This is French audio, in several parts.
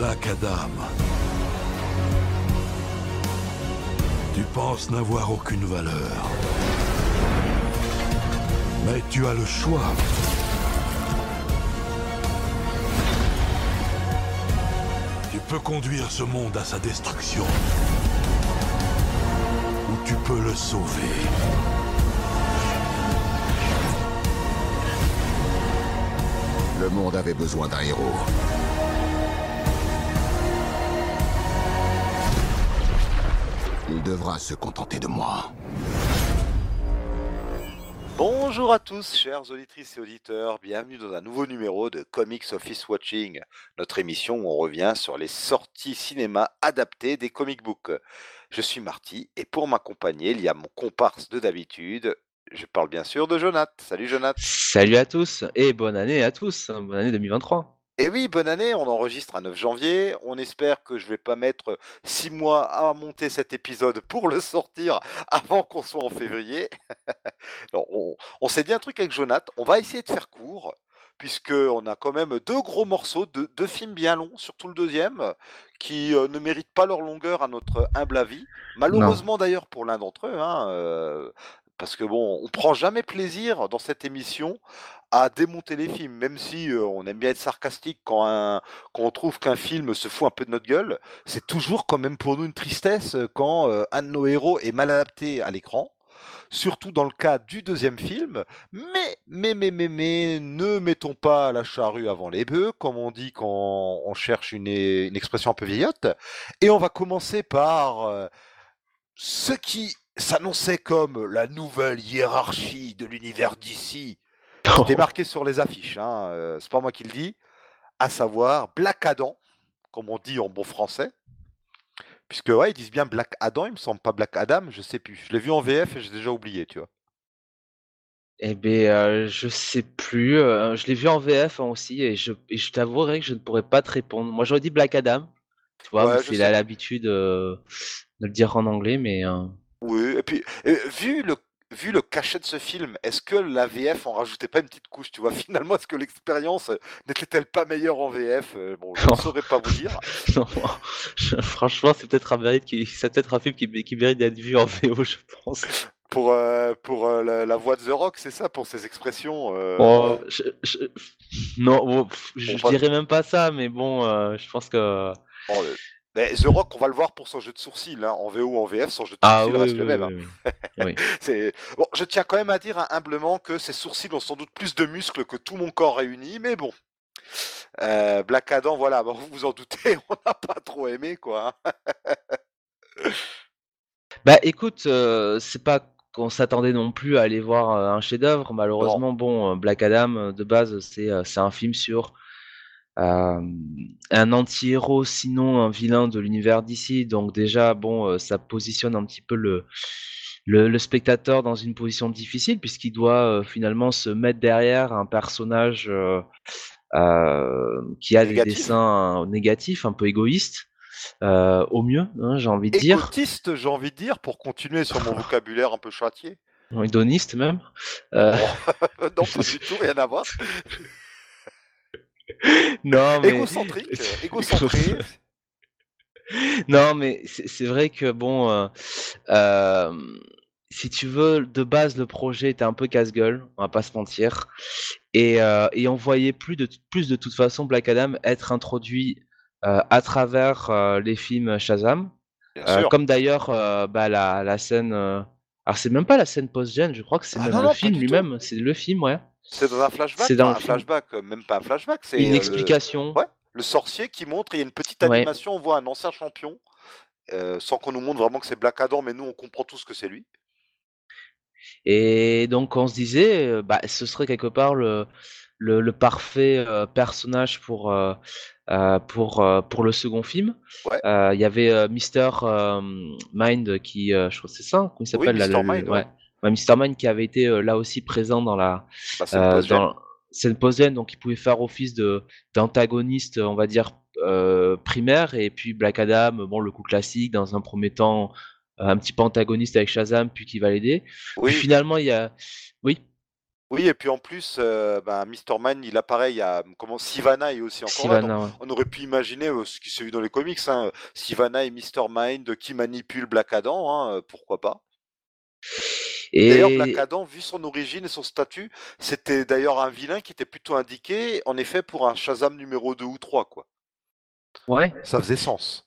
Black Adam. Tu penses n'avoir aucune valeur. Mais tu as le choix. Tu peux conduire ce monde à sa destruction. Ou tu peux le sauver. Le monde avait besoin d'un héros. Il devra se contenter de moi. Bonjour à tous, chers auditrices et auditeurs, bienvenue dans un nouveau numéro de Comics Office Watching, notre émission où on revient sur les sorties cinéma adaptées des comic books. Je suis Marty et pour m'accompagner, il y a mon comparse de d'habitude. Je parle bien sûr de Jonath. Salut Jonath. Salut à tous et bonne année à tous, bonne année 2023. Et oui, bonne année, on enregistre un 9 janvier. On espère que je vais pas mettre six mois à monter cet épisode pour le sortir avant qu'on soit en février. Non, on, on s'est dit un truc avec Jonath, on va essayer de faire court, puisqu'on a quand même deux gros morceaux, deux, deux films bien longs, surtout le deuxième, qui euh, ne méritent pas leur longueur à notre humble avis. Malheureusement d'ailleurs pour l'un d'entre eux, hein, euh, parce que bon, on prend jamais plaisir dans cette émission à démonter les films, même si euh, on aime bien être sarcastique quand, on trouve qu'un film se fout un peu de notre gueule, c'est toujours quand même pour nous une tristesse euh, quand euh, un de nos héros est mal adapté à l'écran, surtout dans le cas du deuxième film. Mais, mais, mais, mais, mais, ne mettons pas la charrue avant les bœufs, comme on dit quand on cherche une, expression un peu vieillotte. Et on va commencer par ce qui s'annonçait comme la nouvelle hiérarchie de l'univers d'ici. C'était marqué sur les affiches, hein, euh, c'est pas moi qui le dis, à savoir Black Adam, comme on dit en bon français. Puisque, ouais, ils disent bien Black Adam, il me semble pas Black Adam, je sais plus. Je l'ai vu en VF et j'ai déjà oublié, tu vois. Eh ben, euh, je sais plus. euh, je l'ai vu en VF hein, aussi et je, et je t'avouerai que je ne pourrais pas te répondre. Moi, j'aurais dit Black Adam. Tu vois, Ouais, c'est sais. l'habitude euh, de le dire en anglais, mais euh, Oui, et puis, euh, vu le, vu le cachet de ce film, est-ce que la VF en rajoutait pas une petite couche, tu vois? Finalement, est-ce que l'expérience euh, n'était-elle pas meilleure en VF? Euh, Bon, je ne saurais pas vous dire. non, franchement, c'est peut-être un mérite qui, c'est peut-être un film qui, qui mérite d'être vu en VO, je pense. Pour, euh, pour euh, la, la voix de The Rock, c'est ça, pour ses expressions. euh, Oh, je- je- non, bon, pff, je, Bon, je pas- dirais même pas ça, mais bon, je pense que. euh, mais The Rock, on va le voir pour son jeu de sourcils, hein, en VO ou en VF, son jeu de Ah oui, reste oui, le même. hein. oui, bon, je tiens quand même à dire hein, humblement que ses sourcils ont sans doute plus de muscles que tout mon corps réuni, mais bon. Euh, Black Adam, voilà, bon, vous vous en doutez, on n'a pas trop aimé quoi. Bah écoute, euh, c'est pas qu'on s'attendait non plus à aller voir euh, un chef-d'œuvre. Malheureusement, bon, euh, Black Adam, de base, c'est c'est un film sur un anti-héros, sinon un vilain de l'univers d'ici. Donc déjà, bon, euh, ça positionne un petit peu le, le, le spectateur dans une position difficile, puisqu'il doit euh, finalement se mettre derrière un personnage euh, euh, qui a des dessins négatifs, un peu égoïstes. euh, au mieux, hein, j'ai envie de dire. Égotiste, j'ai envie de dire, pour continuer sur mon vocabulaire un peu châtié. Hédoniste même. Euh, non, pas du tout, rien à voir. Non, mais... Égocentrique, euh, égocentré. non, mais c'est vrai que bon, euh, euh, si tu veux, de base, le projet était un peu casse-gueule, on va pas se mentir, et, euh, et on voyait plus de plus de toute façon Black Adam être introduit à travers les films Shazam, comme d'ailleurs bah, la, la scène. Alors c'est même pas la scène post-gen, je crois que c'est Ah le non, film lui-même, c'est le film, ouais. C'est dans un flashback, c'est dans le un flashback, euh, même pas un flashback, c'est euh, Une le- explication. Ouais, le sorcier qui montre, il y a une petite Ouais. animation, on voit un ancien champion, euh, sans qu'on nous montre vraiment que c'est Black Adam, mais nous on comprend tous que c'est lui. Et donc on se disait, euh, bah, ce serait quelque part le, le, le parfait euh, personnage pour, euh, euh, pour, euh, pour le second film. Ouais. Euh, Il y avait euh, Mister euh, Mind qui, euh, je crois que c'est ça, comment il s'appelle là, Mr. Mind qui avait été euh, là aussi présent dans la Bah, euh, dans cette post donc il pouvait faire office de d'antagoniste, on va dire euh, primaire, et puis Black Adam, bon le coup classique, dans un premier temps un petit peu antagoniste avec Shazam, puis qui va l'aider. Oui, Puis finalement il y a, oui. Oui, et puis en plus, euh, ben, Mr. Man, il apparaît, il y a comment Sivana est aussi encore là. Sivana, ouais. on aurait pu imaginer euh, ce qui s'est vu dans les comics, hein, Sivana et Mr. Mind qui manipulent Black Adam, hein, pourquoi pas. D'ailleurs, Black Et Adam, vu son origine et son statut, c'était d'ailleurs un vilain qui était plutôt indiqué, en effet, pour un Shazam numéro 2 ou 3, quoi. ouais, Ça faisait sens.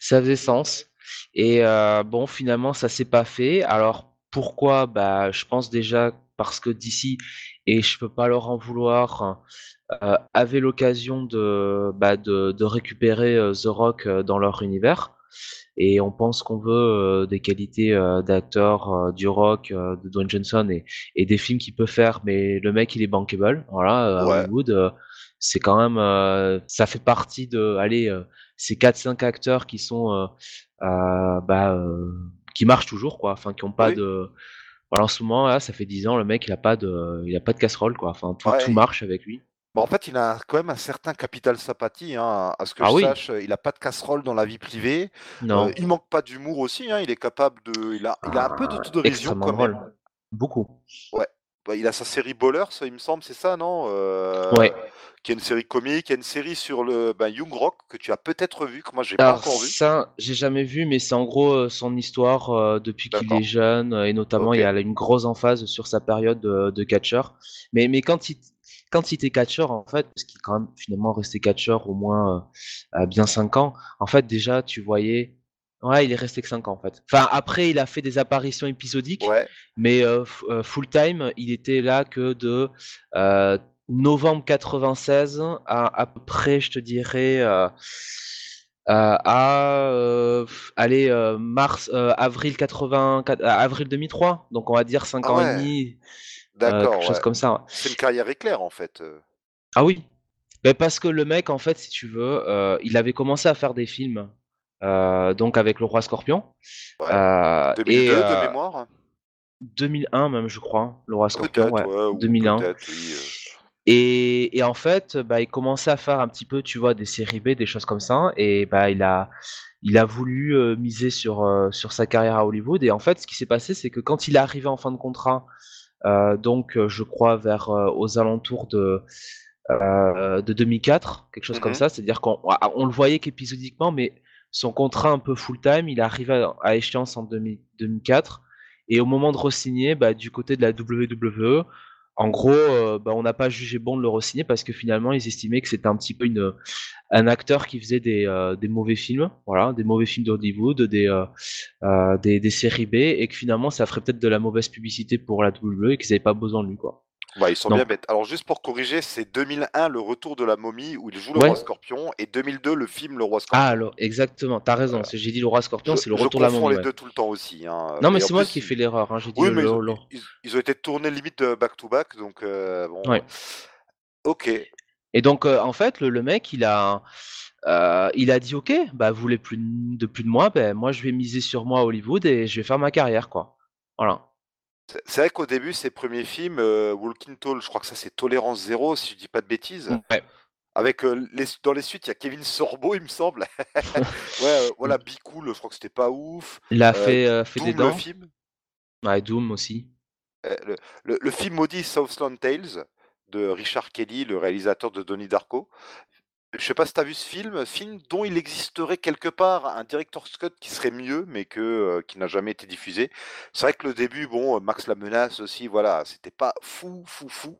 ça faisait sens. Et euh, bon, finalement, ça s'est pas fait. Alors pourquoi? Bah, je pense déjà parce que DC, et je peux pas leur en vouloir, euh, avaient l'occasion de, bah, de, de récupérer euh, The Rock dans leur univers. Et on pense qu'on veut euh, des qualités euh, d'acteur euh, du Rock, euh, de Dwayne Johnson et, et des films qu'il peut faire, mais le mec il est bankable. Voilà, euh, à Ouais. Hollywood, c'est quand même, euh, ça fait partie de, allez, euh, ces 4-5 acteurs qui sont, bah, euh, qui marchent toujours, quoi. Enfin, qui ont pas Oui. de, voilà, en ce moment, là, ça fait 10 ans, le mec il a pas de, il a pas de casserole, quoi. Enfin, tout, Ouais, tout marche avec lui. Bon, en fait, il a quand même un certain capital sympathie, hein, à ce que Ah je oui, sache, il n'a pas de casserole dans la vie privée. Euh, non, il manque pas d'humour aussi, hein, il est capable de. Il a, il a un peu d'autodérision extrêmement quand drôle, même. beaucoup. Ouais. Bah, il a sa série Ballers, il me semble, c'est ça, non Ouais. Euh, Qui est une série comique, il y a une série sur le ben, Young Rock que tu as peut-être vu, que moi j'ai pas encore vu. ça, j'ai jamais vu, mais c'est en gros euh, son histoire euh, depuis qu'il est jeune, euh, et notamment il y a une grosse emphase sur sa période de, de catcheur. Mais, mais quand il, quand il était catcheur, en fait, parce qu'il est quand même finalement resté catcheur au moins euh, euh, bien 5 ans, en fait déjà tu voyais... Ouais, il est resté que 5 ans en fait. Enfin, après il a fait des apparitions épisodiques, Ouais, mais euh, full time, il était là que de euh, novembre 96 à à peu près, je te dirais, euh, à allez, mars, avril 80, quat- avril 2003. Donc on va dire 5 ah ans et demi, d'accord, quelque chose comme ça. C'est une carrière éclair en fait. euh. Ah oui, ben parce que le mec, en fait, si tu veux, euh, il avait commencé à faire des films, euh, donc avec le Roi Scorpion, Ouais. euh, et 2002 de euh, mémoire 2001 même, je crois, le Roi Scorpion, Peut-être, ouais, ouais, ou 2001. peut-être, oui. euh. Et, et en fait, bah, il commençait à faire un petit peu, tu vois, des séries B, des choses comme ça. Et bah, il a, il a voulu euh, miser sur, euh, sur sa carrière à Hollywood. Et en fait, ce qui s'est passé, c'est que quand il est arrivé en fin de contrat, euh, donc euh, je crois vers euh, aux alentours de, euh, de 2004, quelque chose comme Mhm. ça, c'est-à-dire qu'on ah, on le voyait qu'épisodiquement, mais son contrat un peu full-time, il est arrivé à, à échéance en 2000 2004. Et au moment de re-signer, bah, du côté de la WWE, en gros, euh, bah, on n'a pas jugé bon de le re-signer parce que finalement, ils estimaient que c'était un petit peu un acteur qui faisait des, euh, des mauvais films, voilà, des mauvais films d'Hollywood, des, euh, euh, des, des séries B, et que finalement, ça ferait peut-être de la mauvaise publicité pour la WWE et qu'ils n'avaient pas besoin de lui, quoi. Bah, ils sont Donc, bien bêtes. Alors, juste pour corriger, c'est 2001, le retour de la momie, où il joue le ouais. roi scorpion, et 2002, le film Le roi Ah, scorpion. alors, exactement, t'as raison. J'ai dit le roi scorpion, Je, c'est le je retour de la confonds momie, les ouais. deux tout le temps aussi. Hein. Non, mais c'est moi plus, qui ai fait l'erreur. Hein. J'ai dit oui, le, ils ont, le- ils, ils ont été tournés limite back-to-back, donc euh, bon. Ouais. Ok. Et donc, euh, en fait, le, le mec, il a, euh, il a dit, ok, bah, vous voulez plus de, plus de moi, ben, moi, je vais miser sur moi à Hollywood et je vais faire ma carrière, quoi. Voilà. C'est vrai qu'au début, ses premiers films, euh, Walking Tall, je crois que ça c'est Tolérance Zéro, si je dis pas de bêtises. Ouais. Avec euh, les, dans les suites, il y a Kevin Sorbo, il me semble. ouais, euh, voilà, Be Cool, je crois que c'était pas ouf. Il a fait, fait des Doom, le dents. film. Ouais, Doom aussi. Le, le- le film maudit Southland Tales de Richard Kelly, le réalisateur de Donnie Darko. Je sais pas si tu as vu ce film, film dont il existerait quelque part un director's cut qui serait mieux, mais que, euh, qui n'a jamais été diffusé. C'est vrai que le début, bon, euh, Max la menace aussi, voilà, c'était pas fou, fou, fou.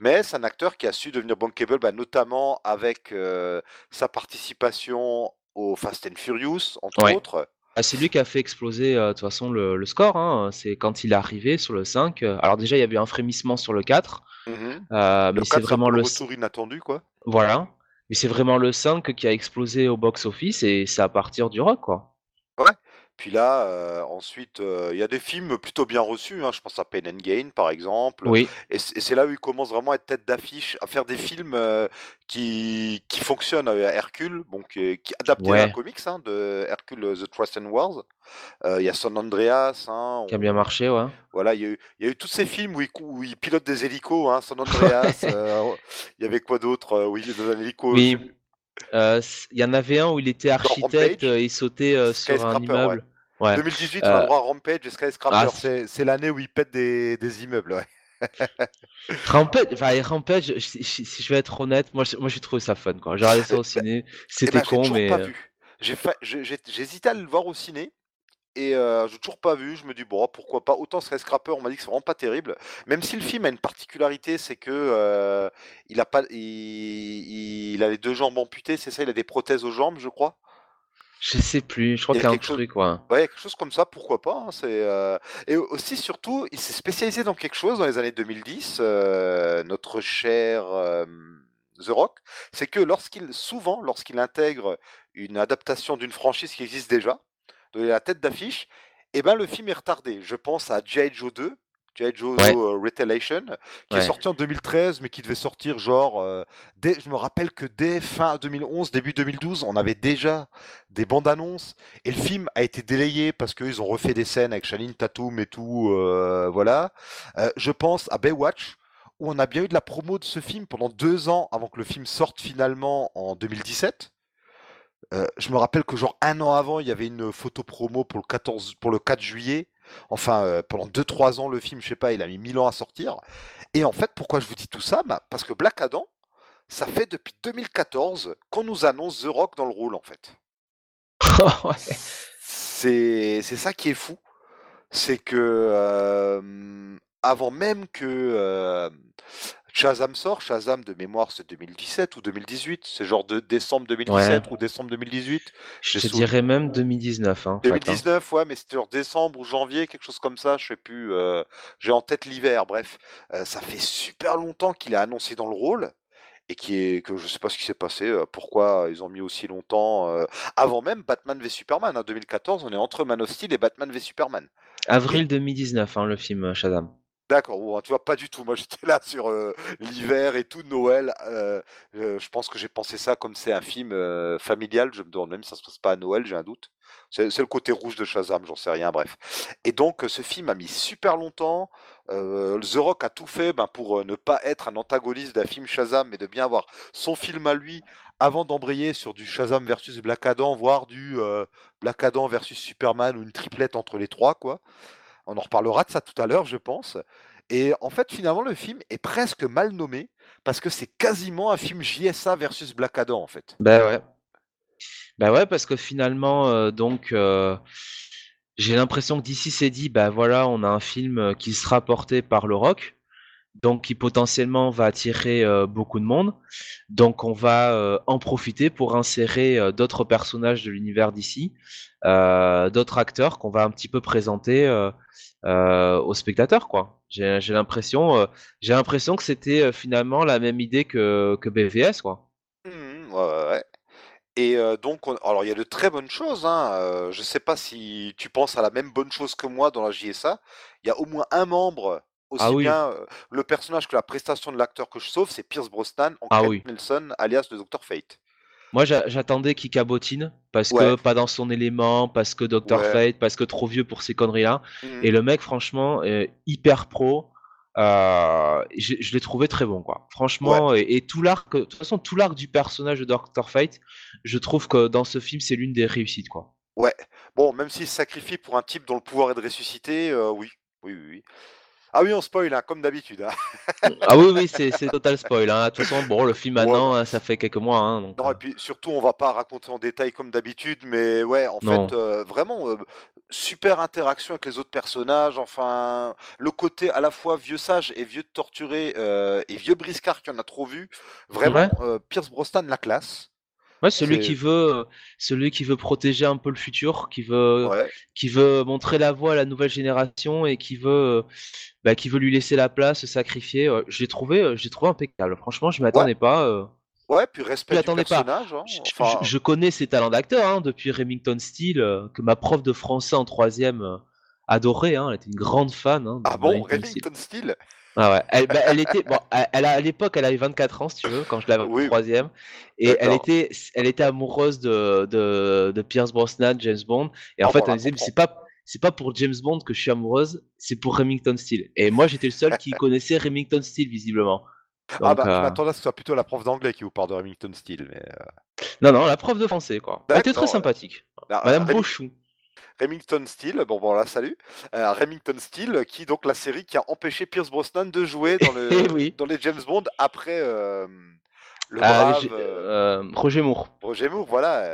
Mais c'est un acteur qui a su devenir bankable, bah, notamment avec euh, sa participation au Fast and Furious, entre Ouais. autres. Ah, c'est lui qui a fait exploser euh, de toute façon le, le score. hein. C'est quand il est arrivé sur le 5. euh, Alors déjà, il y avait un frémissement sur le 4. Mhm. euh, Le mais c'est 4, c'est un vraiment le le... retour inattendu, quoi. Voilà. Mais c'est vraiment le 5 qui a explosé au box-office et c'est à partir du rock, quoi. Ouais. Puis là, euh, ensuite, euh, il y a des films plutôt bien reçus. hein. Je pense à Pain and Gain, par exemple. Oui. Et c'est là où il commence vraiment à être tête d'affiche, à faire des films euh, qui, qui fonctionnent. Hercule, bon, qui, qui adapté d'un Ouais. comics, comics hein, de Hercule The Trust and Wars. Il y a San Andreas. hein, Qui a bien marché, ouais. voilà, il y, a eu, il y a eu tous ces films où il, cou- où il pilote des hélicos. Hein, San Andreas. il y avait quoi d'autre est dans un hélico Oui. Euh, Il y en avait un où il était architecte Rampage, euh, et il sautait euh, sur un immeuble. Ouais. 2018, on a droit à Rampage et Skyscraper. ah, c'est l'année où il pète des, des immeubles. Ouais. Rampage, enfin, Rampage, si, je vais être honnête, moi, moi j'ai trouvé ça fun. J'ai regardé ça au ciné, c'était eh ben, con, mais. J'ai hésité à le voir au ciné, et euh, je n'ai toujours pas vu. Je me dis, bon, pourquoi pas. Autant Skyscraper, on m'a dit que c'est vraiment pas terrible. Même si le film a une particularité, c'est que euh, il, a pas, il, a les deux jambes amputées, c'est ça Il a des prothèses aux jambes, je crois Je sais plus, je crois qu'il y a un truc, quoi. Ouais, quelque chose comme ça, pourquoi pas. Hein, c'est, euh, Et aussi, surtout, il s'est spécialisé dans quelque chose dans les années 2010, notre cher The Rock, c'est que lorsqu'il, souvent, lorsqu'il intègre une adaptation d'une franchise qui existe déjà, de la tête d'affiche, eh ben le film est retardé. Je pense à G.I. Joe 2, G.I. Joe euh, Retaliation, qui est sorti en 2013, mais qui devait sortir genre. Euh, dès, je me rappelle que dès fin 2011, début 2012, on avait déjà des bandes annonces, et le film a été délayé parce qu'ils ont refait des scènes avec Channing Tatum et tout, euh, voilà. je pense à Baywatch, où on a bien eu de la promo de ce film pendant deux ans avant que le film sorte finalement en 2017. Euh, je me rappelle que genre un an avant, il y avait une photo promo pour le 14, pour le 4 juillet. Enfin, euh, pendant 2-3 ans, le film, je sais pas, il a mis 1000 ans à sortir. Et en fait, pourquoi je vous dis tout ça? Bah, Parce que Black Adam, ça fait depuis 2014 qu'on nous annonce The Rock dans le rôle, en fait. C'est ça qui est fou. C'est que euh, avant même que Shazam sort, Shazam de mémoire c'est 2017 ou 2018, c'est genre de décembre 2017 ou décembre 2018. Je te dirais même 2019. Hein, 2019, hein. ouais, mais c'était genre décembre ou janvier, quelque chose comme ça, je sais plus. Euh, j'ai en tête l'hiver, bref. Euh, ça fait super longtemps qu'il a annoncé dans le rôle et qui est que je sais pas ce qui s'est passé, euh, pourquoi ils ont mis aussi longtemps. avant même Batman v Superman, en hein, 2014, on est entre Man of Steel et Batman v Superman. Avril 2019, hein, le film Shazam. D'accord, tu vois, pas du tout. Moi, j'étais là sur l'hiver et tout, Noël. je pense que j'ai pensé ça comme c'est un film familial. Je me demande même si ça se passe pas à Noël, j'ai un doute. C'est le côté rouge de Shazam, j'en sais rien, bref. Et donc, ce film a mis super longtemps. The Rock a tout fait ben, pour ne pas être un antagoniste d'un film Shazam, mais de bien avoir son film à lui avant d'embrayer sur du Shazam versus Black Adam, voire du Black Adam versus Superman ou une triplette entre les trois, quoi. On en reparlera de ça tout à l'heure, je pense. Et en fait, finalement, le film est presque mal nommé parce que c'est quasiment un film JSA versus Black Adam, en fait. Ben ouais. Ben ouais, parce que finalement, euh, donc, euh, j'ai l'impression que d'ici c'est dit, ben voilà, on a un film euh, qui sera porté par le rock, donc qui potentiellement va attirer beaucoup de monde. Donc on va en profiter pour insérer d'autres personnages de l'univers d'ici, d'autres acteurs qu'on va un petit peu présenter euh, aux spectateurs, quoi. J'ai l'impression, euh, j'ai l'impression que c'était euh, finalement la même idée que, que BVS, quoi. Mmh ouais, Et donc, alors il y a de très bonnes choses. Hein. je sais pas si tu penses à la même bonne chose que moi dans la JSA. Il y a au moins un membre aussi ah bien le personnage que la prestation de l'acteur que je sauve, c'est Pierce Brosnan en ah Nelson, alias le Dr Fate. Moi, j'attendais qu'il cabotine parce que pas dans son élément, parce que Dr. Fate, parce que trop vieux pour ces conneries-là. Mmh. Et le mec, franchement, hyper pro. Euh, je, l'ai trouvé très bon, quoi. Franchement, et, tout l'arc, de toute façon, tout l'arc du personnage de Dr. Fate, je trouve que dans ce film, c'est l'une des réussites, quoi. Ouais. Bon, même s'il se sacrifie pour un type dont le pouvoir est de ressusciter, euh, oui. Oui, oui, oui. Ah oui, on spoil, hein, comme d'habitude. Hein. ah oui, oui, c'est total spoil. Hein. De toute façon, bon, le film maintenant, ça fait quelques mois. non, et euh. puis surtout, on va pas raconter en détail comme d'habitude, mais ouais, en fait, euh, vraiment, euh, super interaction avec les autres personnages. Enfin, le côté à la fois vieux sage et vieux torturé et vieux briscard qu'il y en a trop vu. Vraiment, Pierce Brosnan, la classe. Ouais, celui qui veut, celui qui veut protéger un peu le futur, qui veut, qui veut montrer la voie à la nouvelle génération et qui veut, bah, qui veut lui laisser la place, se sacrifier. J'ai trouvé, j'ai trouvé impeccable. Franchement, je m'attendais pas. Ouais, puis respect du personnage. Hein, je, connais ses talents d'acteur hein, depuis Remington Steele, que ma prof de français en troisième adorait. Hein, elle était une grande fan. ah bon, Remington Steele? Ah ouais. Elle, bah, elle était, bon, elle, a, à l'époque, elle avait 24 ans, si tu veux, quand je l'avais en troisième. Et elle était, elle était amoureuse de, de, de Pierce Brosnan, James Bond. Et en ah, fait, elle disait, c'est pas, c'est pas pour James Bond que je suis amoureuse, c'est pour Remington Steele. Et moi, j'étais le seul qui connaissait Remington Steele, visiblement. ah bah, je m'attendais à ce que ce soit plutôt la prof d'anglais qui vous parle de Remington Steele. Mais euh. Non, non, la prof de français, quoi. Elle était très sympathique. Madame Beauchou. Remington Steel, bon, bon là, salut. Euh, Remington Steel, qui donc la série qui a empêché Pierce Brosnan de jouer dans, le, Eh oui. dans les James Bond après euh, le Ah, brave euh, Roger Moore. Roger Moore, voilà.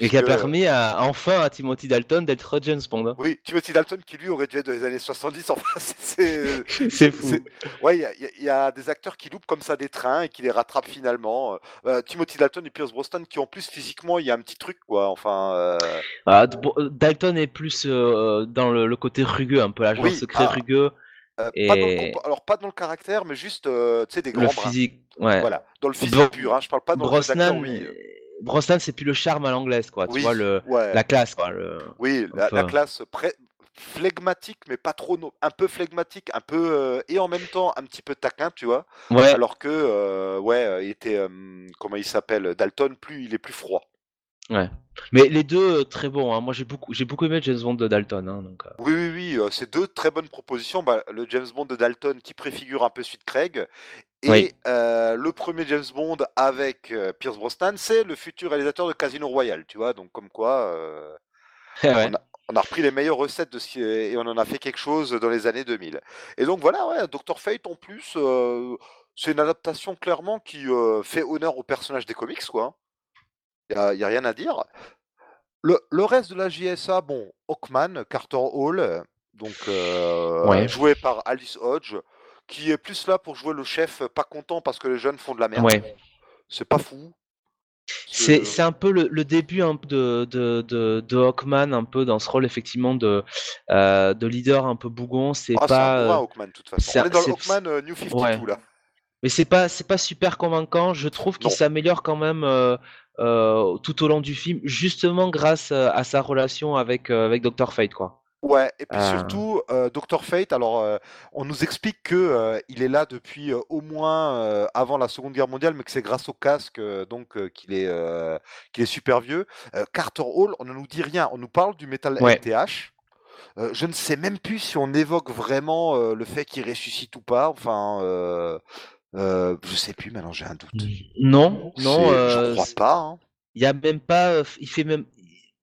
Euh, Et qui a permis à, enfin à Timothy Dalton d'être James Bond. Oui, Timothy Dalton qui lui aurait dû être dans les années 70. Enfin, c'est- fou. Ouais, il y a- y, des acteurs qui loupent comme ça des trains et qui les rattrapent finalement. Euh, Timothy Dalton et Pierce Brosnan qui en plus physiquement il y a un petit truc quoi. Enfin. euh, Ah, euh, Dalton est plus euh, dans le, le côté rugueux, un peu l'agent Oui, secret ah, rugueux, euh, pas dans le Et- alors pas dans le caractère, mais juste euh, des le grands bras. physique. Ouais. Voilà, dans le physique Bro- pur. Hein, je parle pas dans le jeu d'acteur, Brosnan, oui. Brosnan, c'est plus le charme à l'anglaise, quoi. Oui, Tu vois le, ouais. la classe, quoi. le- Oui, la, classe pré- flegmatique, mais pas trop, no- un peu flegmatique, un peu euh, et en même temps un petit peu taquin, tu vois. Ouais. Alors que euh, ouais, euh, il était euh, comment il s'appelle Dalton, plus il est plus froid. Ouais. Mais les deux euh, très bons. hein. Moi, j'ai beaucoup, j'ai beaucoup aimé James Bond de Dalton. hein, donc. euh, Oui, oui, oui, euh, c'est deux très bonnes propositions. Bah, le James Bond de Dalton qui préfigure un peu suite Craig et Oui. euh, le premier James Bond avec euh, Pierce Brosnan, c'est le futur réalisateur de Casino Royale, tu vois. Donc comme quoi. euh, ouais. on a repris les meilleures recettes de ce et on en a fait quelque chose dans les années 2000. Et donc voilà, ouais, Dr Fate en plus, euh, c'est une adaptation clairement qui euh, fait honneur au personnage des comics, quoi. Il n'y a, rien à dire. Le, le reste de la JSA, bon, Hawkman, Carter Hall, euh, donc euh, Ouais. joué par Alice Hodge, qui est plus là pour jouer le chef pas content parce que les jeunes font de la merde. Ouais. C'est pas fou. C'est un peu le, le début peu de, de, de, de Hawkman, un peu dans ce rôle effectivement de, euh, de leader un peu bougon. C'est Ah, c'est pas, un Hawkman, de toute façon. c'est On est dans le Hawkman New 52, Ouais. là. mais c'est pas pas super convaincant. Je trouve qu'il s'améliore quand même euh, euh, tout au long du film, justement grâce euh, à sa relation avec euh, avec Dr Fate quoi. Ouais, et puis surtout, euh, Dr Fate, alors euh, on nous explique que euh, il est là depuis au moins avant la Seconde Guerre mondiale, mais que c'est grâce au casque donc qu'il est qu'il est super vieux. Carter Hall, on ne nous dit rien, on nous parle du métal Ouais. LTH. Je ne sais même plus si on évoque vraiment le fait qu'il ressuscite ou pas. Enfin, euh, je sais plus. Maintenant, j'ai un doute. Non, non, je euh, crois pas. hein. il y a même pas, euh, il fait même,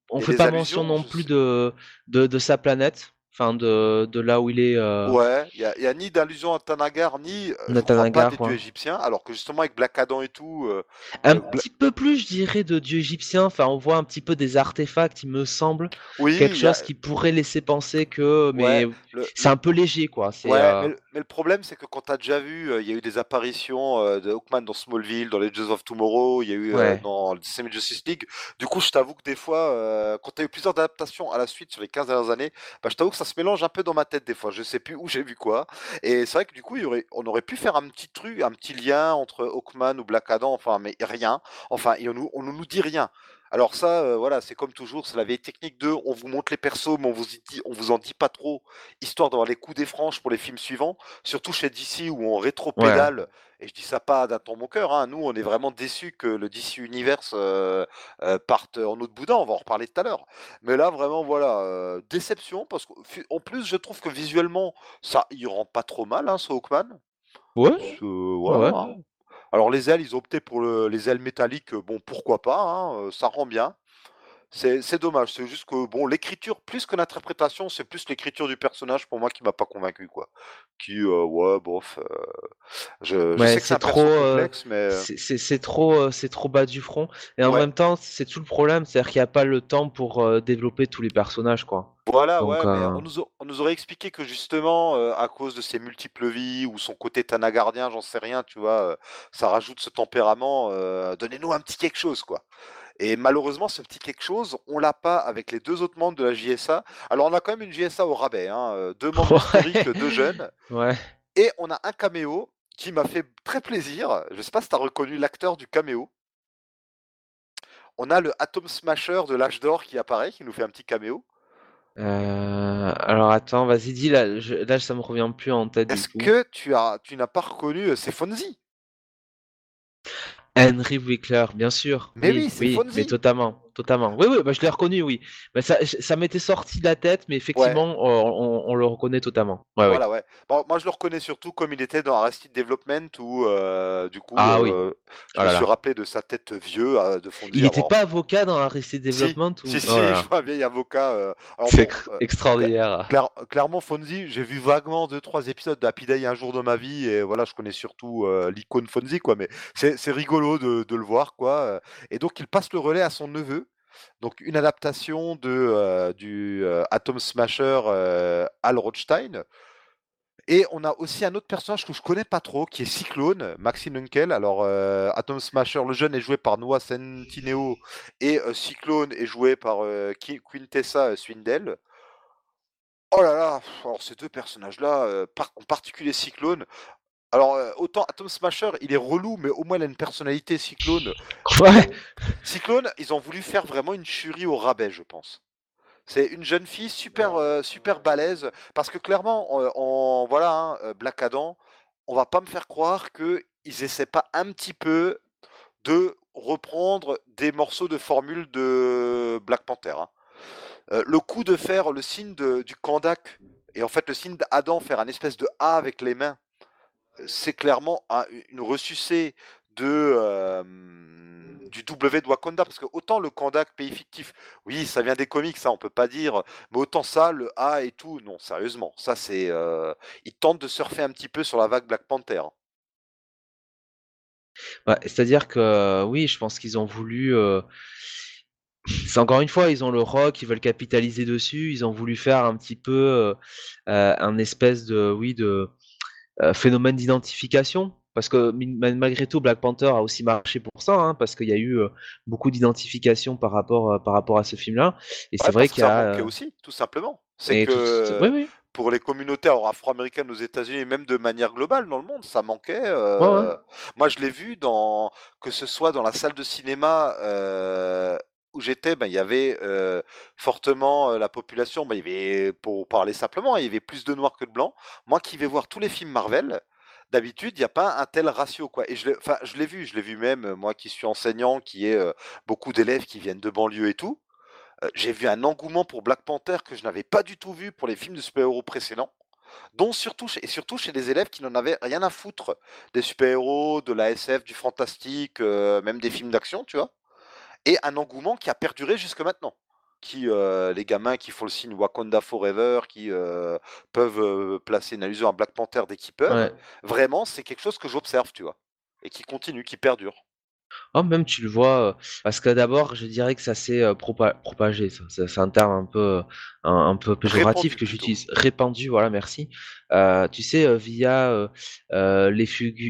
on fait pas mention non plus de de sa planète, enfin de de là où il est. euh, Ouais, il n'y a, ni d'allusion à Tanagar, ni euh, crois pas des dieux égyptiens, alors que justement avec Black Adam et tout, euh, Un Euh, petit peu plus, je dirais, de dieu égyptien. Enfin, on voit un petit peu des artefacts, il me semble, oui, quelque a- chose qui pourrait laisser penser que, mais Ouais, le- c'est un peu léger, quoi. Ouais, mais, le- mais le problème, c'est que quand tu as déjà vu, il y a eu des apparitions de Hawkman dans Smallville, dans Legends of Tomorrow, il y a eu Ouais. dans Semi Justice League. Du coup, je t'avoue que des fois, quand tu as eu plusieurs adaptations à la suite sur les 15 dernières années, bah, je t'avoue que ça se mélange un peu dans ma tête des fois. Je sais plus où j'ai vu quoi. Et c'est vrai que du coup, on aurait pu faire un petit truc, un petit lien entre Hawkman ou Black Adam, enfin, mais rien. Enfin, on nous, on ne nous dit rien. Alors ça, euh, voilà, c'est comme toujours, c'est la vieille technique de, on vous montre les persos, mais on vous, y dit, on vous en dit pas trop, histoire d'avoir les coups des franches pour les films suivants. Surtout chez DC où on rétro-pédale, et je dis ça pas d'un ton mon cœur, hein, nous on est vraiment déçus que le DC Universe euh, euh, parte en autre boudin, on va en reparler tout à l'heure. Mais là vraiment voilà, déception, parce qu'en plus je trouve que visuellement ça il rend pas trop mal hein, ce Hawkman. ouais, voilà, ouais. hein. Alors les ailes, ils ont opté pour le- les ailes métalliques, bon pourquoi pas, hein, euh, ça rend bien. C'est dommage, c'est juste que bon l'écriture, plus que l'interprétation, c'est plus l'écriture du personnage pour moi qui m'a pas convaincu quoi. Qui euh, ouais bof, euh, je, je Ouais, sais que c'est trop, complexe, mais C'est- trop, c'est trop bas du front. Et en Ouais. même temps, c'est tout le problème, c'est-à-dire qu'il n'y a pas le temps pour développer tous les personnages, quoi. Voilà donc, ouais, mais euh, on nous, a- on nous aurait expliqué que justement euh, à cause de ses multiples vies ou son côté tanagardien, j'en sais rien, tu vois, euh, ça rajoute ce tempérament. Donnez-nous un petit quelque chose quoi. Et malheureusement, ce petit quelque chose, on l'a pas avec les deux autres membres de la JSA. Alors, on a quand même une JSA au rabais, hein, deux membres Ouais. historiques, deux jeunes, Ouais. et on a un caméo qui m'a fait très plaisir. Je sais pas si tu as reconnu l'acteur du caméo. On a le Atom Smasher de l'âge d'or qui apparaît, qui nous fait un petit caméo. Euh, alors attends, vas-y, dis là, je- là ça me revient plus en tête Est-ce que tu as, tu n'as pas reconnu euh, c'est Fonzie? Henry Wickler, bien sûr. Mais oui, c'est oui, Fonzie. mais totalement. Totalement. Oui, oui, bah, je l'ai reconnu, oui. Mais ça, ça m'était sorti de la tête, mais effectivement, on, le reconnaît totalement. voilà, ouais. moi, je le reconnais surtout comme il était dans Arrested Development, où euh, du coup, ah, oui. Euh, je oh me suis rappelé de sa tête vieux euh, de fond. Il n'était pas avocat dans Arrested Development Si, ou... si, oh je vois vieil avocat. C'est extraordinaire. clairement, Fonzie, j'ai vu vaguement deux, trois épisodes de Happy Day un jour de ma vie, et voilà, je connais surtout l'icône Fonzie, quoi. Mais c'est rigolo de, de, le voir, quoi. Et donc, il passe le relais à son neveu. Donc une adaptation de, euh, du euh, Atom Smasher euh, Al Rothstein. Et on a aussi un autre personnage que je connais pas trop, qui est Cyclone, Maxine Unkel. Alors, Atom Smasher, le jeune, est joué par Noah Centineo et Cyclone est joué par Quintessa Swindell. Oh là là, alors ces deux personnages-là, en particulier Cyclone, alors, euh, autant Atom Smasher, il est relou, mais au moins il a une personnalité Cyclone. Ouais. Cyclone, ils ont voulu faire vraiment une churie au rabais, je pense. C'est une jeune fille super, euh, super balèze. Parce que clairement, on, voilà, hein, euh, Black Adam, on va pas me faire croire qu'ils essaient pas un petit peu de reprendre des morceaux de formule de Black Panther. Hein. le coup de faire le signe du Kandak, et en fait le signe d'Adam, faire un espèce de A avec les mains, c'est clairement une ressucée de du W de Wakanda parce que autant le Kandak pays fictif, oui, ça vient des comics, ça on peut pas dire, mais autant ça, le A et tout, non, sérieusement, ça c'est, ils tentent de surfer un petit peu sur la vague Black Panther. Hein. Bah, c'est-à-dire que oui, je pense qu'ils ont voulu. C'est encore une fois, ils ont le rock, ils veulent capitaliser dessus, ils ont voulu faire un petit peu un espèce de, oui, de euh, phénomène d'identification parce que malgré tout, Black Panther a aussi marché pour ça, hein, parce qu'il y a eu euh, beaucoup d'identification par rapport euh, par rapport à ce film-là. Et c'est vrai qu'il y a aussi, tout simplement. C'est que pour les communautés afro-américaines aux États-Unis et même de manière globale dans le monde, ça manquait. Moi, je l'ai vu dans que ce soit dans la salle de cinéma où j'étais, ben, il y avait fortement la population, ben, il y avait, pour parler simplement, il y avait plus de noirs que de blancs. Moi qui vais voir tous les films Marvel, d'habitude, il n'y a pas un tel ratio. Quoi. Et je l'ai, vu, je l'ai vu même, moi qui suis enseignant, qui ai beaucoup d'élèves qui viennent de banlieue et tout. j'ai vu un engouement pour Black Panther que je n'avais pas du tout vu pour les films de super-héros précédents dont surtout, et surtout chez des élèves qui n'en avaient rien à foutre des super-héros, de la SF, du fantastique, même des films d'action, tu vois et un engouement qui a perduré jusque maintenant. Qui, euh, les gamins qui font le signe Wakanda Forever, qui euh, peuvent euh, placer une allusion à Black Panther dès qu'ils peuvent, vraiment, c'est quelque chose que j'observe, tu vois, et qui continue, qui perdure. Oh, même tu le vois, parce que d'abord, je dirais que ça s'est propagé. C'est un terme un peu, un, peu péjoratif que j'utilise. Répandu, voilà, merci. tu sais, via les,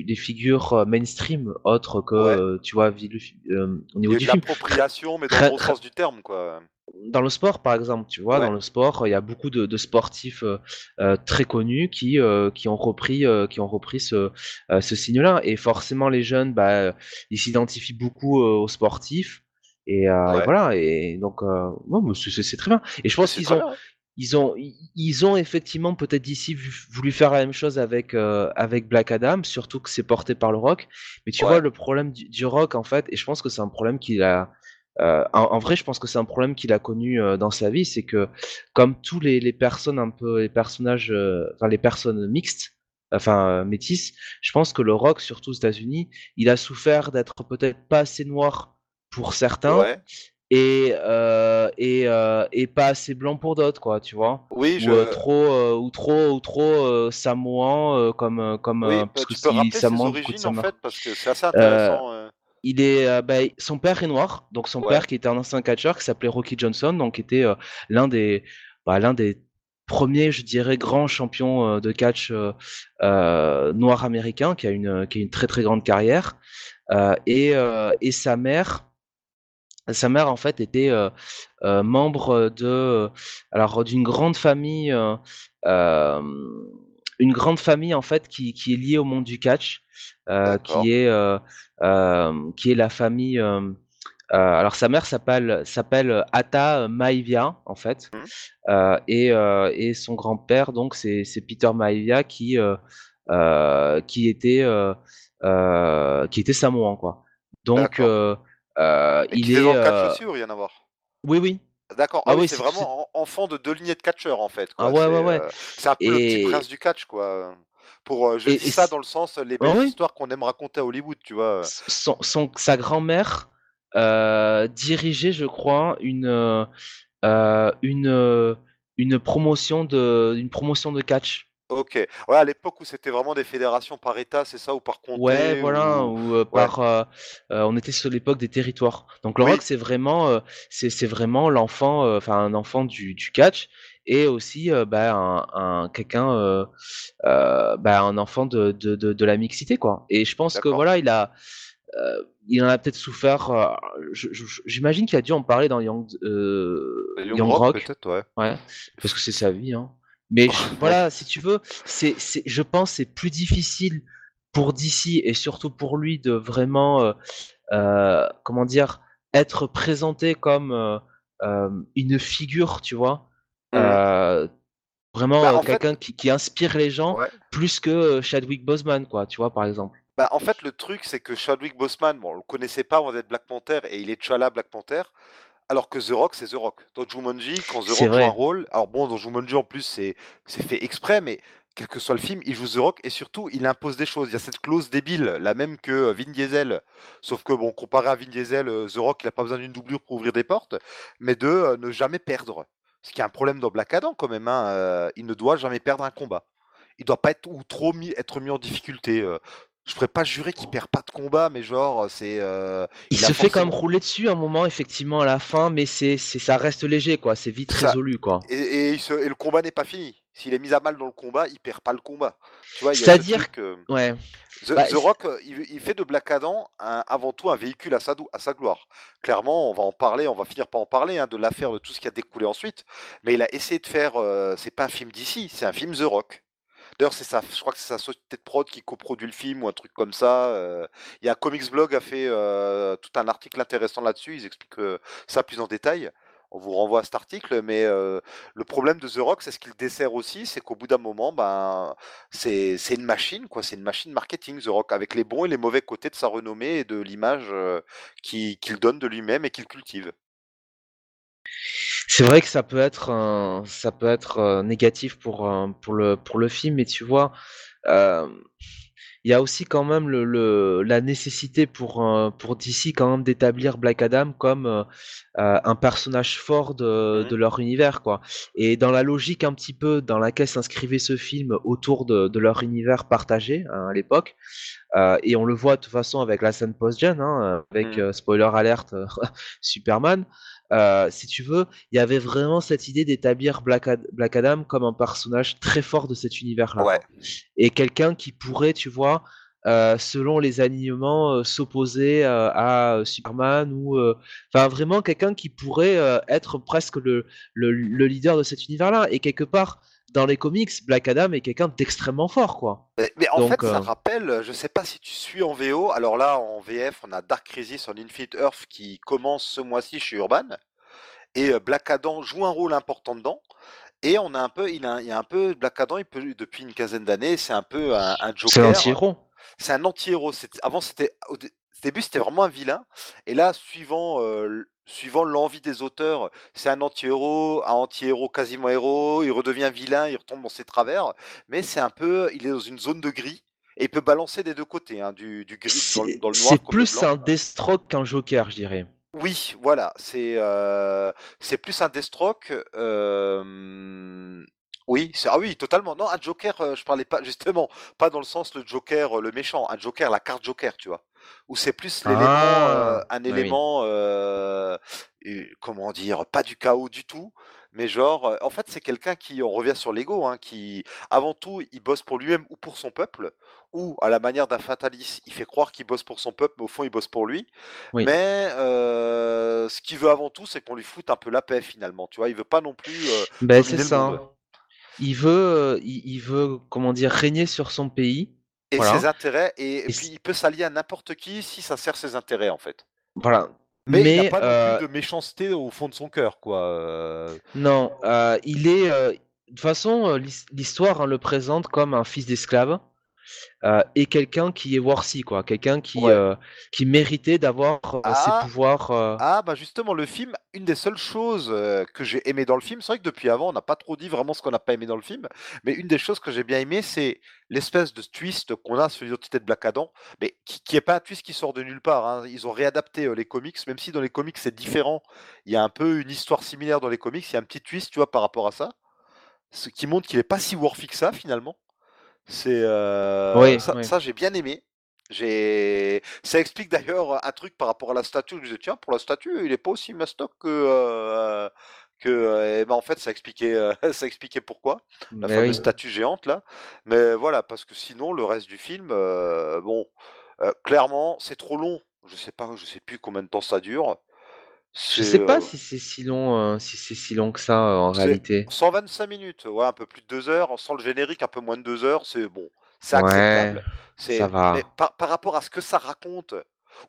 les figures mainstream, autres que, tu vois, au niveau du film. L'appropriation, mais dans le bon sens du terme, quoi dans le sport, par exemple, tu vois, dans le sport, il y a beaucoup de, sportifs euh, euh, très connus qui, euh, qui ont repris, qui ont repris ce, ce signe-là. Et forcément, les jeunes, bah, ils s'identifient beaucoup aux sportifs. Et, voilà. Et donc, c'est très bien. Et je pense qu'ils ont, ils ont, ils ont effectivement peut-être d'ici voulu faire la même chose avec, avec Black Adam, surtout que c'est porté par le rock. Mais tu vois, le problème du, du, rock, en fait, et je pense que c'est un problème qu'il a euh, en, vrai, je pense que c'est un problème qu'il a connu euh, dans sa vie, c'est que comme tous les, les, personnes un peu, les personnages, euh, enfin les personnes mixtes, enfin métisses, je pense que le rock, surtout aux États-Unis, il a souffert d'être peut-être pas assez noir pour certains. Et, et, et pas assez blanc pour d'autres quoi tu vois? Oui je... ou trop ou trop ou trop samoan comme comme oui, parce bah, que tu peux rappeler ses origines en fait parce que c'est assez intéressant il est, euh, bah, son père est noir, donc son père qui était un ancien catcheur qui s'appelait Rocky Johnson, donc qui était euh, l'un des, bah, l'un des premiers, je dirais, grands champions euh, de catch noir américain, qui a une, qui a une très très grande carrière. et, et sa mère, sa mère en fait était membre de, alors d'une grande famille, une grande famille en fait qui, qui est liée au monde du catch, qui est euh, qui est la famille. Euh, euh, alors sa mère s'appelle s'appelle Atta Maivia en fait, mmh. et, et son grand-père donc c'est Peter Maivia qui qui était qui était samoan quoi. Donc il est. est. dans le catch aussi ou rien à voir? Oui, oui. D'accord. Ah, ah oui, c'est vraiment enfant de deux lignées de catcheurs en fait. Ah ouais, ouais, ouais. c'est un peu le petit prince du catch, quoi. Pour, je dis ça dans le sens les ah belles histoires qu'on aime raconter à Hollywood, tu vois. Son, son sa grand-mère dirigeait, je crois, une une une promotion de une promotion de catch. OK. Ouais, à l'époque où c'était vraiment des fédérations par État, c'est ça? Ou par comté? Ouais, voilà, ou, par, on était sur l'époque des territoires. Donc le rock, c'est vraiment, c'est vraiment l'enfant, enfin un enfant du du catch et aussi, bah, un un quelqu'un, bah, un enfant de de de de la mixité, quoi et je pense que voilà, il a, il en a peut-être souffert, j'imagine qu'il a dû en parler dans Young, Young Rock peut-être, ouais. Ouais, parce que c'est sa vie, hein. Mais voilà, si tu veux, c'est, je pense c'est plus difficile pour DC et surtout pour lui de vraiment, euh, euh, comment dire, être présenté comme euh, une figure, tu vois. Mmh. vraiment bah, quelqu'un qui, qui, inspire les gens plus que Chadwick Boseman, quoi, tu vois, par exemple. Bah, en fait, le truc, c'est que Chadwick Boseman, bon, on le connaissait pas avant d'être Black Panther et il est T'Challa Black Panther. Alors que The Rock, c'est The Rock. Dans Jumanji, quand The Rock joue un rôle, alors bon, dans Jumanji en plus, c'est fait exprès, mais quel que soit le film, il joue The Rock et surtout, il impose des choses. Il y a cette clause débile, la même que euh, Vin Diesel. Sauf que, bon, comparé à Vin Diesel, euh, The Rock, il n'a pas besoin d'une doublure pour ouvrir des portes, mais de euh, ne jamais perdre. Ce qui est un problème dans Black Adam quand même. Hein, il ne doit jamais perdre un combat. Il doit pas être ou trop mis, être mis en difficulté je pourrais pas jurer qu'il perd pas de combat, mais genre, c'est. Euh, il, se fait quand même rouler dessus un moment, effectivement, à la fin, mais c'est, ça reste léger, quoi. C'est vite résolu, quoi. Et, le combat n'est pas fini. S'il est mis à mal dans le combat, il perd pas le combat. Tu vois, C'est-à-dire que. Ouais. The, bah, Rock, il, fait de Black Adam avant tout un véhicule à sa, à sa gloire. Clairement, on va en parler, on va finir par en parler hein, de l'affaire, de tout ce qui a découlé ensuite. Mais il a essayé de faire. Euh, c'est pas un film d'ici, c'est un film The Rock. D'ailleurs, c'est je crois que c'est sa société de prod qui coproduit le film ou un truc comme ça. Euh. Il y a Comics Blog a fait euh, tout un article intéressant là-dessus. Ils expliquent euh, ça plus en détail. On vous renvoie à cet article, mais le problème de The Rock, c'est ce qu'il dessert aussi, c'est qu'au bout d'un moment, ben, c'est une machine, quoi. C'est une machine marketing, The Rock, avec les bons et les mauvais côtés de sa renommée et de l'image qu'il donne de lui-même et qu'il cultive. C'est vrai que ça peut être, ça peut être, négatif pour, pour le pour le film, mais tu vois, il y a aussi quand même le la nécessité pour, pour DC quand même d'établir Black Adam comme, un personnage fort de mmh de leur univers, quoi et dans la logique un petit peu dans laquelle s'inscrivait ce film autour de de leur univers partagé, hein, à l'époque, et on le voit de toute façon avec la scène post-gen, hein, avec, mmh. spoiler alert, Superman. Euh, si tu veux, il y avait vraiment cette idée d'établir Black, Adam comme un personnage très fort de cet univers-là. Et quelqu'un qui pourrait, tu vois, euh, selon les alignements, euh, s'opposer à Superman ou, enfin, vraiment quelqu'un qui pourrait être presque le, le, leader de cet univers-là. Et quelque part, dans les comics, Black Adam est quelqu'un d'extrêmement fort, quoi. Mais, en fait, ça rappelle, je sais pas si tu suis en VO, alors là, en VF, on a Dark Crisis on Infinite Earth qui commence ce mois-ci chez Urban, et Black Adam joue un rôle important dedans. Et on a un peu, il, a, il y a un peu, Black Adam, il peut, depuis une quinzaine d'années, c'est un peu un, un Joker. C'est un anti-héros. C'est un anti-héros. Avant, c'était, au début, c'était vraiment un vilain. Et là, suivant suivant l'envie des auteurs, c'est un anti-héros, un anti-héros quasiment héros, il redevient vilain, il retombe dans ses travers, mais c'est un peu, il est dans une zone de gris, et il peut balancer des deux côtés, hein, du, gris dans, le noir. C'est plus un Deathstroke qu'un Joker, je dirais. Oui, voilà, c'est c'est plus un Deathstroke. Oui, c'est ah oui, totalement. Non, un Joker, je parlais pas justement, pas dans le sens le Joker, le méchant, un Joker, la carte Joker, tu vois. Où c'est plus l'élément, ah! un élément, comment dire, pas du chaos du tout, mais genre, en fait, c'est quelqu'un qui, on revient sur l'ego, hein, qui, avant tout, il bosse pour lui-même ou pour son peuple, ou à la manière d'un fataliste, il fait croire qu'il bosse pour son peuple, mais au fond, il bosse pour lui. Mais ce qu'il veut avant tout, c'est qu'on lui foute un peu la paix finalement, tu vois? Il veut pas non plus. Ben, c'est ça. Hein. Il veut, il, veut, comment dire, régner sur son pays. Et ses intérêts, et, puis il peut s'allier à n'importe qui si ça sert ses intérêts en fait. Voilà. Mais, il n'a pas non plus de méchanceté au fond de son cœur, quoi. Non, il est. de toute façon, l'histoire hein, le présente comme un fils d'esclave et quelqu'un qui est worthy, quoi. Quelqu'un qui, qui méritait d'avoir ses Ah, pouvoirs. ah, bah justement, le film, une des seules choses que j'ai aimé dans le film, c'est vrai que depuis avant, on n'a pas trop dit vraiment ce qu'on n'a pas aimé dans le film, mais une des choses que j'ai bien aimé, c'est l'espèce de twist qu'on a sur l'identité de Black Adam, mais qui, qui est pas un twist qui sort de nulle part. hein. Ils ont réadapté les comics, même si dans les comics c'est différent. Il y a un peu une histoire similaire dans les comics. Il y a un petit twist, tu vois, par rapport à ça, ce qui montre qu'il est pas si worthy que ça finalement. C'est Oui, ça, oui. ça, j'ai bien aimé. J'ai, ça explique d'ailleurs un truc par rapport à la statue. Je me disais, tiens, pour la statue, il est pas aussi mastoc que euh, que. euh, eh ben, en fait, ça expliquait, euh, ça expliquait pourquoi la Mais fameuse oui. statue géante là. Mais voilà, parce que sinon, le reste du film, euh, bon, euh, clairement, c'est trop long. Je sais pas, je sais plus combien de temps ça dure. Je sais pas euh, si c'est si long, heu, si c'est si long que ça, heu, en réalité. 125 minutes, ouais, un peu plus de 2 heures. Sans le générique, un peu moins de 2 heures. C'est bon, c'est Ouais, acceptable. ça C'est, mais va. par, par rapport à ce que ça raconte,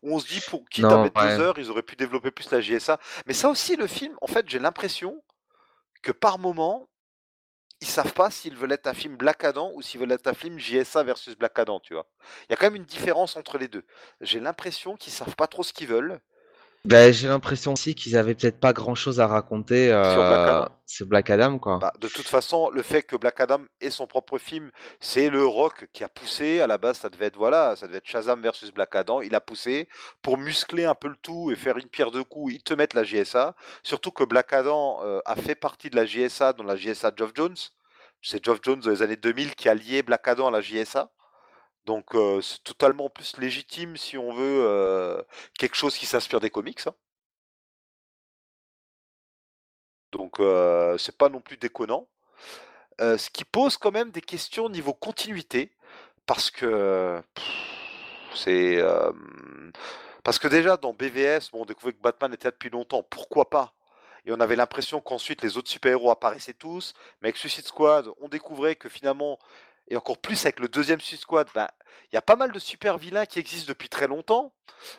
où on se dit, pour mettre 2 ouais. heures, ils auraient pu développer plus la JSA. Mais ça aussi, le film, en fait, j'ai l'impression que par moment, ils savent pas s'ils veulent être un film Black Adam ou s'ils veulent être un film JSA versus Black Adam, tu vois? Il y a quand même une différence entre les deux. J'ai l'impression qu'ils savent pas trop ce qu'ils veulent Beh, j'ai l'impression aussi qu'ils avaient peut-être pas grand-chose à raconter, sur Black heu, Adam. sur Black Adam, quoi. Bah, de toute façon, le fait que Black Adam ait son propre film, c'est le Rock qui a poussé. À la base, ça devait être voilà, ça devait être Shazam versus Black Adam. Il a poussé pour muscler un peu le tout et faire une pierre deux coups. Ils te mettent la JSA. Surtout que Black Adam euh, a fait partie de la JSA dans la JSA Geoff Jones. C'est Geoff Jones dans les années 2000 qui a lié Black Adam à la JSA. Donc c'est totalement plus légitime si on veut quelque chose qui s'inspire des comics. hein. Donc c'est pas non plus déconnant. Ce qui pose quand même des questions niveau continuité, parce que c'est parce que déjà dans BVS, bon, on découvrait que Batman était là depuis longtemps, pourquoi pas? Et on avait l'impression qu'ensuite les autres super-héros apparaissaient tous, mais avec Suicide Squad, on découvrait que finalement, et encore plus avec le deuxième Suicide Squad, ben, il y a pas mal de super vilains qui existent depuis très longtemps.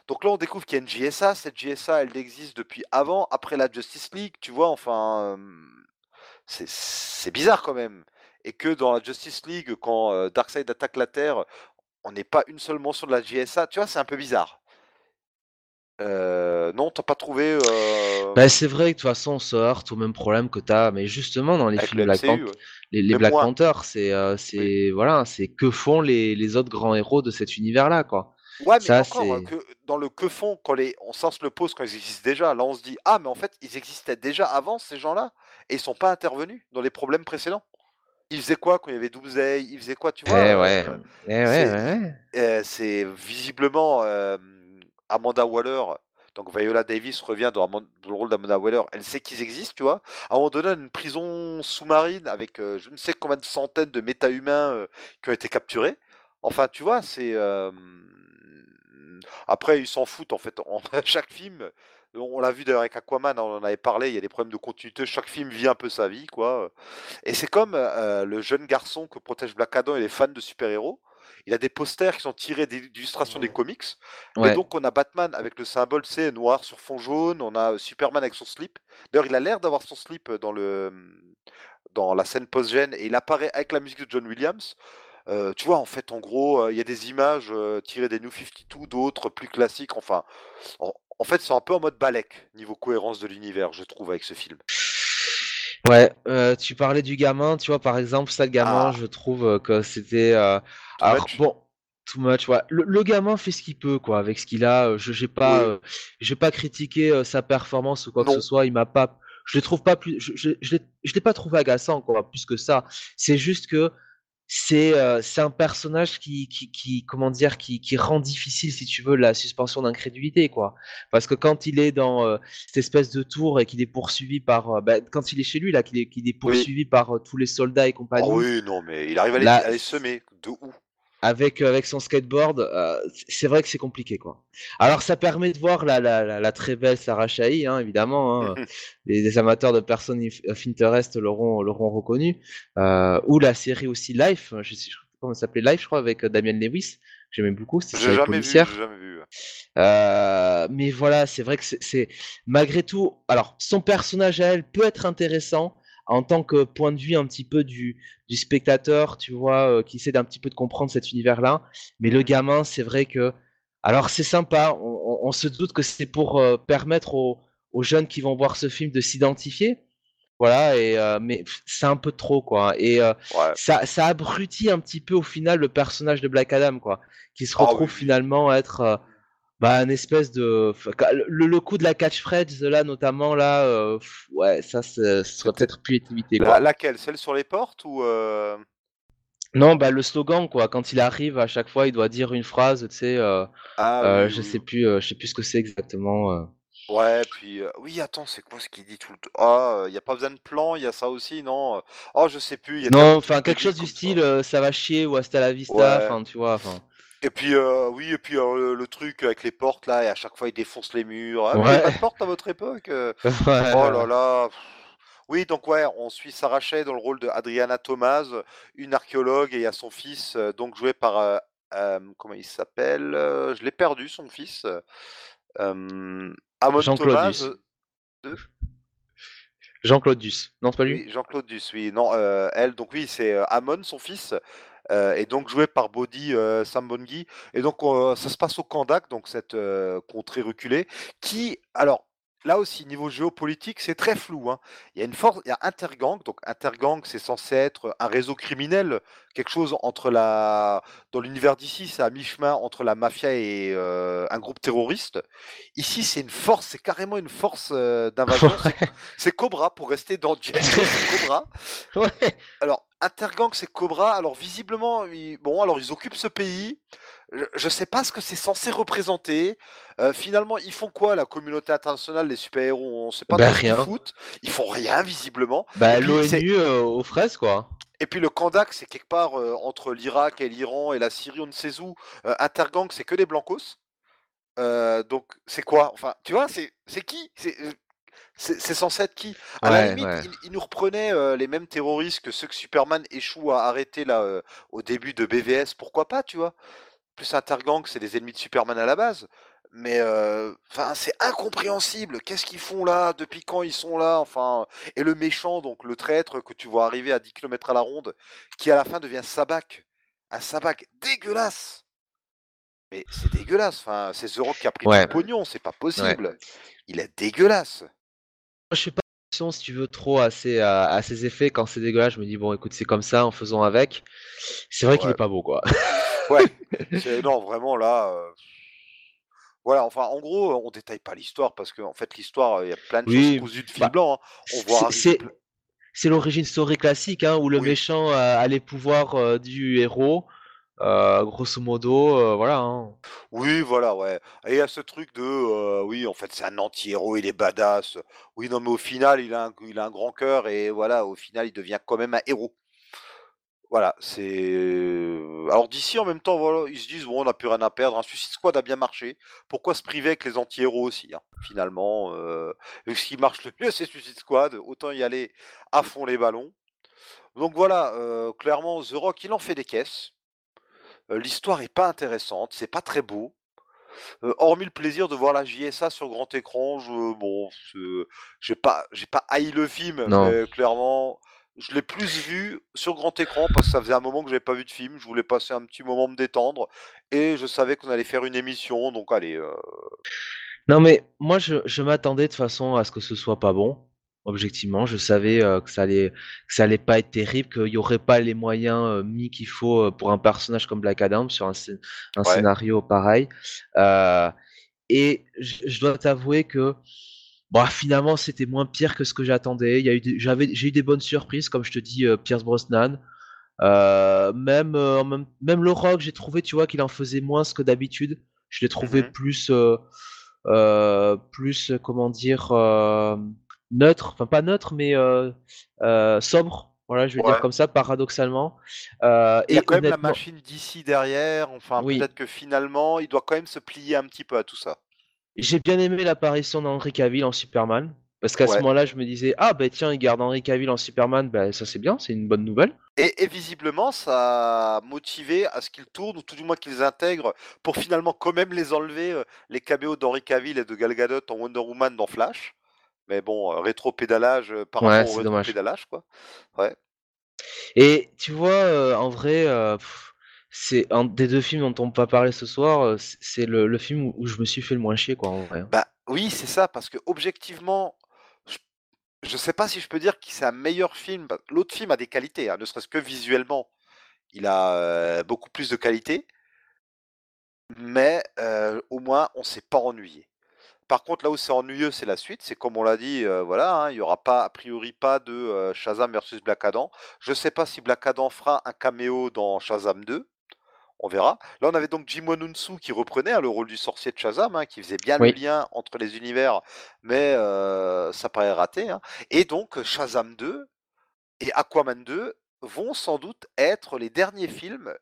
Donc là, on découvre qu'il y a une JSA. Cette JSA, elle existe depuis avant, après la Justice League, tu vois, enfin. c'est bizarre quand même. Et que dans la Justice League, quand euh, Darkseid attaque la Terre, on n'est pas une seule mention de la JSA, tu vois, c'est un peu bizarre. Euh, non, t'as pas trouvé euh, Bah, c'est vrai que de toute façon, on se heurte au même problème que tu as mais justement dans les avec films le Black Panther, ouais. Les Black Panther, c'est, oui. c'est voilà, c'est que font les les autres grands héros de cet univers-là, quoi. Ouais, mais Ça, encore, euh, c'est que dans le que font, quand les, on sens le pose quand ils existent déjà, là on se dit, ah, mais en fait, ils existaient déjà avant, ces gens-là, et ils sont pas intervenus dans les problèmes précédents. Ils faisaient quoi quand il y avait Doomsday? Ils faisaient quoi, tu vois? eh ouais, euh, eh ouais, c'est ouais, euh, c'est visiblement euh, Amanda Waller. Donc Viola Davis revient dans, le rôle d'Amanda Waller. Elle sait qu'ils existent, tu vois. À un moment donné, une prison sous-marine avec euh, je ne sais combien de centaines de méta-humains euh, qui ont été capturés. Enfin, tu vois, c'est. euh, Après, ils s'en foutent en fait. En chaque film, on l'a vu d'ailleurs avec Aquaman, on en avait parlé. Il y a des problèmes de continuité. Chaque film vit un peu sa vie, quoi. Et c'est comme le jeune garçon que protège Black Adam et les fans de super-héros. Il a des posters qui sont tirés d'illustrations des comics. Ouais. donc, on a Batman avec le symbole, c'est noir sur fond jaune. On a Superman avec son slip. D'ailleurs, il a l'air d'avoir son slip dans, le, dans la scène post-gène et il apparaît avec la musique de John Williams. Euh, tu vois, en fait, en gros, euh, il y a des images euh, tirées des New 52, d'autres plus classiques. Enfin, en, en fait, c'est un peu en mode Balek, niveau cohérence de l'univers, je trouve, avec ce film. Ouais, heu, tu parlais du gamin, tu vois, par exemple, ça, le gamin, Ah, je trouve, heu, que c'était, too alors much? bon, too much, ouais. Le le gamin fait ce qu'il peut, quoi, avec ce qu'il a, heu, je j'ai pas, Oui. je vais pas critiquer, heu, sa performance ou quoi que ce soit. Il m'a pas je le trouve pas plus je je l'ai pas trouvé agaçant, quoi, plus que ça. C'est juste que c'est, c'est un personnage qui qui qui comment dire? Qui qui rend difficile, si tu veux, la suspension d'incrédulité, quoi. Parce que quand il est dans, heu, cette espèce de tour et qu'il est poursuivi par, heu, bah, quand il est chez lui, là, qu'il est est Oui. poursuivi par, heu, tous les soldats et Oh compagnie, oui, non, mais il arrive à les, là, à les semer. De où? Avec, heu, avec son skateboard, heu, c c'est vrai que c'est compliqué, quoi. Alors ça permet de voir la la la la très belle Sarah Shahi, hein, évidemment, hein, les les amateurs de Person if of Interest l'auront reconnu, ou la série aussi Life, je sais comment ça s'appelait? Life, je crois, avec, heu, Damian Lewis. J'aimais beaucoup, c'était jamais jamais vu. mais voilà, c'est vrai que c'est malgré tout alors son personnage à elle peut être intéressant. En tant que point de vue un petit peu du, du spectateur, tu vois, qui essaie d'un petit peu de comprendre cet univers-là. Mais le gamin, c'est vrai que, alors c'est sympa, on, se doute que c'est pour permettre aux, aux, jeunes qui vont voir ce film de s'identifier. Voilà, et mais c'est un peu trop, quoi. Et ça, ça abrutit un petit peu au final le personnage de Black Adam, quoi, qui se ah retrouve finalement à être bah, une espèce de. Le, le, coup de la catchphrase, là, notamment, là, ouais, ça, ça serait peut-être plus évité. Quoi. laquelle? Celle sur les portes ou. Non, bah, le slogan, quoi. Quand il arrive, à chaque fois, il doit dire une phrase, tu sais. Ah, je sais plus, je sais plus ce que c'est exactement. Ouais, puis oui, attends, c'est quoi ce qu'il dit tout le temps Ah, il y a pas besoin de plan, il y a ça aussi, non? Oh, je sais plus. Y a non, enfin quelque chose du style, ça. va chier ou hasta la vista, enfin tu vois, enfin. Et puis oui, et puis le, truc avec les portes là, et à chaque fois il défonce les murs. Ah, ouais. pas de porte à votre époque Oh là là. Oui, donc ouais, on suit Sarah Shea dans le rôle de Adriana Thomas, une archéologue, et il y a son fils, donc joué par comment il s'appelle Je l'ai perdu, son fils. Jean-Claude Duss. Euh, Jean-Claude Duss. Non, c'est pas lui? Jean-Claude Duss, oui. Non, euh, elle, donc oui, c'est euh, Amon, son fils, et donc joué par Bodhi Sambongi. Et donc ça se passe au Kandak, donc cette contrée reculée, qui, alors, là aussi, niveau géopolitique, c'est très flou. Hein. Il y a une force, il y a Intergang. Donc Intergang, c'est censé être un réseau criminel, quelque chose entre la, dans l'univers d'ici, c'est à mi-chemin entre la mafia et euh, un groupe terroriste. Ici, c'est une force, c'est carrément une force euh, d'invasion. C'est Cobra pour rester dans Cobra. Alors Intergang, c'est Cobra. Alors visiblement, bon, alors ils occupent ce pays je ne sais pas ce que c'est censé représenter. Euh, finalement, ils font quoi, la communauté internationale, les super-héros? On sait pas bah, rien. Ils, ils font rien, visiblement. Bah, l'ONU euh, aux fraises, quoi. Et puis le Kandak, c'est quelque part euh, entre l'Irak et l'Iran et la Syrie, on ne sait où. Intergang, c'est que des blancos. donc, c'est quoi? Enfin, tu vois, c'est qui? C'est censé être qui? À la limite, il, nous reprenait les mêmes terroristes que ceux que Superman échoue à arrêter là au début de BVS. Pourquoi pas, tu vois? Plus Intergang, c'est des ennemis de Superman à la base. Mais enfin, c'est incompréhensible. Qu'est-ce qu'ils font là? Depuis quand ils sont là? Enfin, et le méchant, donc le traître que tu vois arriver à 10 km à la ronde, qui à la fin devient Sabak, un Sabak dégueulasse. Mais c'est dégueulasse. Enfin, c'est Zero qui a pris ouais. pognon, c'est pas possible. Il est dégueulasse. Je sais pas si tu veux trop à ses, à, effets quand c'est dégueulasse. Je me dis bon, écoute, c'est comme ça, en faisant avec. C'est vrai qu'il est pas beau, quoi. Ouais, non, vraiment là. Euh, voilà, enfin, en gros, on détaille pas l'histoire parce qu'en fait, l'histoire, il y a plein de choses cousues de fil bah, blanc. Hein. On voit c'est l'origine story classique hein, où le méchant a, les pouvoirs euh, du héros. Euh, grosso modo, voilà. Hein. Oui, voilà, ouais. Et il y a ce truc de, oui, en fait, c'est un anti-héros, il est badass. Oui, non, mais au final, il a un, il a un grand cœur et voilà, au final, il devient quand même un héros. Voilà, c'est. Alors d'ici en même temps, voilà, ils se disent bon, on n'a plus rien à perdre. Un Suicide Squad a bien marché. Pourquoi se priver avec les anti-héros aussi hein, Finalement, euh... ce qui marche le mieux, c'est Suicide Squad. Autant y aller à fond les ballons. Donc voilà, euh, clairement, The Rock, il en fait des caisses. Euh, l'histoire est pas intéressante, c'est pas très beau. Euh, hormis le plaisir de voir la JSA sur grand écran, je, bon, j'ai pas, j'ai pas haï le film, mais clairement, je l'ai plus vu sur grand écran parce que ça faisait un moment que j'avais pas vu de film. Je voulais passer un petit moment me détendre et je savais qu'on allait faire une émission, donc allez. Euh. Non mais moi je, m'attendais de façon à ce que ce soit pas bon. Objectivement, je savais euh, que ça allait que ça allait pas être terrible, qu'il y aurait pas les moyens euh, mis qu'il faut pour un personnage comme Black Adam sur un, un scénario pareil. et je dois t'avouer que Bon, finalement, c'était moins pire que ce que j'attendais. Il y a eu, j'avais, j'ai eu des bonnes surprises, comme je te dis, euh, Pierce Brosnan. Euh, même, euh, même, même le Rock, j'ai trouvé, tu vois, qu'il en faisait moins que d'habitude. Je l'ai trouvé mhm. plus, plus, comment dire, neutre. Enfin, pas neutre, mais sobre. Voilà, je vais dire comme ça, paradoxalement. il y a quand même la machine d'ici derrière. Enfin, peut-être que finalement, il doit quand même se plier un petit peu à tout ça. J'ai bien aimé l'apparition d'Henry Cavill en Superman. Parce qu'à ce moment-là, je me disais, ah bah tiens, il garde Henry Cavill en Superman, bah ça c'est bien, c'est une bonne nouvelle. Et, visiblement, ça a motivé à ce qu'ils tournent, ou tout du moins qu'ils intègrent, pour finalement quand même les enlever, euh, les caméos d'Henry Cavill et de Gal Gadot en Wonder Woman dans Flash. Mais bon, rétro-pédalage par Ouais, rapport au c'est dommage. rétro-pédalage, quoi. Ouais. Et tu vois, en vrai, c'est un des 2 films dont on pas parlé ce soir, c'est le le film où je me suis fait le moins chier, quoi, en vrai, hein. Bah, oui, c'est ça, parce qu'objectivement, je je sais pas si je peux dire que c'est un meilleur film. Bah, l'autre film a des qualités, hein, ne serait-ce que visuellement, il a, beaucoup plus de qualités mais au moins on s'est pas ennuyé. Par contre, là où c'est ennuyeux, c'est la suite. C'est comme on l'a dit, heu, voilà, hein, il y aura pas, a priori, pas de, heu, Shazam versus Black Adam. Je sais pas si Black Adam fera un caméo dans Shazam 2, on verra. Là, on avait donc Jimon Hounsou qui reprenait, hein, le rôle du sorcier de Shazam, hein, qui faisait bien le lien entre les univers, mais heu, ça paraît raté, et donc Shazam 2 et Aquaman 2 vont sans doute être les derniers films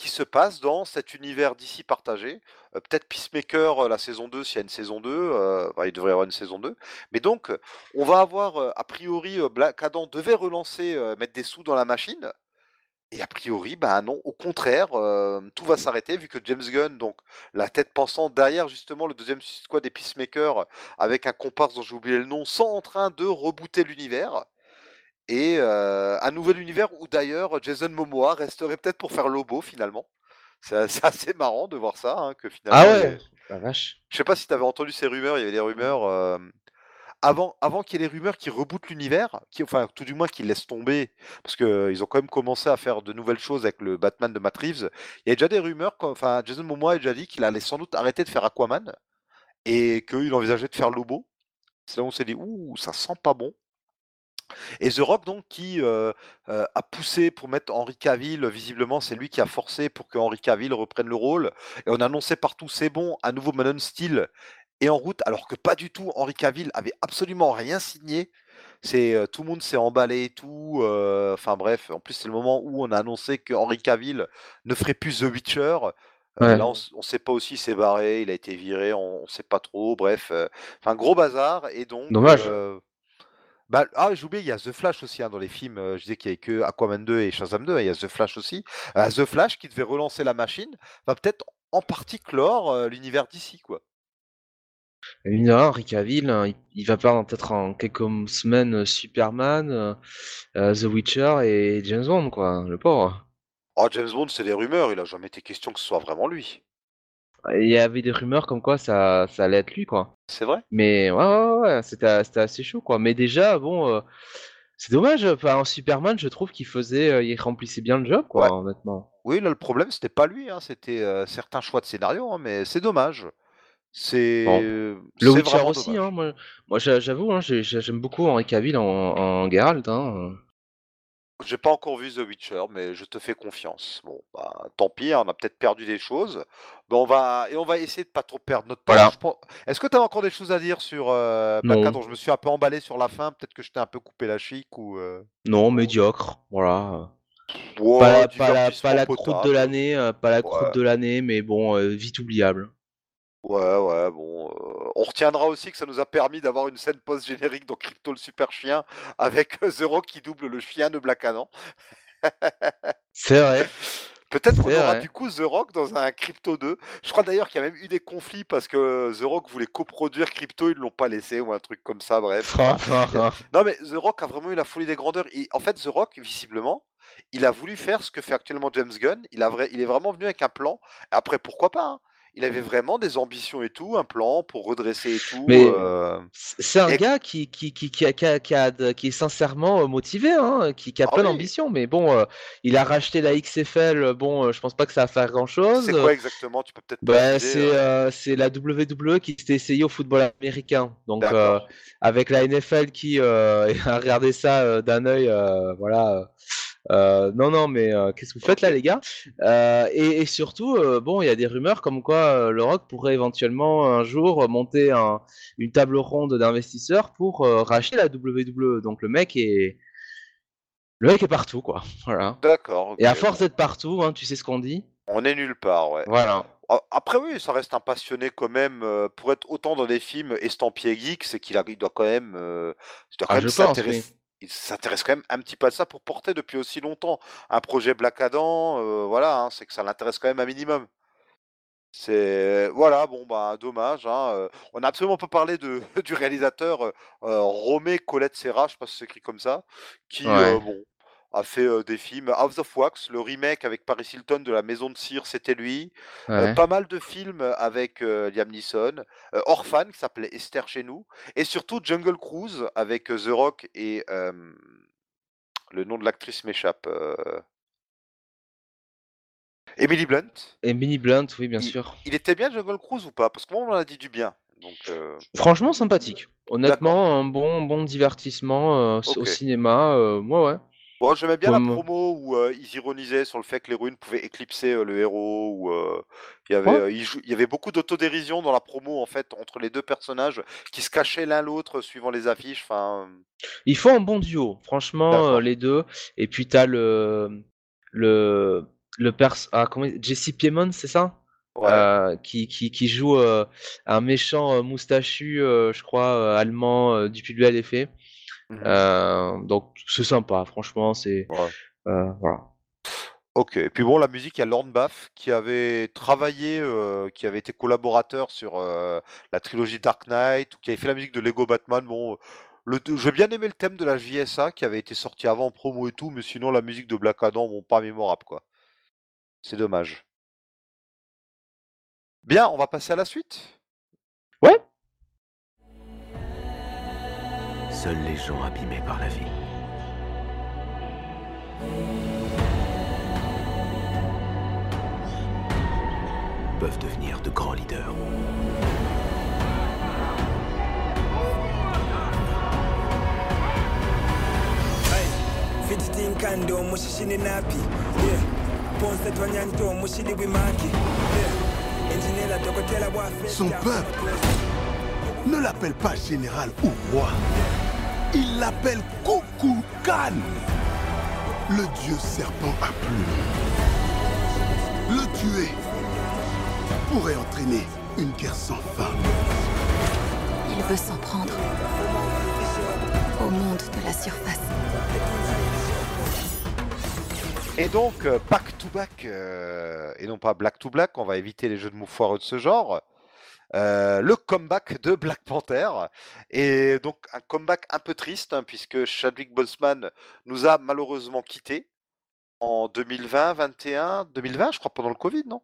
qui se passent dans cet univers DC partagé. Heu, peut-être Peacemaker, heu, la saison 2 s'il y a une saison 2, heu, bah, il devrait y avoir une saison 2. Mais donc, on va avoir, a priori, Black Adam devait relancer, mettre des sous dans la machine et a priori, bah, non, au contraire, tout va s'arrêter vu que James Gunn, donc la tête pensante derrière justement le 2e Suicide Squad et Peacemaker, avec un comparse dont j'ai oublié le nom, sont en train de rebooter l'univers et heu, un nouvel univers où d'ailleurs Jason Momoa resterait peut-être pour faire Lobo finalement. C'est assez marrant de voir ça, hein, que Ah finalement il ouais? La vache. je sais pas si tu avais entendu ces rumeurs, il y avait des rumeurs, hem, avant avant qu'il y ait les rumeurs qui rebootent l'univers, qui enfin tout du moins qu'ils laissent tomber, parce qu'ils ont quand même commencé à faire de nouvelles choses avec le Batman de Matt Reeves. Il y a déjà des rumeurs enfin Jason Momoa a déjà dit qu'il allait sans doute arrêter de faire Aquaman et qu'il envisageait de faire Lobo. C'est là où on s'est dit: «Ouh, ça sent pas bon». Et The Rock donc qui, heu heu, a poussé pour mettre Henry Cavill, visiblement c'est lui qui a forcé pour que Henry Cavill reprenne le rôle et on annonçait partout: «C'est bon, un nouveau Man of Steel est en route», alors que pas du tout. Henry Cavill avait absolument rien signé. C'est, heu, tout le monde s'est emballé et tout, enfin bref, en plus c'est le moment où on a annoncé que Henry Cavill ne ferait plus The Witcher. Ouais. là on on sait pas aussi, s'est barré, il a été viré, on on sait pas trop, bref, enfin gros bazar et donc Dommage. Bah ah j'ai oublié, il y a The Flash aussi, hein, dans les films, heu, je disais qu'il y avait que Aquaman 2 et Shazam 2, il y a The Flash aussi. Heu, The Flash qui devait relancer la machine, va peut-être en partie clore, heu, l'univers DC, quoi. Rien, Henry Cavill, hein, il il va perdre peut-être en quelques semaines Superman, The Witcher et James Bond, quoi, le pauvre. Oh James Bond, c'est des rumeurs, il a jamais été question que ce soit vraiment lui. Il y avait des rumeurs comme quoi ça ça allait être lui, quoi. C'est vrai? Mais ouais, ouais, ouais, c'était c'était assez chaud, quoi. Mais déjà, bon, heu, c'est dommage, enfin, en Superman, je trouve qu'il faisait, heu, il remplissait bien le job, Ouais. quoi, honnêtement. Oui, là, le problème, c'était pas lui, hein, c'était, heu, certains choix de scénario, hein, mais c'est dommage. C'est, Bon, le Witcher aussi, hein, moi moi j'a j'avoue, j'ai j'ai j'aime beaucoup Henry Cavill en en Geralt, hein. J'ai pas encore vu The Witcher, mais je te fais confiance. Bon, bah, tant pis, hein, on a peut-être perdu des choses. Bah, on va et on va essayer de pas trop perdre notre temps. Voilà. Est-ce que tu as encore des choses à dire sur, heu, Black. Adam? Je me suis un peu emballé sur la fin, peut-être que je t'ai un peu coupé la chic ou, heu? Non, médiocre, voilà, heu. Pas la pas la pas divertissement la croûte de l'année, pas la croûte Ouais. de l'année, mais bon, heu, vite oubliable. Ouais, ouais, bon, heu, on retiendra aussi que ça nous a permis d'avoir une scène post générique dans Crypto le super chien avec The Rock qui double le chien de Black Adam. C'est vrai. Peut-être qu'on C'est aura vrai. du coup The Rock dans un Crypto 2. Je crois d'ailleurs qu'il y a même eu des conflits parce que The Rock voulait coproduire Crypto, ils l'ont pas laissé ou un truc comme ça, bref, enfin, il y a non mais The Rock a vraiment eu la folie des grandeurs et en fait The Rock, visiblement, il a voulu faire ce que fait actuellement James Gunn, il a vrai il est vraiment venu avec un plan. Après pourquoi pas, hein? Il avait vraiment des ambitions et tout, un plan pour redresser et tout, Mais heu c c'est un et gars qui qui qui qui a a est sincèrement, heu, motivé, hein, qui a Ah plein oui! d'ambition. Mais bon, heu, il a racheté la XFL, bon, heu, je pense pas que ça va faire grand-chose, C'est heu. quoi exactement? Tu peux peut-être Bah, c'est, c'est la WWE qui s'était essayée au football américain. Donc, avec la NFL qui, a regardé ça, d'un œil, voilà, heu, non, non, mais, heu, qu'est-ce que vous faites là, les gars? Heu et et surtout, bon, il y a des rumeurs comme quoi, le Rock pourrait éventuellement un jour monter un une table ronde d'investisseurs pour, racheter la WWE. Donc le mec est le mec est partout, quoi, voilà. D'accord, Et à force d'être partout, hein, tu sais ce qu'on dit? On est nulle part, ouais. Voilà. Après oui, ça reste un passionné quand même, pour être autant dans des films estampillés geek, c'est qu'il doit quand même, heu, il doit quand Ah, même il s'intéresse quand même un petit peu à ça pour porter depuis aussi longtemps un projet Black Adam, heu, voilà, hein, c'est que ça l'intéresse quand même un minimum. C'est voilà, bon, bah, dommage, hein, heu, on a absolument pas parlé de du réalisateur, heu, Rommé Colette Serra, je sais pas si ça s'écrit comme ça, qui, Ouais. bon, a fait, des films. House of Wax, le remake avec Paris Hilton de La Maison de Cire, c'était lui. Pas mal de films avec, Liam Neeson. Orphan qui s'appelait Esther chez nous et surtout Jungle Cruise avec, The Rock et le nom de l'actrice m'échappe, Emily Blunt. Emily Blunt, oui, bien Il sûr. il était bien Jungle Cruise ou pas? Parce que moi, on m'en a dit du bien, donc Franchement sympathique. Honnêtement, un bon bon divertissement, au cinéma, heu, ouais, ouais. Bon, j'aimais bien la promo où, heu, ils ironisaient sur le fait que l'héroïne pouvait éclipser, heu, le héros heu, il y avait, il y beaucoup d'autodérision dans la promo, en fait, entre les 2 personnages qui se cachaient l'un l'autre suivant les affiches, enfin, ils font un bon duo, franchement, les 2. et puis tu as le le le pers ah comment Jesse Plemons, c'est ça? Ouais. Qui qui qui joue, un méchant, moustachu, je crois, allemand, du Public Effet. Mmh Heu, donc c'est sympa, franchement, c'est, Ouais. heu, voilà. OK et puis bon, la musique, il y a Lorne Baff qui avait travaillé, heu, qui avait été collaborateur sur, heu, la trilogie Dark Knight ou qui avait fait la musique de Lego Batman. Bon, le j'ai bien aimé le thème de la JSA qui avait été sorti avant en promo et tout, mais sinon la musique de Black Adam, bon, pas mémorable, quoi. C'est dommage. Bien, on va passer à la suite? Ouais, Seuls les gens abîmés par la vie. peuvent devenir de grands leaders. Fidgeting kando mushishini napi yeah. Ponse twanyanto mushili wimaki yeah. Engineer dokotela wa Son peuple ne l'appelle pas général ou roi. Il l'appelle Coucou Khan, le dieu serpent à plumes. Le tuer pourrait entraîner une guerre sans fin. Il veut s'en prendre au monde de la surface. Et donc, euh, back to back, euh, et non pas black to black, on va éviter les jeux de mots foireux de ce genre. Euh, le comeback de Black Panther. Et donc, un comeback un peu triste, hein, puisque Chadwick Boseman nous a malheureusement quittés en 2020, 21, 2020, je crois, pendant le Covid, non?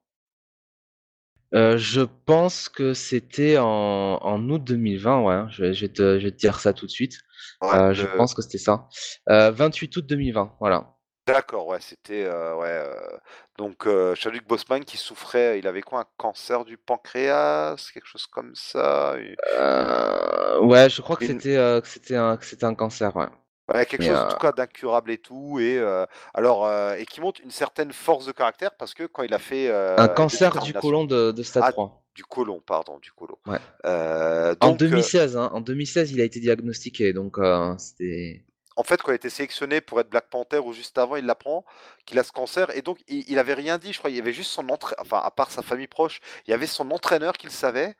Heu, je pense que c'était en en août 2020, ouais, hein, je vais je vais te je vais te dire ça tout de suite. Ouais, Heu, je pense que c'était ça. Heu, 28 août 2020, voilà. D'accord, ouais, c'était euh, ouais. euh, donc euh, Chadwick Boseman qui souffrait, il avait quoi, un cancer du pancréas, quelque chose comme ça, une, Heu, ouais, je crois que une- c'était, que c'était un que c'était un cancer, ouais. ouais, quelque Mais, chose en tout cas d'incurable et tout, et euh, alors euh, et qui montre une certaine force de caractère parce que quand il a fait un euh, de cancer du détermination, côlon de de stade ah 3. du côlon, pardon, du côlon. Ouais. Euh, En donc euh, 2016, hein, en 2016, il a été diagnostiqué, donc, c'était en fait, quand il a été sélectionné pour être Black Panther ou juste avant, il l'apprend qu'il a ce cancer et donc il, il avait rien dit, je crois, il y avait juste son entraîneur, enfin à part sa famille proche, il y avait son entraîneur qui le savait.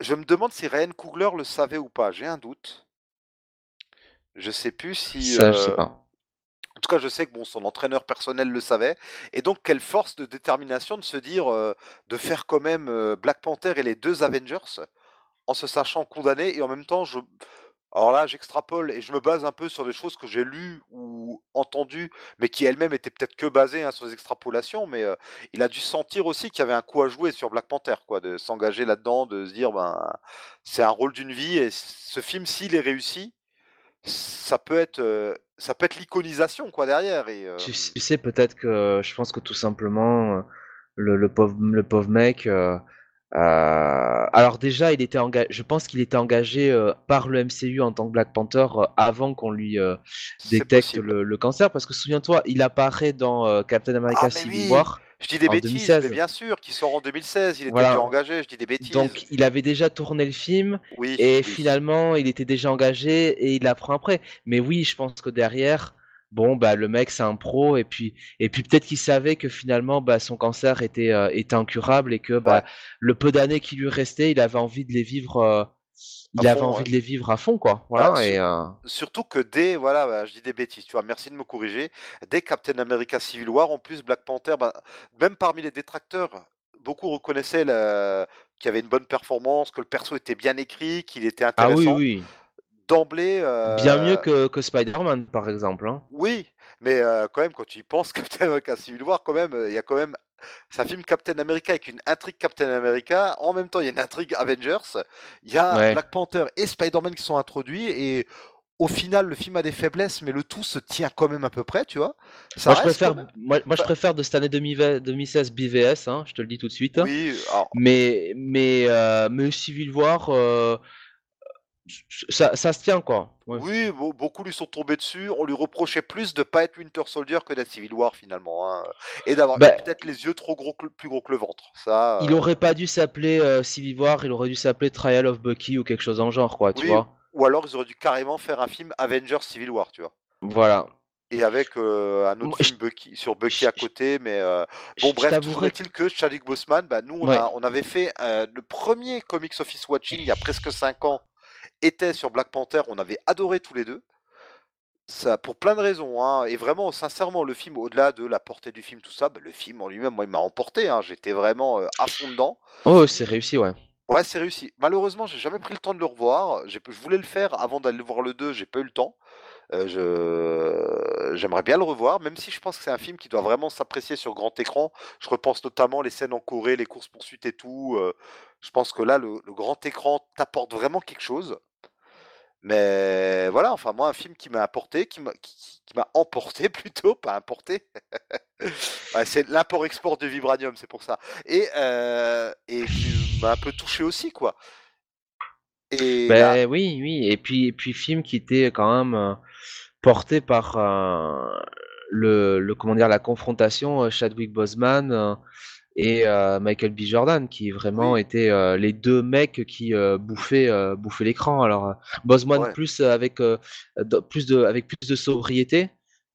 Je me demande si Ryan Coogler le savait ou pas, j'ai un doute. Je sais plus si, ça, je sais pas. en tout cas, je sais que bon, son entraîneur personnel le savait et donc quelle force de détermination de se dire, heu, de faire quand même, heu, Black Panther et les 2 Avengers en se sachant condamné et en même temps je alors là, j'extrapole et je me base un peu sur des choses que j'ai lues ou entendues, mais qui elles-mêmes étaient peut-être que basées, hein, sur des extrapolations, mais, il a dû sentir aussi qu'il y avait un coup à jouer sur Black Panther, quoi, de s'engager là-dedans, de se dire: «Ben, c'est un rôle d'une vie» et ce film, s'il est réussi, ça peut être, ça peut être l'iconisation, quoi, derrière et Tu sais, peut-être que je pense que tout simplement, le le pauvre le pauvre mec, heu, alors déjà, il était enga je pense qu'il était engagé, heu, par le MCU en tant que Black Panther, heu, avant qu'on lui, c'est détecte le le cancer. Parce que souviens-toi, il apparaît dans, heu, Captain Ah America Civil oui! War Je dis des en bêtises, mais 2016. bien sûr, qui sort en 2016, il était déjà engagé, je dis des bêtises. donc il avait déjà tourné le film Oui, et oui. finalement, il était déjà engagé et il apprend après. Mais oui, je pense que derrière, bon, bah, le mec, c'est un pro et puis et puis peut-être qu'il savait que finalement, bah, son cancer était, heu, était incurable et que, Ouais, bah, le peu d'années qui lui restaient, il avait envie de les vivre, heu, à il avait fond, envie ouais. de les vivre à fond, quoi. Voilà et heu surtout que dès voilà, bah, je dis des bêtises, tu vois? Merci de me corriger. Dès Captain America Civil War, en plus, Black Panther, bah, même parmi les détracteurs, beaucoup reconnaissaient qu'il y avait une bonne performance, que le perso était bien écrit, qu'il était Ah oui, intéressant. oui. D'emblée, Bien mieux euh, que, que Spider-Man, par exemple. hein. oui, mais euh, quand même, quand tu y penses, Captain America Civil War, quand même, euh, il y a quand même. C'est un film Captain America avec une intrigue Captain America. En même temps, il y a une intrigue Avengers. Il y a Ouais. Black Panther et Spider-Man qui sont introduits. Et au final, le film a des faiblesses, mais le tout se tient quand même à peu près, tu vois. Ça Moi, je préfère, quand même- moi, moi, je Enfin- préfère de cette année 2020 2016 BVS, hein, je te le dis tout de suite. Oui, alors, Mais, mais, euh, mais Civil War, euh, ça, ça se tient, quoi. Ouais. oui, beau- beaucoup lui sont tombés dessus. On lui reprochait plus de pas être Winter Soldier que d'être Civil War finalement, hein. et d'avoir Bah, peut-être les yeux trop gros, que- plus gros que le ventre. Ça, Il euh, aurait pas dû s'appeler euh, Civil War, il aurait dû s'appeler Trial of Bucky ou quelque chose en genre, quoi, tu Oui. vois. Ou alors ils auraient dû carrément faire un film Avengers Civil War, tu vois. Voilà. Et avec euh, un autre Moi, film Bucky, sur Bucky à je- côté, mais euh, bon je bref, toujours est-il que Chadwick Boseman, bah, nous on, Ouais. a- on avait fait euh, le premier Comics Office Watching il y a presque 5 ans, était sur Black Panther, on avait adoré tous les deux. Ça, pour plein de raisons, hein, et vraiment, sincèrement, le film, au-delà de la portée du film, tout ça, bah, le film en lui-même, moi, il m'a emporté, hein, j'étais vraiment euh, à fond dedans. Oh, c'est réussi, ouais. Ouais, c'est réussi. Malheureusement, j'ai jamais pris le temps de le revoir. Je voulais le faire avant d'aller voir le 2, j'ai pas eu le temps. Euh, je... J'aimerais bien le revoir, même si je pense que c'est un film qui doit vraiment s'apprécier sur grand écran. Je repense notamment les scènes en Corée, les courses-poursuites et tout. euh, Je pense que là, le, le grand écran t'apporte vraiment quelque chose. Mais voilà, enfin, moi, un film qui m'a apporté, qui m'a qui, qui m'a emporté plutôt, pas importé. Ouais, c'est l'import-export de Vibranium, c'est pour ça. Et, euh, et qui m'a un peu touché aussi, quoi. Et là- Ben oui, oui. Et puis, et puis film qui était quand même euh, porté par euh, le, le comment dire la confrontation euh, Chadwick Boseman et euh, Michael B. Jordan, qui vraiment Oui. étaient euh, les deux mecs qui euh, bouffaient bouffaient l'écran. Alors Ouais. plus avec de- plus de avec plus de sobriété.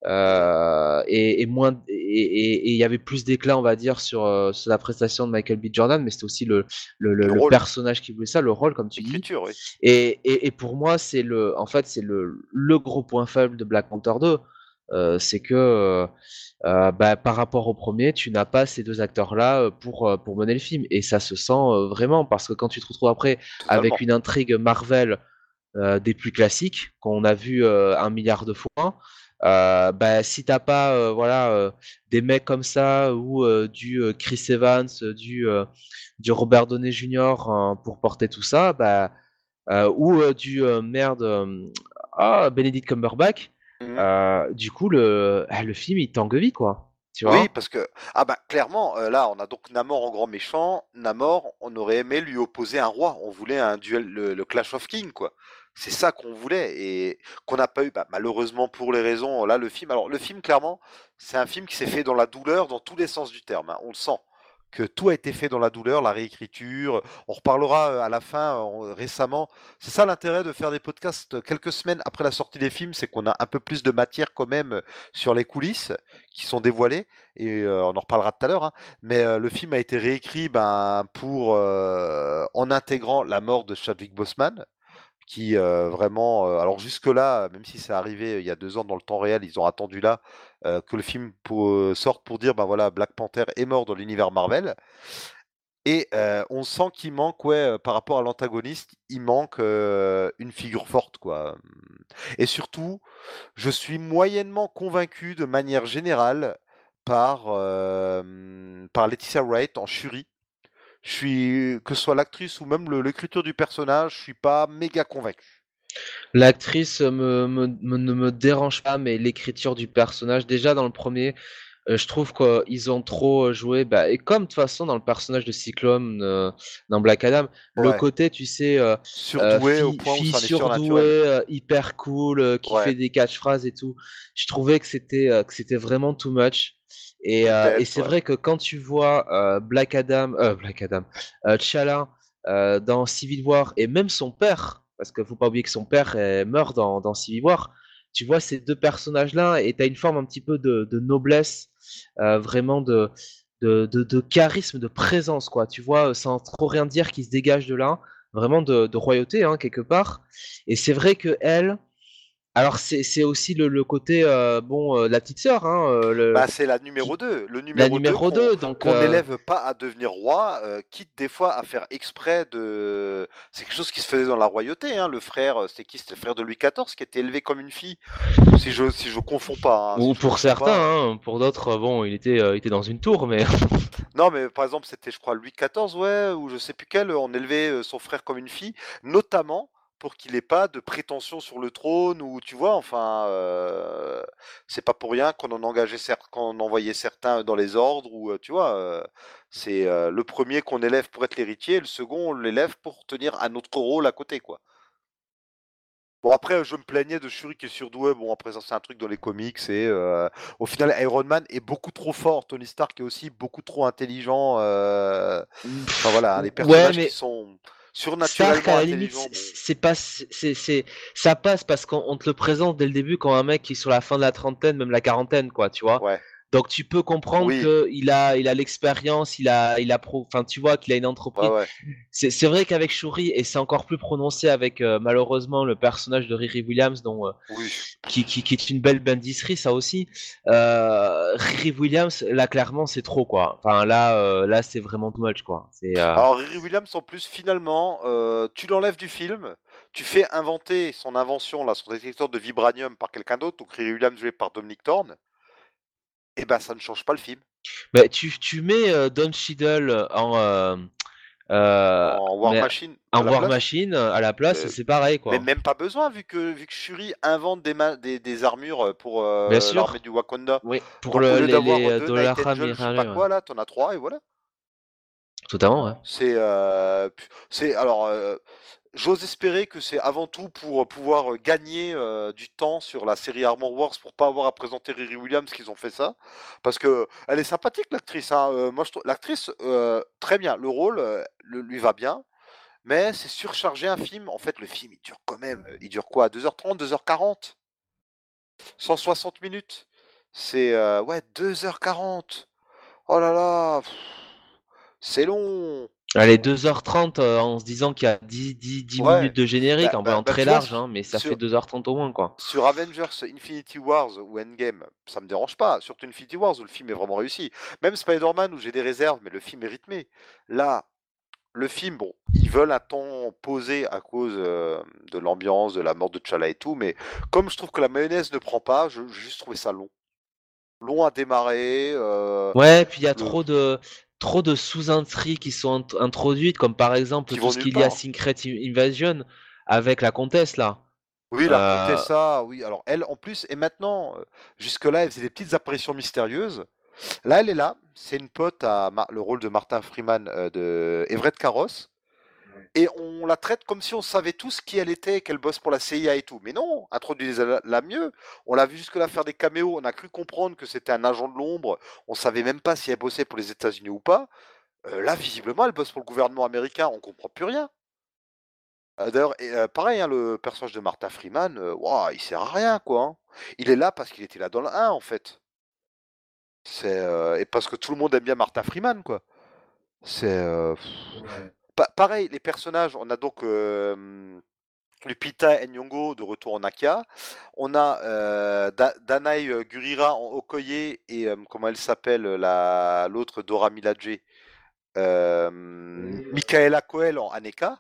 euh, et, et moins et il y avait plus d'éclat on va dire sur, sur la prestation de Michael B. Jordan mais c'était aussi le, le, personnage qui voulait ça le rôle comme tu dis oui. et, et, et pour moi, c'est le, en fait, c'est le, le gros point faible de Black Panther 2. Euh, c'est que euh, bah, par rapport au premier, tu n'as pas ces deux acteurs-là euh, pour, euh, pour mener le film. Et ça se sent euh, vraiment parce que quand tu te retrouves après avec une intrigue Marvel euh, des plus classiques qu'on a vu euh, un milliard de fois, euh, bah, si t'as pas euh, voilà euh, des mecs comme ça ou du Chris Evans, du du Robert Downey Jr. hein, pour porter tout ça, bah ou du merde ah Benedict Cumberbatch Euh, du coup le ah, le film il tangue vie quoi tu vois? Oui, parce que ah bah clairement, là, on a donc Namor en grand méchant. Namor, on aurait aimé lui opposer un roi. On voulait un duel, le, le Clash of Kings, quoi. C'est ça qu'on voulait et qu'on n'a pas eu. Bah, malheureusement pour les raisons. Là, le film. Alors, le film, clairement, c'est un film qui s'est fait dans la douleur, dans tous les sens du terme. hein. On le sent que tout a été fait dans la douleur, la réécriture. On reparlera euh, à la fin euh, récemment. C'est ça l'intérêt de faire des podcasts euh, quelques semaines après la sortie des films, c'est qu'on a un peu plus de matière quand même sur les coulisses qui sont dévoilées et on en reparlera tout à l'heure. hein. Mais le film a été réécrit ben, pour en intégrant la mort de Chadwick Boseman, qui vraiment, alors jusque là, même si c'est arrivé il y a deux ans dans le temps réel, ils ont attendu là que le film sorte pour dire ben voilà Black Panther est mort dans l'univers Marvel. Et on sent qu'il manque, ouais, par rapport à l'antagoniste, il manque une figure forte, quoi. Et surtout, je suis moyennement convaincu de manière générale par, par Laetitia Wright en Shuri. Je suis, que ce soit l'actrice ou même l'écriture du personnage, je suis pas méga convaincu. L'actrice me, me- me- ne me dérange pas, mais l'écriture du personnage, déjà dans le premier, euh, je trouve qu'ils ont trop euh, joué. Bah, et comme de toute façon dans le personnage de Cyclone euh, dans Black Adam, le côté, tu sais, euh, Surdoué au fille, point surdouée, hyper cool, qui Ouais. fait des catchphrases et tout. Je trouvais que c'était que c'était vraiment too much. Et, euh, et c'est ouais. vrai que quand tu vois euh, Black Adam, euh, Black Adam, euh, T'Challa dans Civil War et même son père, parce qu'il faut pas oublier que son père meurt dans, dans Civil War, tu vois ces deux personnages-là et tu as une forme un petit peu de, de noblesse, vraiment de, de, de, de charisme, de présence, quoi. Tu vois, sans trop rien dire qui se dégage de là, vraiment de, de royauté, hein, quelque part. Et c'est vrai que elle, Alors c'est aussi le, le côté euh, bon euh, la petite sœur hein, euh, le... bah, c'est la numéro 2 le numéro la numéro 2 donc on n'élève pas à devenir roi quitte des fois à faire exprès de c'est quelque chose qui se faisait dans la royauté hein. le frère c'était qui c'était le frère de Louis XIV qui était élevé comme une fille si je si je confonds pas hein, ou pour certains hein, pour d'autres bon il était il était dans une tour mais non mais par exemple c'était je crois Louis XIV ouais ou je sais plus quel on élevait son frère comme une fille notamment pour qu'il ait pas de prétention sur le trône ou tu vois enfin euh, c'est pas pour rien qu'on en engageait qu'on envoyait certains dans les ordres ou euh, tu vois euh, c'est le premier qu'on élève pour être l'héritier et le second on l'élève pour tenir un autre rôle à côté quoi. Bon après je me plaignais de Shuri qui est surdoué. Bon après ça c'est un truc dans les comics et au final Iron Man est beaucoup trop fort. Tony Stark est aussi beaucoup trop intelligent enfin voilà les personnages qui sont surnaturellement à la limite, c'est pas, c'est, ça passe parce qu'on te le présente dès le début quand un mec qui est sur la fin de la trentaine, même la quarantaine, quoi, tu vois. Ouais. Donc tu peux comprendre qu'il a, il a l'expérience, il a, il a enfin tu vois qu'il a une entreprise. C'est vrai qu'avec Shuri et c'est encore plus prononcé avec euh, malheureusement le personnage de Riri Williams, dont euh, qui, qui, est une belle bandisserie ça aussi. Euh, Riri Williams, là clairement c'est trop quoi. Enfin là, là c'est vraiment too much quoi. Alors Riri Williams en plus finalement, tu l'enlèves du film. Tu fais inventer son invention, là, son détecteur de vibranium par quelqu'un d'autre, donc Riri Williams joué par Dominic Thorne et eh ben ça ne change pas le film. Bah, tu, tu mets euh, Don Cheadle en, euh, euh, en War Machine. En War Machine à la place, c'est pareil quoi. Mais même pas besoin vu que vu que Shuri invente des, des, des armures pour l'armée du Wakanda. Oui, pour le, les, les dollars je sais pas quoi là, t'en as trois et voilà. Totalement, ouais. C'est c'est alors J'ose espérer que c'est avant tout pour euh, pouvoir euh, gagner euh, du temps sur la série Armor Wars pour pas avoir à présenter Riri Williams qu'ils ont fait ça. Parce que elle est sympathique l'actrice hein. l'actrice très bien. Le rôle lui va bien. Mais c'est surchargé un film. En fait le film il dure quand même il dure quoi? 2h30 2h40 160 minutes. C'est ouais 2h40 oh là là c'est long Allez, 2h30 euh, en se disant qu'il y a 10, 10, 10 minutes de générique, bah, en bah, bah, très large, hein, mais ça fait 2h30 au moins. quoi. Sur Avengers Infinity Wars ou Endgame, ça me dérange pas. Surtout Infinity Wars où le film est vraiment réussi. Même Spider-Man où j'ai des réserves, mais le film est rythmé. Là, le film, bon, ils veulent un temps posé à cause euh, de l'ambiance, de la mort de T'Challa et tout, mais comme je trouve que la mayonnaise ne prend pas, j'ai juste trouvé ça long long à démarrer. Euh, ouais, puis il y a trop de trop de sous-intrigues qui sont introduites, comme par exemple tout ce qu'il y a Secret Invasion avec la comtesse là. Oui, la euh... comtesse, oui. Alors elle, en plus, et maintenant, euh, jusque-là, elle faisait des petites apparitions mystérieuses. Là, elle est là. C'est une pote à le rôle de Martin Freeman euh, de Everett Carros et on la traite comme si on savait tous qui elle était, qu'elle bosse pour la CIA et tout. Mais non, introduisez-la mieux. On l'a vu jusque-là faire des caméos, on a cru comprendre que c'était un agent de l'ombre, on savait même pas si elle bossait pour les États-Unis ou pas. Euh, là, visiblement, elle bosse pour le gouvernement américain, on comprend plus rien. Euh, d'ailleurs, euh, pareil, hein, le personnage de Martha Freeman, wow, il sert à rien, quoi. Hein. Il est là parce qu'il était là dans le 1, en fait. C'est et parce que tout le monde aime bien Martha Freeman, quoi. C'est pareil, les personnages, on a donc Lupita Nyong'o de retour en Akia. On a euh, Danae Gurira en Okoye et comment elle s'appelle l'autre Dora Milaje. Michaela Coel en Aneka.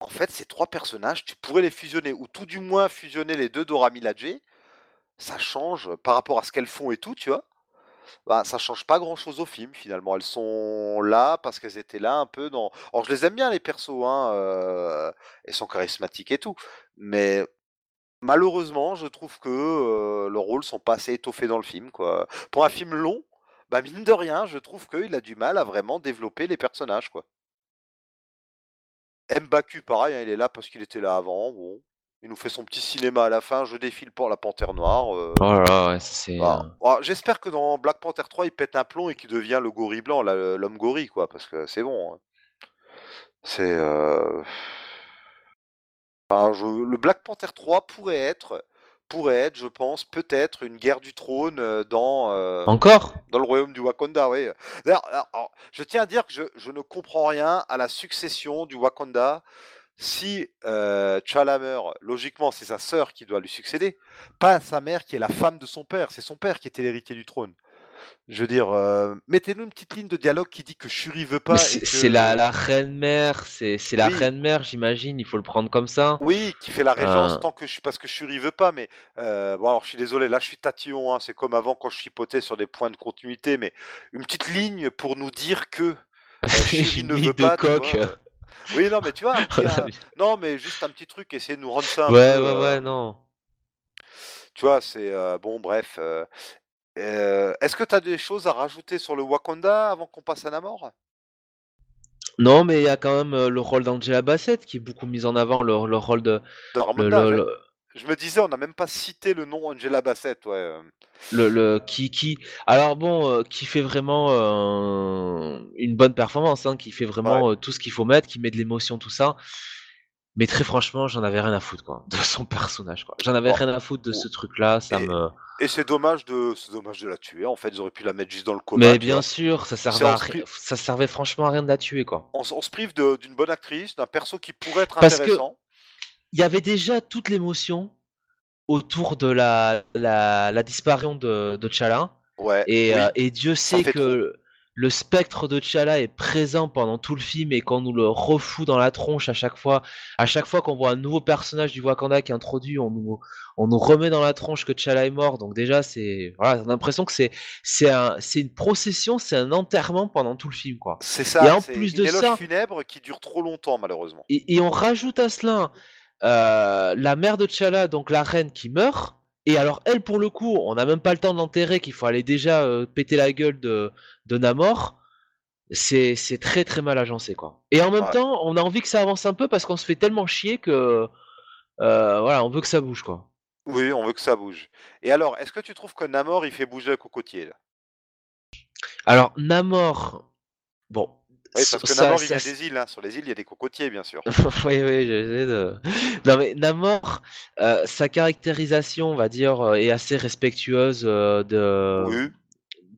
En fait, ces trois personnages, tu pourrais les fusionner, ou tout du moins fusionner les deux Dora Milaje. Ça change par rapport à ce qu'elles font et tout, tu vois bah, ça change pas grand chose au film finalement. Elles sont là parce qu'elles étaient là un peu dans. Alors je les aime bien les persos, hein, euh, elles sont charismatiques et tout, mais malheureusement je trouve que euh, leurs rôles sont pas assez étoffés dans le film. Quoi. Pour un film long, bah mine de rien, je trouve qu'il a du mal à vraiment développer les personnages. Quoi. Mbaku, pareil, hein, il est là parce qu'il était là avant. Il nous fait son petit cinéma à la fin, je défile pour la Panthère Noire. Euh. Oh là là, ouais, c'est. Euh, oh, j'espère que dans Black Panther 3, il pète un plomb et qu'il devient le gorille blanc, l'homme gorille, quoi, parce que c'est bon. Hein. C'est. Euh, le Black Panther 3 pourrait être, pourrait être, je pense, peut-être une guerre du trône dans. Encore? Dans le royaume du Wakanda, oui. D'ailleurs, je tiens à dire que je, je ne comprends rien à la succession du Wakanda si euh, logiquement, c'est sa sœur qui doit lui succéder, pas sa mère qui est la femme de son père. C'est son père qui était l'héritier du trône. Je veux dire, euh, mettez-nous une petite ligne de dialogue qui dit que Shuri veut pas. C'est la, la, reine mère, c'est la reine mère, j'imagine. Il faut le prendre comme ça. Oui, qui fait la régence euh. tant que je, parce que Shuri veut pas. Mais euh, bon, alors je suis désolé, là je suis tatillon. Hein, c'est comme avant quand je chipotais sur des points de continuité, mais une petite ligne pour nous dire que Shuri ne veut pas. Coq. Oui, non, mais tu vois, non, mais juste un petit truc, essayer de nous rendre ça. Un ouais, peu, ouais, ouais, non. Tu vois, c'est bon, bref. Euh, est-ce que tu as des choses à rajouter sur le Wakanda avant qu'on passe à Namor? Non, mais il y a quand même le rôle d'Angela Bassett qui est beaucoup mis en avant, le, rôle de. Je me disais, on n'a même pas cité le nom Angela Bassett, ouais. Le, le qui, qui, alors bon, qui fait vraiment une bonne performance, hein, qui fait vraiment tout ce qu'il faut mettre, qui met de l'émotion, tout ça. Mais très franchement, j'en avais rien à foutre quoi, de son personnage. quoi. J'en avais rien à foutre de ce truc-là. Ça me. Et c'est dommage de, dommage de la tuer. En fait, ils auraient pu la mettre juste dans le coma. Mais bien sûr, ça servait, ça servait franchement à rien de la tuer quoi. On, se prive d'une bonne actrice, d'un perso qui pourrait être Parce intéressant. Il y avait déjà toute l'émotion autour de la, la, disparition de, de Chala. Ouais. Et, euh, et Dieu sait que le spectre de T'Challa est présent pendant tout le film et qu'on nous le refout dans la tronche à chaque fois, à chaque fois qu'on voit un nouveau personnage du Wakanda qui est introduit, on nous, on nous remet dans la tronche que T'Challa est mort. Donc déjà, c'est voilà, on a l'impression que c'est c'est un, une procession, c'est un enterrement pendant tout le film, quoi. C'est ça. Et en plus de ça, funèbre qui dure trop longtemps malheureusement. Et, on rajoute à cela euh, la mère de T'Challa, donc la reine qui meurt. Et alors elle, pour le coup, on n'a même pas le temps de l'enterrer, qu'il faut aller déjà euh, péter la gueule de, de Namor. C'est très très mal agencé quoi. Et en même temps, on a envie que ça avance un peu parce qu'on se fait tellement chier que euh, voilà, on veut que ça bouge quoi. Oui, on veut que ça bouge. Et alors, est-ce que tu trouves que Namor il fait bouger le cocotier là? Alors Namor, bon, oui, parce que Namor, il y a des îles. Hein. Sur les îles, il y a des cocotiers, bien sûr. oui, oui, j'essaie de. Non, mais Namor, euh, sa caractérisation, on va dire, euh, est assez respectueuse euh, de.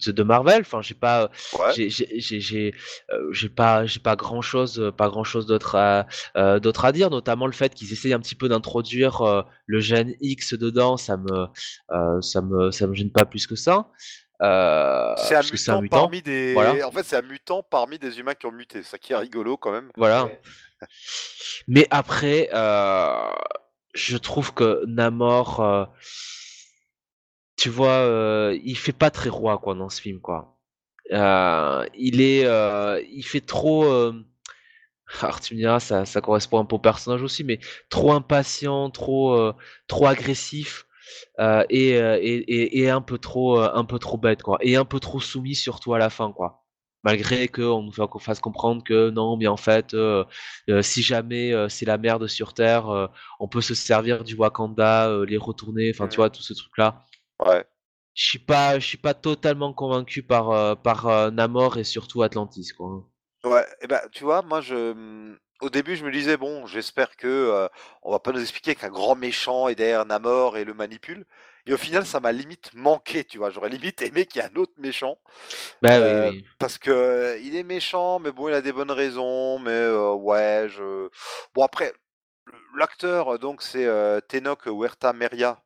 De, Marvel, enfin j'ai pas, j'ai j'ai pas, j'ai pas grand chose, pas grand chose d'autre à, d'autre à dire, notamment le fait qu'ils essayent un petit peu d'introduire le gène X dedans, ça me, ça me, ça me gêne pas plus que ça. Euh, c'est un, mutant parmi des. En fait, c'est un mutant parmi des humains qui ont muté. Ça qui est rigolo quand même. Voilà. Mais après, euh, je trouve que Namor, euh, tu vois, il fait pas très roi quoi dans ce film quoi. il est, il fait trop. Alors tu me diras, ça, ça correspond un peu au personnage aussi, mais trop impatient, trop, trop agressif. Euh, et, euh, et, et, un peu trop euh, un peu trop bête quoi. Et un peu trop soumis surtout à la fin quoi. Malgré qu'on nous fasse comprendre que non mais en fait si jamais c'est la merde sur terre on peut se servir du Wakanda les retourner enfin tu vois tout ce truc là ouais. Je suis pas je suis pas totalement convaincu par par Namor et surtout Atlantis quoi. Ouais et ben tu vois moi je mmh, au début, je me disais, bon, j'espère que euh, on va pas nous expliquer qu'un grand méchant est derrière Namor et le manipule. Et au final, ça m'a limite manqué, tu vois. J'aurais limite aimé qu'il y ait un autre méchant. Bah, oui, euh, oui. Parce que euh, il est méchant, mais bon, il a des bonnes raisons. Mais ouais, je. Bon, après, l'acteur, donc, c'est Tenok Huerta Meria.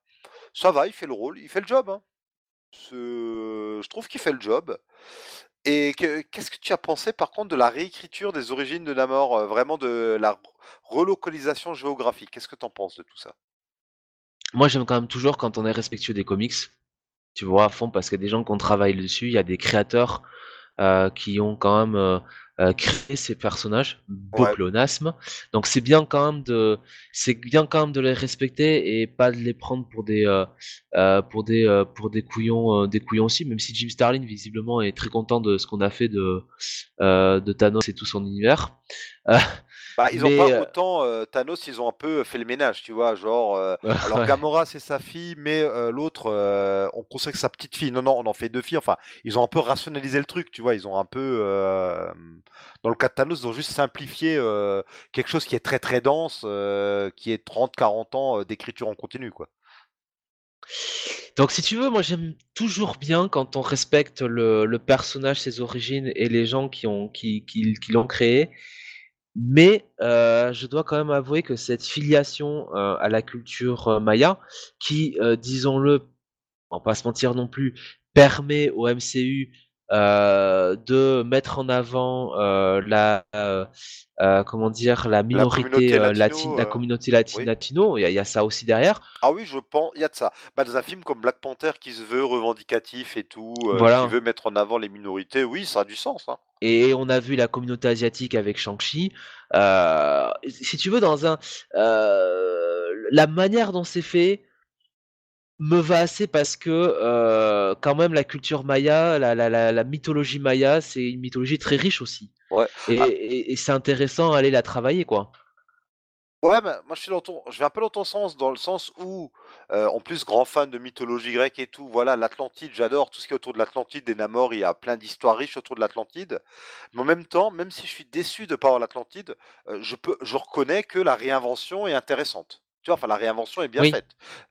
Ça va, il fait le rôle, il fait le job. Hein. Je trouve qu'il fait le job. Et qu'est-ce que tu as pensé par contre de la réécriture des origines de Namor, euh, vraiment de la relocalisation géographique? Qu'est-ce que tu en penses de tout ça? Moi, j'aime quand même toujours quand on est respectueux des comics, tu vois, à fond, parce qu'il y a des gens qui ont travaillé dessus, il y a des créateurs euh, qui ont quand même euh, euh, créé ces personnages, beau Donc c'est bien quand même de, c'est bien quand même de les respecter et pas de les prendre pour des, pour des, pour des couillons, des couillons aussi. Même si Jim Starlin visiblement est très content de ce qu'on a fait de, de Thanos et tout son univers. Bah, ils ont pas euh autant Thanos, ils ont un peu fait le ménage, tu vois, genre alors Gamora c'est sa fille, mais l'autre on considère que sa petite fille. Non non, on en fait deux filles. Enfin, ils ont un peu rationalisé le truc, tu vois, ils ont un peu dans le cas de Thanos, ils ont juste simplifié quelque chose qui est très très dense, qui est 30 40 ans d'écriture en continu quoi. Donc si tu veux, moi j'aime toujours bien quand on respecte le, personnage, ses origines et les gens qui ont qui, qui l'ont créé Mais je dois quand même avouer que cette filiation à la culture maya, qui, disons-le, on va pas se mentir non plus, permet au MCU de mettre en avant la comment dire la minorité latine, la communauté latine latino. Il y, a ça aussi derrière. Ah oui, je pense, il y a de ça. Bah, dans un film comme Black Panther qui se veut revendicatif et tout, qui veut mettre en avant les minorités, oui, ça a du sens. Hein. Et on a vu la communauté asiatique avec Shang-Chi. si tu veux, dans un la manière dont c'est fait, me va assez parce que quand même la culture maya, la, la, la, mythologie maya, c'est une mythologie très riche aussi. Ouais. Ah. Et, c'est intéressant d'aller la travailler, quoi. Ouais, moi je suis dans ton, je vais un peu dans ton sens, dans le sens où, en plus grand fan de mythologie grecque et tout, voilà, l'Atlantide, j'adore tout ce qui est autour de l'Atlantide, des Namor, il y a plein d'histoires riches autour de l'Atlantide. Mais en même temps, même si je suis déçu de ne pas avoir l'Atlantide, je peux, je reconnais que la réinvention est intéressante enfin, la réinvention est bien faite.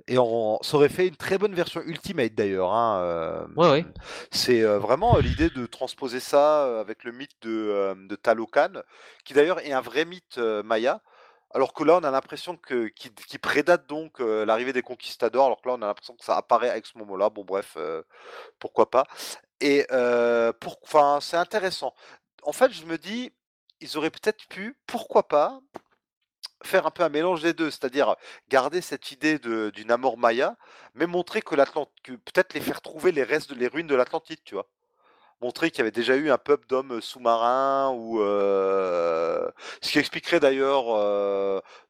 Et on, ça aurait fait une très bonne version Ultimate d'ailleurs. Hein, c'est vraiment l'idée de transposer ça avec le mythe de, de Talocan, qui d'ailleurs est un vrai mythe maya. Alors que là, on a l'impression que qui, prédate donc l'arrivée des conquistadors. Alors que là, on a l'impression que ça apparaît avec ce moment-là. Bon, bref, pourquoi pas. Et pour, enfin, c'est intéressant. En fait, je me dis, ils auraient peut-être pu, pourquoi pas, faire un peu un mélange des deux, c'est-à-dire garder cette idée d'une Namor Maya, mais montrer que l'Atlante, que peut-être les faire trouver les restes, les ruines de l'Atlantide, tu vois. Montrer qu'il y avait déjà eu un peuple d'hommes sous-marins, ou ce qui expliquerait d'ailleurs,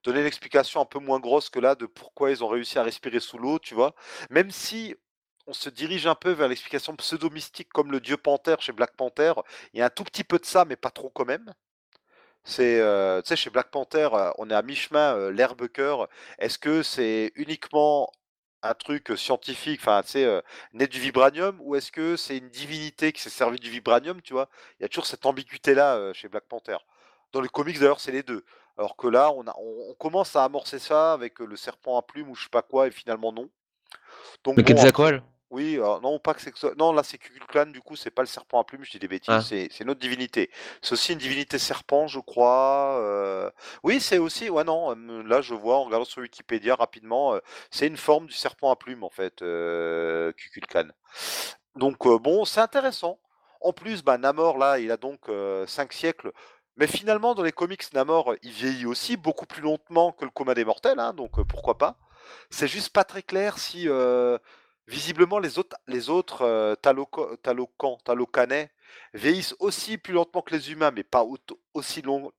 donner une explication un peu moins grosse que là de pourquoi ils ont réussi à respirer sous l'eau, tu vois. Même si on se dirige un peu vers l'explication pseudo-mystique comme le dieu panthère chez Black Panther, il y a un tout petit peu de ça, mais pas trop quand même. C'est, tu sais, chez Black Panther, on est à mi-chemin, l'herbe cœur. Est-ce que c'est uniquement un truc scientifique, enfin, tu sais, né du vibranium, ou est-ce que c'est une divinité qui s'est servi du vibranium, tu vois? Il y a toujours cette ambiguïté-là chez Black Panther. Dans les comics, d'ailleurs, c'est les deux. Alors que là, on, a, on, commence à amorcer ça avec le serpent à plumes ou je sais pas quoi, et finalement non. Donc, bon, oui, non, pas que c'est Non, là, c'est Kukulkan, du coup, c'est pas le serpent à plumes, je dis des bêtises, ah. c'est c'est une autre divinité. C'est aussi une divinité serpent, je crois. Euh. Oui, c'est aussi. Ouais, non, là, je vois, en regardant sur Wikipédia rapidement, c'est une forme du serpent à plumes, en fait, euh, Kukulkan. Donc, bon, c'est intéressant. En plus, bah, Namor, là, il a donc 5 siècles. Mais finalement, dans les comics, Namor, il vieillit aussi beaucoup plus lentement que le coma des mortels, hein, donc pourquoi pas. C'est juste pas très clair si Visiblement, les autres, les autres euh, Talocanais vieillissent aussi plus lentement que les humains, mais pas aussi, long,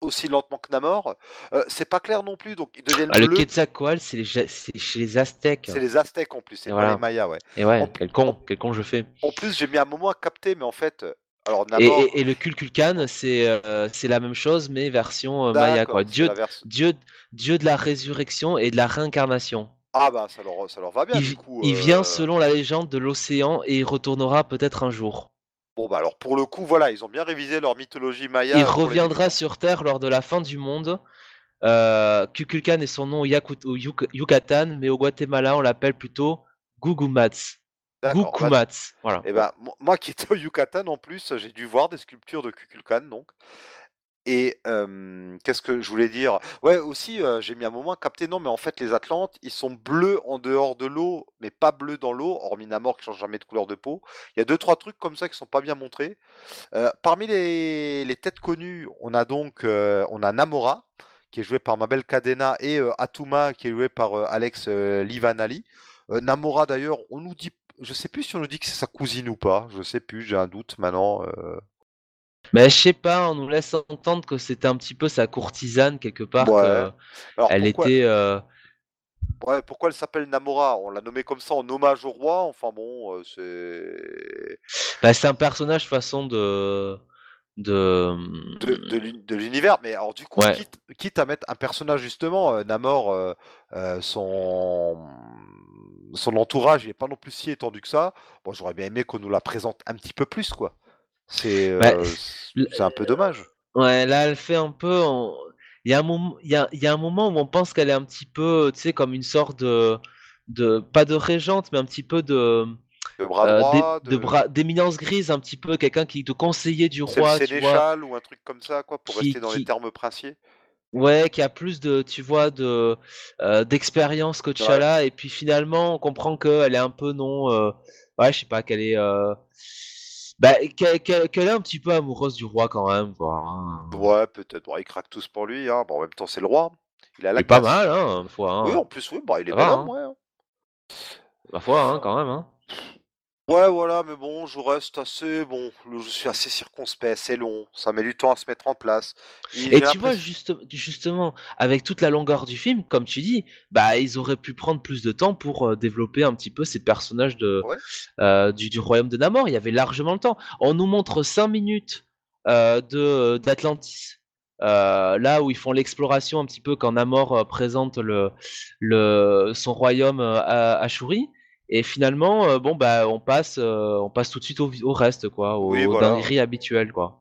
aussi lentement que Namor. Euh, c'est pas clair non plus, donc ils deviennent ah, Le Quetzalcoatl, c'est chez les Aztèques. C'est les Aztèques en plus, c'est pas les Mayas, ouais. Et ouais, quel con, quel con je fais. En plus, j'ai mis un moment à capter, mais en fait, alors, et, le Kulkulkan, c'est euh, c'est la même chose, mais version Maya. Quoi. Dieu, Dieu, Dieu de la résurrection et de la réincarnation. Ah bah ça leur, ça leur va bien il, du coup. Il vient euh. selon la légende de l'océan et il retournera peut-être un jour. Bon bah alors pour le coup voilà, ils ont bien révisé leur mythologie maya. Il reviendra sur Terre lors de la fin du monde. Euh, Kukulkan est son nom au Yucatan, mais au Guatemala on l'appelle plutôt Gugumats. Gukumats, voilà. Et eh ben moi qui étais au Yucatan en plus, j'ai dû voir des sculptures de Kukulkan donc. Et qu'est-ce que je voulais dire? Ouais, aussi, j'ai mis un moment à capter, non, mais en fait, les Atlantes, ils sont bleus en dehors de l'eau, mais pas bleus dans l'eau, hormis Namor qui change jamais de couleur de peau. Il y a deux, trois trucs comme ça qui sont pas bien montrés. parmi les, têtes connues, on a donc on a Namora, qui est joué par Mabel Cadena, et Atuma, qui est joué par Alex Livanali. Namora, d'ailleurs, on nous dit, je sais plus si on nous dit que c'est sa cousine ou pas, je sais plus, j'ai un doute maintenant. Mais je sais pas, on nous laisse entendre que c'était un petit peu sa courtisane quelque part. elle était. Euh ouais, pourquoi elle s'appelle Namora? On l'a nommée comme ça en hommage au roi? Enfin bon, euh, c'est. Bah, c'est un personnage façon de. De, de, l'univers, mais alors du coup, quitte, à mettre un personnage justement, euh, Namor, son son entourage, il n'est pas non plus si étendu que ça. Bon, j'aurais bien aimé qu'on nous la présente un petit peu plus, quoi. C'est bah, c'est un peu dommage. Ouais, là, elle fait un peu. Il, y a un moment, il, y a, il y a un moment où on pense qu'elle est un petit peu, tu sais, comme une sorte de, de. Pas de régente, mais un petit peu de. De bras euh, droit, de bras d'éminence grise un petit peu, quelqu'un qui te conseillait du C'est le roi, tu vois, ou un truc comme ça, quoi, pour qui rester dans les termes princiers. ouais, qui a plus de, tu vois, de euh, d'expérience que Ouais. T'Challa, et puis finalement on comprend qu'elle est un peu non, euh, ouais, je sais pas, qu'elle est, euh, bah, qu'elle est un petit peu amoureuse du roi quand même, quoi. hein. Ouais, peut-être. Bon, ils craquent tous pour lui, hein. Bon, en même temps, c'est le roi. Il a Il la est pas mal, hein, ma foi, Oui, hein. en plus, oui, bah, il est hein. ouais. Ma foi, hein, quand même, hein. Ouais, voilà, mais bon, je reste assez, bon, je suis assez circonspect, c'est long, ça met du temps à se mettre en place. Et tu vois, juste, justement, avec toute la longueur du film, comme tu dis, bah, ils auraient pu prendre plus de temps pour euh, développer un petit peu ces personnages de, Ouais. euh, du, du royaume de Namor. Il y avait largement le temps. On nous montre 5 minutes euh, de d'Atlantis, là où ils font l'exploration un petit peu quand Namor présente le, le, son royaume à, à Shuri. Et finalement, euh, bon, bah, on passe, euh, on passe tout de suite au, au reste, quoi, Oui, voilà. dingueries habituelles, quoi.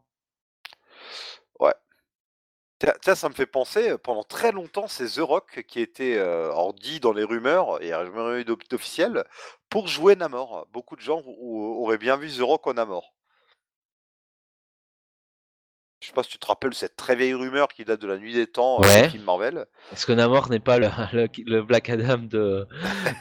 Tiens, tiens, ça me fait penser, euh, pendant très longtemps, c'est The Rock qui était euh, dit dans les rumeurs, et eu d'op- d'officiel, pour jouer Namor. Beaucoup de gens auraient bien vu The Rock en Namor. Je sais pas si tu te rappelles cette très vieille rumeur qui date de la nuit des temps, Ouais. des films Marvel. Est-ce que Namor n'est pas le, le, le Black Adam de,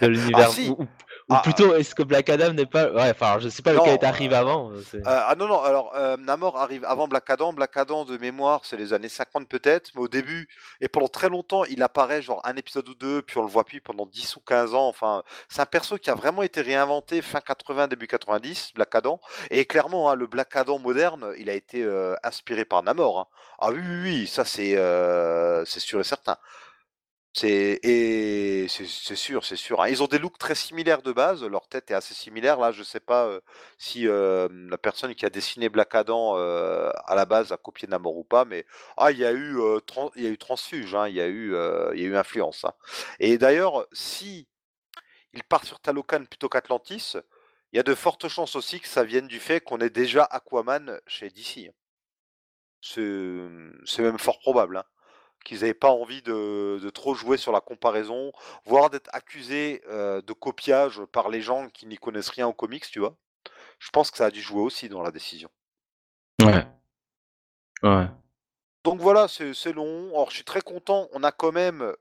de l'univers Ah, si. Ou, ou- Ah, plutôt, est-ce que Black Adam n'est pas. Ouais, enfin, je sais pas lequel est arrivé euh, avant. euh, Euh, ah non, non, alors euh, Namor arrive avant Black Adam. Black Adam, de mémoire, c'est les années 50 peut-être, mais au début, et pendant très longtemps, il apparaît genre un épisode ou deux, puis on le voit plus pendant 10 ou 15 ans. Enfin, c'est un perso qui a vraiment été réinventé fin 80, début 90, Black Adam. Et clairement, hein, le Black Adam moderne, il a été euh, inspiré par Namor. hein. Ah oui, oui, oui, ça c'est euh, c'est sûr et certain. C'est et c'est sûr, c'est sûr. hein. Ils ont des looks très similaires de base. Leur tête est assez similaire. Là, je sais pas euh, si euh, la personne qui a dessiné Black Adam euh, à la base a copié Namor ou pas, mais ah, il y a eu il y a eu transfuge, hein, il y a eu il y a eu influence. hein. Et d'ailleurs, si il part sur Talocan plutôt qu'Atlantis, il y a de fortes chances aussi que ça vienne du fait qu'on ait déjà Aquaman chez DC. hein. C'est c'est même fort probable. hein qu'ils n'avaient pas envie de, de trop jouer sur la comparaison, voire d'être accusés euh, de copiage par les gens qui n'y connaissent rien aux comics, tu vois. Je pense que ça a dû jouer aussi dans la décision. Ouais. Ouais. Donc voilà, c'est c'est long. Alors je suis très content. On a quand même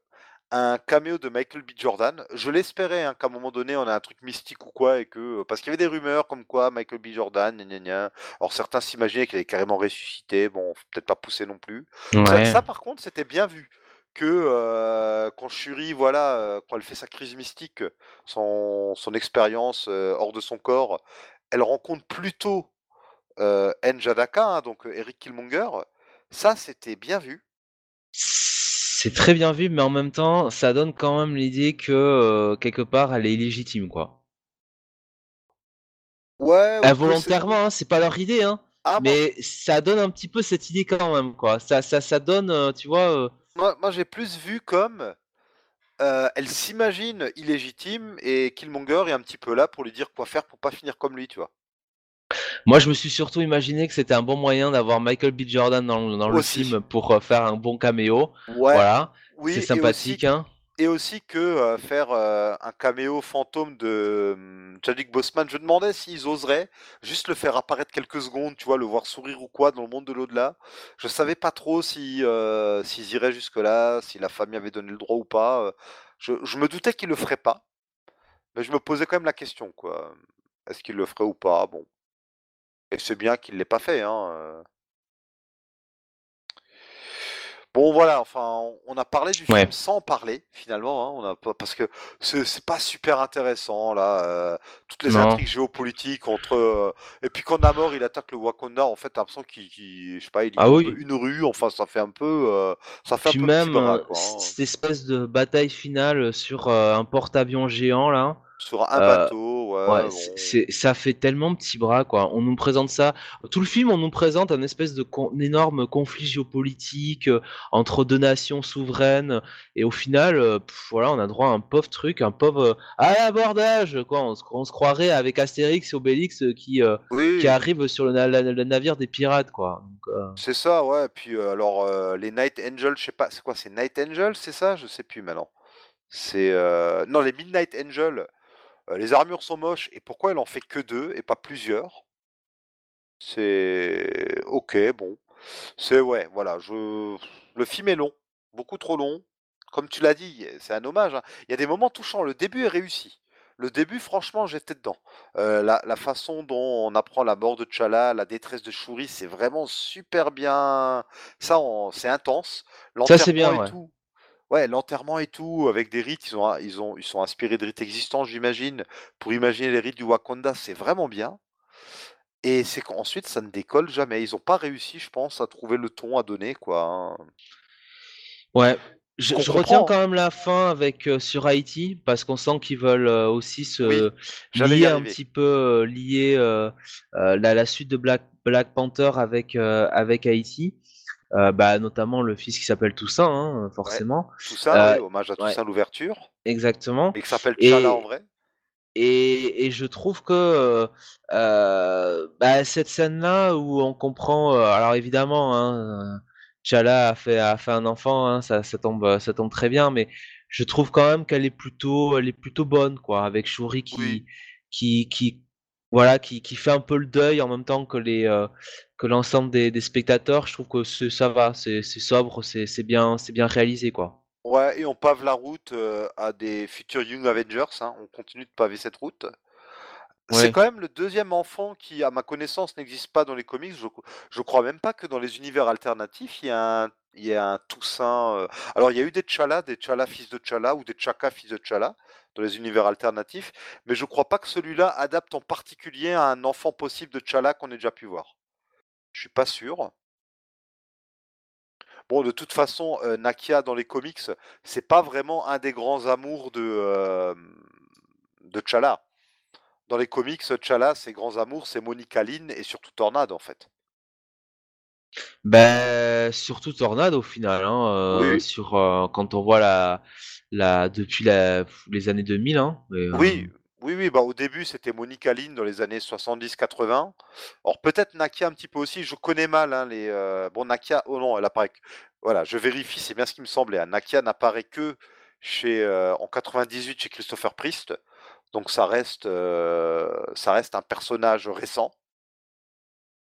un caméo de Michael B. Jordan. Je l'espérais hein, qu'à un moment donné, on a un truc mystique ou quoi, et que parce qu'il y avait des rumeurs comme quoi Michael B. Jordan, gna gna gna. Alors certains s'imaginaient qu'il avait carrément ressuscité. Bon, peut-être pas pousser non plus. Ça, Ouais. ça, par contre, c'était bien vu. Que euh, quand Shuri, voilà, euh, quand elle fait sa crise mystique, son, son expérience euh, hors de son corps, elle rencontre plutôt euh, Njadaka, hein, donc euh, Eric Killmonger. Ça, c'était bien vu. C'est très bien vu, mais en même temps, ça donne quand même l'idée que euh, quelque part, elle est illégitime, quoi. Ouais, Involontairement, hein, c'est pas leur idée, hein. Ah, Mais ça donne un petit peu cette idée quand même, quoi. Ça, ça, ça donne, euh, tu vois. euh, moi, moi, j'ai plus vu comme euh, elle s'imagine illégitime et Killmonger est un petit peu là pour lui dire quoi faire pour pas finir comme lui, tu vois. Moi, je me suis surtout imaginé que c'était un bon moyen d'avoir Michael B. Jordan dans, le- dans le Aussi. film pour euh, faire un bon caméo. Ouais, Voilà, oui, c'est et sympathique, aussi- hein. Et aussi que euh, faire euh, un caméo fantôme de hum, Chadwick Boseman, je demandais s'ils oseraient juste le faire apparaître quelques secondes, tu vois, le voir sourire ou quoi dans le monde de l'au-delà. Je savais pas trop si euh, s'ils iraient jusque-là, si la famille avait donné le droit ou pas. euh. Je, je me doutais qu'ils le feraient pas, mais je me posais quand même la question, quoi. Est-ce qu'ils le feraient ou pas? Bon. Et c'est bien qu'il l'ait pas fait, hein. euh. Bon voilà, enfin, on- a parlé du film sans parler finalement, hein, on a pas parce que c'est pas super intéressant là, euh, toutes les Non. intrigues géopolitiques entre euh, et puis quand Namor il attaque le Wakanda, en fait, t'as l'impression qu'il, qu'il- je sais pas, il Ah oui. une rue, enfin ça fait un peu, euh, ça fait Puis un peu même quoi, hein, cette espèce de bataille finale sur un porte-avions géant là. sur un bateau, ouais, c'est, ça fait tellement petit bras quoi. On nous présente ça, tout le film, on nous présente un espèce de con- énorme conflit géopolitique euh, entre deux nations souveraines, et au final, euh, pff, voilà, on a droit à un pauvre truc, un pauvre euh, à l'abordage quoi. On se, on se croirait avec Astérix et Obélix qui euh, Oui. qui arrivent sur le, na- la- le navire des pirates quoi. Donc, euh, C'est ça, ouais. Puis euh, alors les Night Angels, je sais pas, c'est quoi, c'est Night Angels, c'est ça? Je sais plus maintenant. C'est non les Midnight Angels. Les armures sont moches et pourquoi elle en fait que deux et pas plusieurs? C'est OK, bon. C'est ouais, voilà, je le film est long, beaucoup trop long. Comme tu l'as dit, c'est un hommage, hein. Il y a des moments touchants, le début est réussi. Le début, franchement, j'étais dedans. la, la façon dont on apprend la mort de T'Challa, la détresse de Shuri, c'est vraiment super bien. Ça, c'est intense. Ça, c'est bien, et ouais. tout. Ouais, l'enterrement et tout, avec des rites, ils ont, ils ont, ils sont inspirés de rites existants, j'imagine, pour imaginer les rites du Wakanda, c'est vraiment bien. Et c'est qu'ensuite, ça ne décolle jamais. Ils n'ont pas réussi, je pense, à trouver le ton à donner, quoi. Hein. Ouais, je, retiens quand même la fin avec euh, sur Haïti parce qu'on sent qu'ils veulent euh, aussi se lier un petit peu euh, lier la, la, suite de Black, Black Panther avec avec Haïti. Bah, notamment le fils qui s'appelle Toussaint, hein, forcément. Toussaint, hommage à Toussaint l'ouverture. Exactement. Et qui s'appelle T'Challa en vrai. Et, et, je trouve que bah, cette scène-là où on comprend, alors évidemment, hein, Chala a fait, a fait un enfant, hein, ça, ça, tombe, ça tombe très bien, mais je trouve quand même qu'elle est plutôt, elle est plutôt bonne, quoi, avec Shuri qui, qui, qui, voilà, qui, qui, fait un peu le deuil en même temps que les, euh, que l'ensemble des, des, spectateurs. Je trouve que ça va, c'est sobre, c'est bien, c'est bien réalisé, quoi. Ouais, et on pave la route euh, à des futurs Young Avengers. Hein, on continue de paver cette route. C'est quand même le deuxième enfant qui, à ma connaissance, n'existe pas dans les comics. Je, je crois même pas que dans les univers alternatifs, il y a un, il y a un Toussaint. Euh, alors, il y a eu des T'Challa, des T'Challa fils de T'Challa ou des T'Chaka fils de T'Challa dans les univers alternatifs, mais je crois pas que celui-là adapte en particulier à un enfant possible de T'Challa qu'on ait déjà pu voir. Je suis pas sûr. Bon, de toute façon, euh, Nakia dans les comics, c'est pas vraiment un des grands amours de, euh, de T'Challa dans les comics, T'Challa, ses grands amours, c'est Monica Lynn et surtout Tornade en fait. Ben, surtout Tornade au final, hein, euh, sur, euh, quand on voit la, la, depuis la, les années 2000. Hein, oui, oui, oui, bah, au début c'était Monica Lynn dans les années 70-80. Alors peut-être Nakia un petit peu aussi, je connais mal hein, les. bon, Nakia, oh non, elle apparaît. Voilà, je vérifie, c'est bien ce qui me semblait. Hein. Nakia n'apparaît que chez, en 98 chez Christopher Priest. Donc ça reste, ça reste un personnage récent.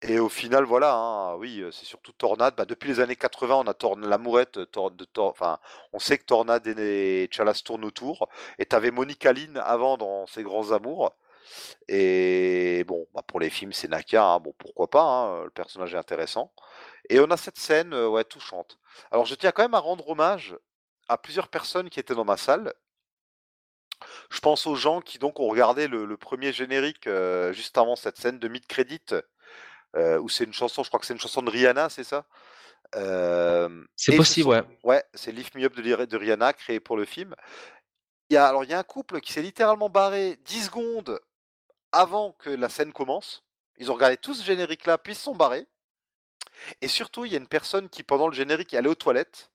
Et au final, voilà, hein, oui, c'est surtout Tornade. Bah, depuis les années 80, on a l'amourette de enfin, on sait que Tornade et Chalas tournent autour. Et tu avais Monica Lynn avant dans ses grands amours. Et bon, bah, pour les films, c'est Naka, hein, bon, pourquoi pas, hein, le personnage est intéressant. Et on a cette scène, ouais, touchante. Alors, je tiens quand même à rendre hommage à plusieurs personnes qui étaient dans ma salle. Je pense aux gens qui donc ont regardé le, premier générique juste avant cette scène de mid-credit, euh, où c'est une chanson, je crois que c'est une chanson de Rihanna, c'est ça? C'est possible, ouais. Ouais, c'est Lift Me Up de, de, Rihanna, créé pour le film. Il y a, alors, il y a un couple qui s'est littéralement barré 10 secondes avant que la scène commence. Ils ont regardé tout ce générique-là, puis ils se sont barrés. Et surtout, il y a une personne qui, pendant le générique, est allée aux toilettes.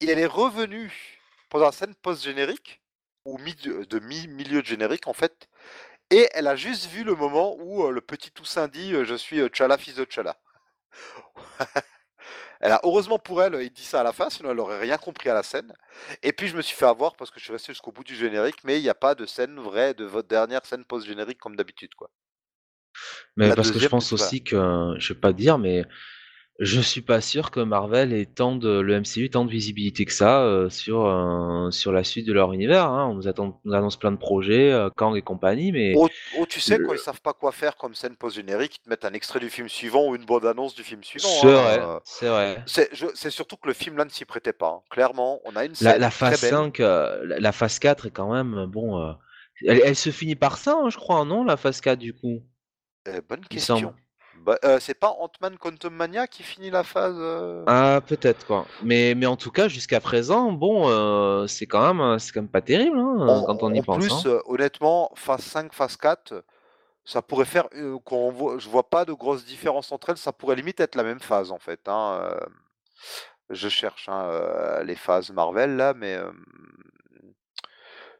Et elle est revenue pendant la scène post-générique ou de mi-milieu de générique en fait. Et elle a juste vu le moment où euh, le petit Toussaint dit euh, Je suis euh, Chala, fils de Chala. elle a, heureusement pour elle, il dit ça à la fin, sinon elle aurait rien compris à la scène. Et puis je me suis fait avoir parce que je suis resté jusqu'au bout du générique, mais il n'y a pas de scène vraie de votre dernière scène post-générique comme d'habitude. quoi. Mais parce que je pense aussi que, je vais pas dire, mais je suis pas sûr que Marvel ait tant de le MCU tant de visibilité que ça, euh, sur, euh, sur la suite de leur univers, hein. On nous attend annonce plein de projets, euh, Kang et compagnie, mais Oh oh tu sais, quand ils savent pas quoi faire comme scène post-générique, ils te mettent un extrait du film suivant ou une bande annonce du film suivant, C'est vrai, c'est vrai. c'est surtout que le film là ne s'y prêtait pas, hein. Clairement, on a une scène La phase 5, la phase 4 est quand même, bon, elle se finit par ça, hein, je crois, non, la phase 4 du coup? bonne question. Bah, euh, c'est pas Ant-Man Quantum Mania qui finit la phase euh Ah, peut-être quoi. Mais, mais en tout cas, jusqu'à présent, bon, euh, c'est quand même, quand même pas terrible hein, quand on y pense. En plus, honnêtement, phase 5, phase 4, ça pourrait faire. quand voit, je vois pas de grosses différences entre elles, ça pourrait limite être la même phase en fait. Hein, je cherche hein, les phases Marvel là, mais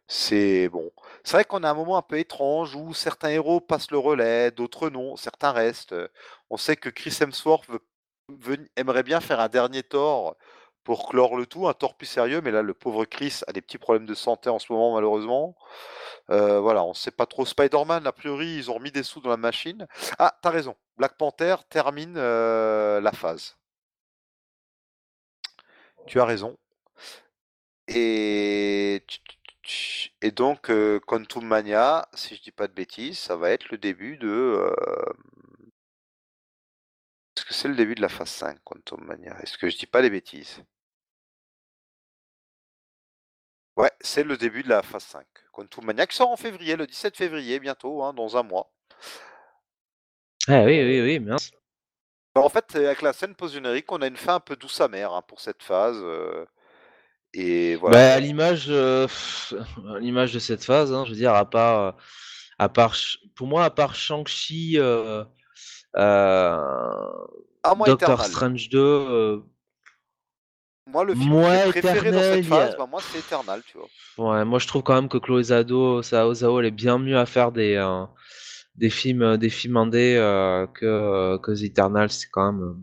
c'est bon. C'est vrai qu'on a un moment un peu étrange où certains héros passent le relais, d'autres non, certains restent. On sait que Chris Hemsworth aimerait bien faire un dernier Thor pour clore le tout, un tort plus sérieux, mais là, le pauvre Chris a des petits problèmes de santé en ce moment, malheureusement. Euh, voilà, on sait pas trop. Spider-Man, a priori, ils ont remis des sous dans la machine. Ah, t'as raison. Black Panther termine euh, la phase. Tu as raison. Et, et donc, euh, Quantum Mania, si je dis pas de bêtises, ça va être le début de. euh, Est-ce que c'est le début de la phase 5, Quantum Mania Est-ce que je dis pas des bêtises? Ouais, c'est le début de la phase 5. Quantum Mania qui sort en février, le 17 février, bientôt, hein, dans un mois. Ah oui, oui, oui, mince. Alors, en fait, avec la scène post-générique, on a une fin un peu douce amère hein, pour cette phase. euh, et Bah, voilà. à l'image, euh, l'image de cette phase, hein, je veux dire, à part, euh, à part, pour moi, à part Shang-Chi, euh, euh, Doctor Eternal. Strange 2, euh, Moi, le film moi, que préféré dans cette Eternal, y a- phase, bah, moi, c'est Eternal, tu vois. ouais, moi je trouve quand même que Chloé Zhao, Sao Zhao, elle est bien mieux à faire des, euh, des films, des films indés que, que The Eternal, c'est quand même.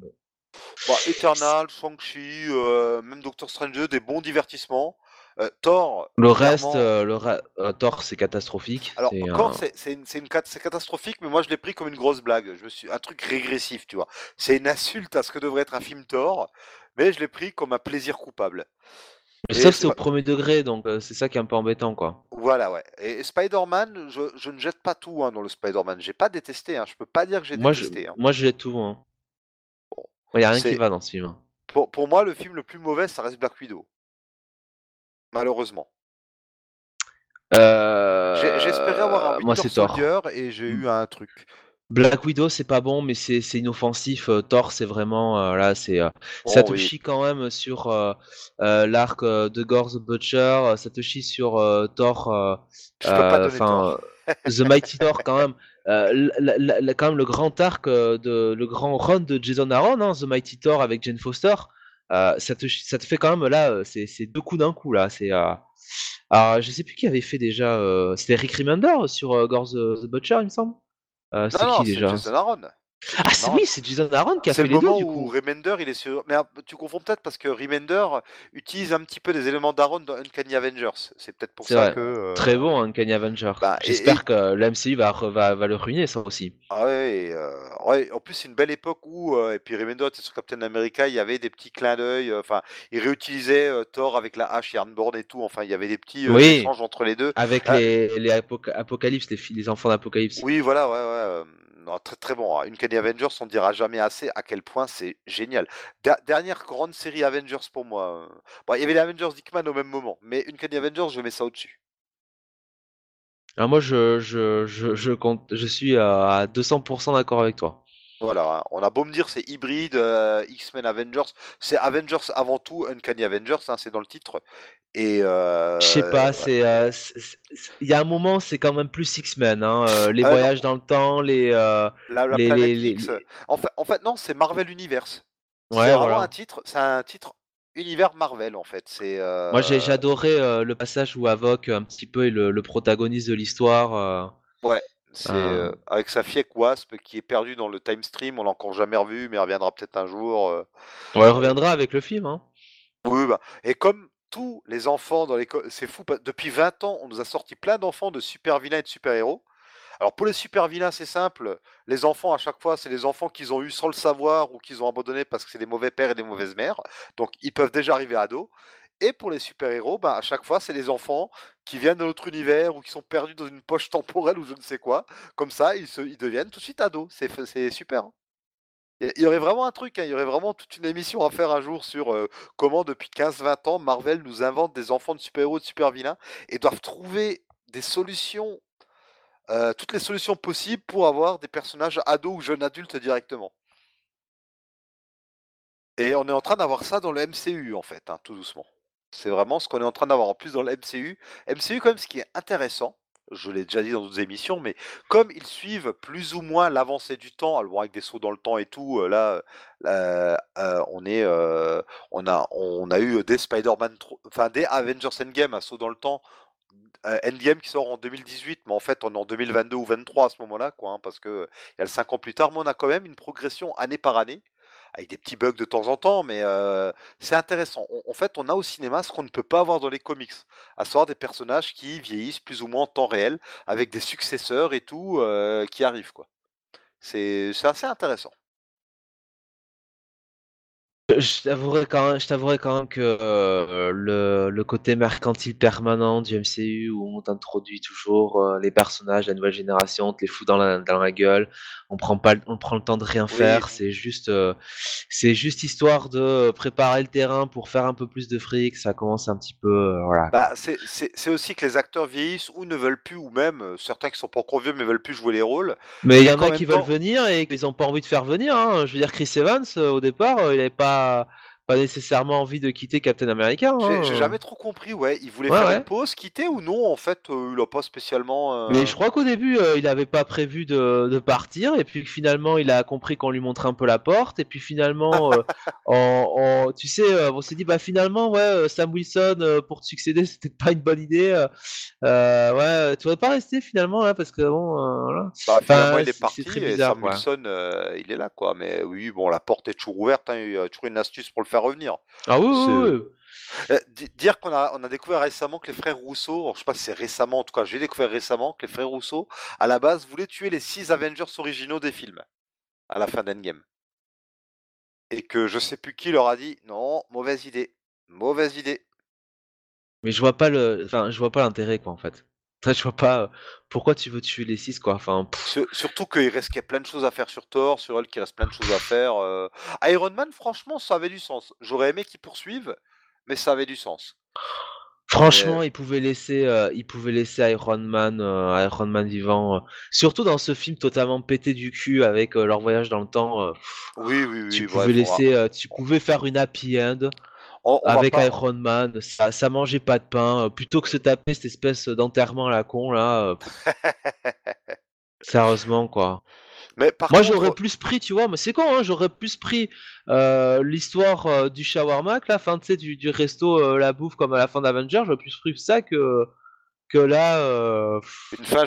Bah, Eternal, Shang-Chi, euh, même Doctor Strange 2, des bons divertissements. Euh, Thor, Le reste, euh, le ra- Thor, c'est catastrophique. Alors, encore, c'est une, une cat- catastrophique, mais moi, je l'ai pris comme une grosse blague. Je me suis un truc régressif, tu vois. C'est une insulte à ce que devrait être un film Thor, mais je l'ai pris comme un plaisir coupable. Mais ça, c'est au premier degré, donc euh, c'est ça qui est un peu embêtant, quoi. Voilà, ouais. Et Spider-Man, je, je ne jette pas tout hein, dans le Spider-Man. J'ai pas détesté, hein. Je peux pas dire que j'ai je, détesté. hein. moi, je l'ai tout. Hein. Il n'y a rien qui va dans ce film. hein. Pour, pour moi, le film le plus mauvais, ça reste Black Widow. Malheureusement. J'ai- J'espérais avoir un Euh, Moi. Soldier et j'ai Mm. eu un truc. Black Widow, c'est pas bon, mais c'est inoffensif. Euh, Thor, c'est vraiment. euh, là, c'est. euh, ça te oui. chie quand même sur euh, euh, l'arc euh, de Gore the Butcher. euh, Ça te chie sur euh, Thor. euh, euh, Enfin. The Mighty Thor, quand même. Euh, la- la- la- quand même, le grand arc, euh, de, le grand run de Jason Aaron, hein, The Mighty Thor avec Jane Foster. euh, ça, te, chi- ça te fait quand même là, c'est c'est deux coups d'un coup là. C'est. alors, je sais plus qui avait fait déjà. C'était Rick Remender sur Gore the, the Butcher, il me semble. Non, qui c'est déjà? Jason Aaron. Ah, c'est oui, c'est Jason Aaron qui a fait le les deux moment du où coup. Remender, il est sur. Mais un- tu confonds peut-être parce que Remender utilise un petit peu des éléments d'Aaron dans Uncanny Avengers. C'est peut-être pour C'est ça vrai. que. euh, Très bon, Uncanny Avenger. Bah, et- J'espère et- que l'MCU va, re- va, va le ruiner ça aussi. Ah ouais, et, euh, ouais, en plus c'est une belle époque où, euh, et puis Remender était sur Captain America, il y avait des petits clins d'œil, euh, enfin, il réutilisait euh, Thor avec la hache Ironborn et tout, enfin, il y avait des petits euh, Oui. échanges entre les deux. Avec Ah. les, les apoca- Apocalypse, les, les enfants d'Apocalypse. Oui, voilà, ouais, ouais. euh, très très bon. hein. Uncanny Avengers, on dira jamais assez à quel point c'est génial. Der- dernière grande série Avengers pour moi. euh. Bon, il y avait les Avengers Dickman au même moment, mais Uncanny Avengers, je mets ça au-dessus. Alors moi, je, je, je, je, je suis à 200% d'accord avec toi. Voilà, on a beau me dire c'est hybride, euh, X-Men Avengers, c'est Avengers avant tout, Uncanny Avengers, hein, c'est dans le titre. Et euh, Je sais pas, ouais. c'est, euh, c'est- c'est- il y a un moment, c'est quand même plus X-Men. Hein, euh, les Ah, non. voyages dans le temps, les. la, la les- planète les- les-. En fait, en fait, non, c'est Marvel Universe. c'est Ouais, vraiment voilà. un titre, c'est un titre univers Marvel en fait. C'est euh, Moi, j'ai adoré euh, le passage où Avoc un petit peu est le, le protagoniste de l'histoire. euh, c'est Ah. euh, avec sa fille Wasp qui est perdue dans le time stream, on l'a encore jamais revu, mais elle reviendra peut-être un jour. euh. On elle reviendra avec le film. Hein. Oui, bah, et comme tous les enfants dans l'école, c'est fou, depuis 20 ans, on nous a sorti plein d'enfants de super vilains et de super héros. Alors pour les super vilains, c'est simple, les enfants à chaque fois, c'est les enfants qu'ils ont eu sans le savoir ou qu'ils ont abandonnés parce que c'est des mauvais pères et des mauvaises mères. Donc ils peuvent déjà arriver ados. Et pour les super héros, bah, à chaque fois, c'est les enfants qui viennent de notre univers ou qui sont perdus dans une poche temporelle ou je ne sais quoi. Comme ça, ils, se, deviennent tout de suite ados. C'est super. hein. Il y- aurait vraiment un truc, hein, il y aurait vraiment toute une émission à faire un jour sur comment depuis 15-20 ans Marvel nous invente des enfants de super-héros, de super-vilains et doivent trouver des solutions, euh, toutes les solutions possibles pour avoir des personnages ados ou jeunes adultes directement. Et on est en train d'avoir ça dans le MCU en fait, hein, tout doucement. C'est vraiment ce qu'on est en train d'avoir en plus dans le MCU. MCU quand ce qui est intéressant, je l'ai déjà dit dans d'autres émissions, mais comme ils suivent plus ou moins l'avancée du temps, alors avec des sauts dans le temps et tout, euh, là, euh, euh, on a, eu des Spider-Man, enfin des Avengers Endgame, un saut dans le temps, Endgame qui sort en 2018, mais en fait on est en 2022 ou 23 à ce moment-là, hein, parce que il y a le 5 ans plus tard, mais on a quand même une progression année par année. Avec des petits bugs de temps en temps, mais c'est intéressant. en fait, on a au cinéma ce qu'on ne peut pas avoir dans les comics, à savoir des personnages qui vieillissent plus ou moins en temps réel, avec des successeurs et tout qui arrivent. C'est assez intéressant. Je t'avouerai quand même, je t'avouerai quand même que euh, le, le côté mercantile permanent du MCU où on t'introduit toujours euh, les personnages de la nouvelle génération, on te les fout dans la, dans la gueule, on prend pas, on prend le temps de rien faire, c'est juste, euh, c'est juste histoire de préparer le terrain pour faire un peu plus de fric, ça commence un petit peu, voilà. Bah, c'est, c'est, aussi que les acteurs vieillissent ou ne veulent plus, ou même certains qui sont pas encore vieux mais veulent plus jouer les rôles. Mais il y en a qui veulent venir et qu'ils ont pas envie de faire venir. Hein. Je veux dire, Chris Evans au départ, il avait pas uh, pas, nécessairement envie de quitter Captain America. J'ai hein. jamais trop compris, ouais. Il voulait faire une pause, quitter ou non En fait, euh, il a pas spécialement. Euh, Mais je crois qu'au début, euh, il avait pas prévu de, partir, et puis finalement, il a compris qu'on lui montrait un peu la porte, et puis finalement, en, tu sais, on s'est dit, bah finalement, ouais, Sam Wilson pour te succéder, c'était pas une bonne idée. ouais, tu voudrais pas rester finalement, là, parce que bon, voilà. Bah, finalement, il est parti, et Sam Wilson, il est là, quoi. Mais oui, bon, la porte est toujours ouverte. Hein, toujours une astuce pour le faire revenir. Ah oui, euh, dire qu'on a, on a découvert récemment que les frères Rousseau, je sais pas si c'est récemment, en tout cas j'ai découvert récemment que les frères Rousseau, à la base, voulaient tuer les six Avengers originaux des films, à la fin d'Endgame. Et que je sais plus qui leur a dit, non, mauvaise idée, mauvaise idée. Mais je vois pas le, enfin, je vois pas l'intérêt quoi en fait je vois pas euh, pourquoi tu veux tuer les 6 quoi. Enfin, surtout qu'il reste qu'il y a plein de choses à faire sur Thor, sur Hulk, il reste plein de choses à faire. Euh. Iron Man, franchement, ça avait du sens. J'aurais aimé qu'ils poursuivent, mais ça avait du sens. Franchement, il pouvait laisser, euh, il pouvait laisser Iron Man, Iron Man vivant. surtout dans ce film totalement pété du cul avec leur voyage dans le temps. oui, oui, oui. Tu pouvais laisser, tu pouvais faire une happy end avec Iron Man, ça, ça mangeait pas de pain. Euh, plutôt que se taper cette espèce d'enterrement à la con là. Euh, sérieusement quoi. Mais Moi j'aurais plus pris, tu vois, mais c'est con, hein, j'aurais plus pris euh, l'histoire du shawarma, la fin du, du resto, la bouffe comme à la fin d'Avenger, j'aurais plus pris ça que, que là,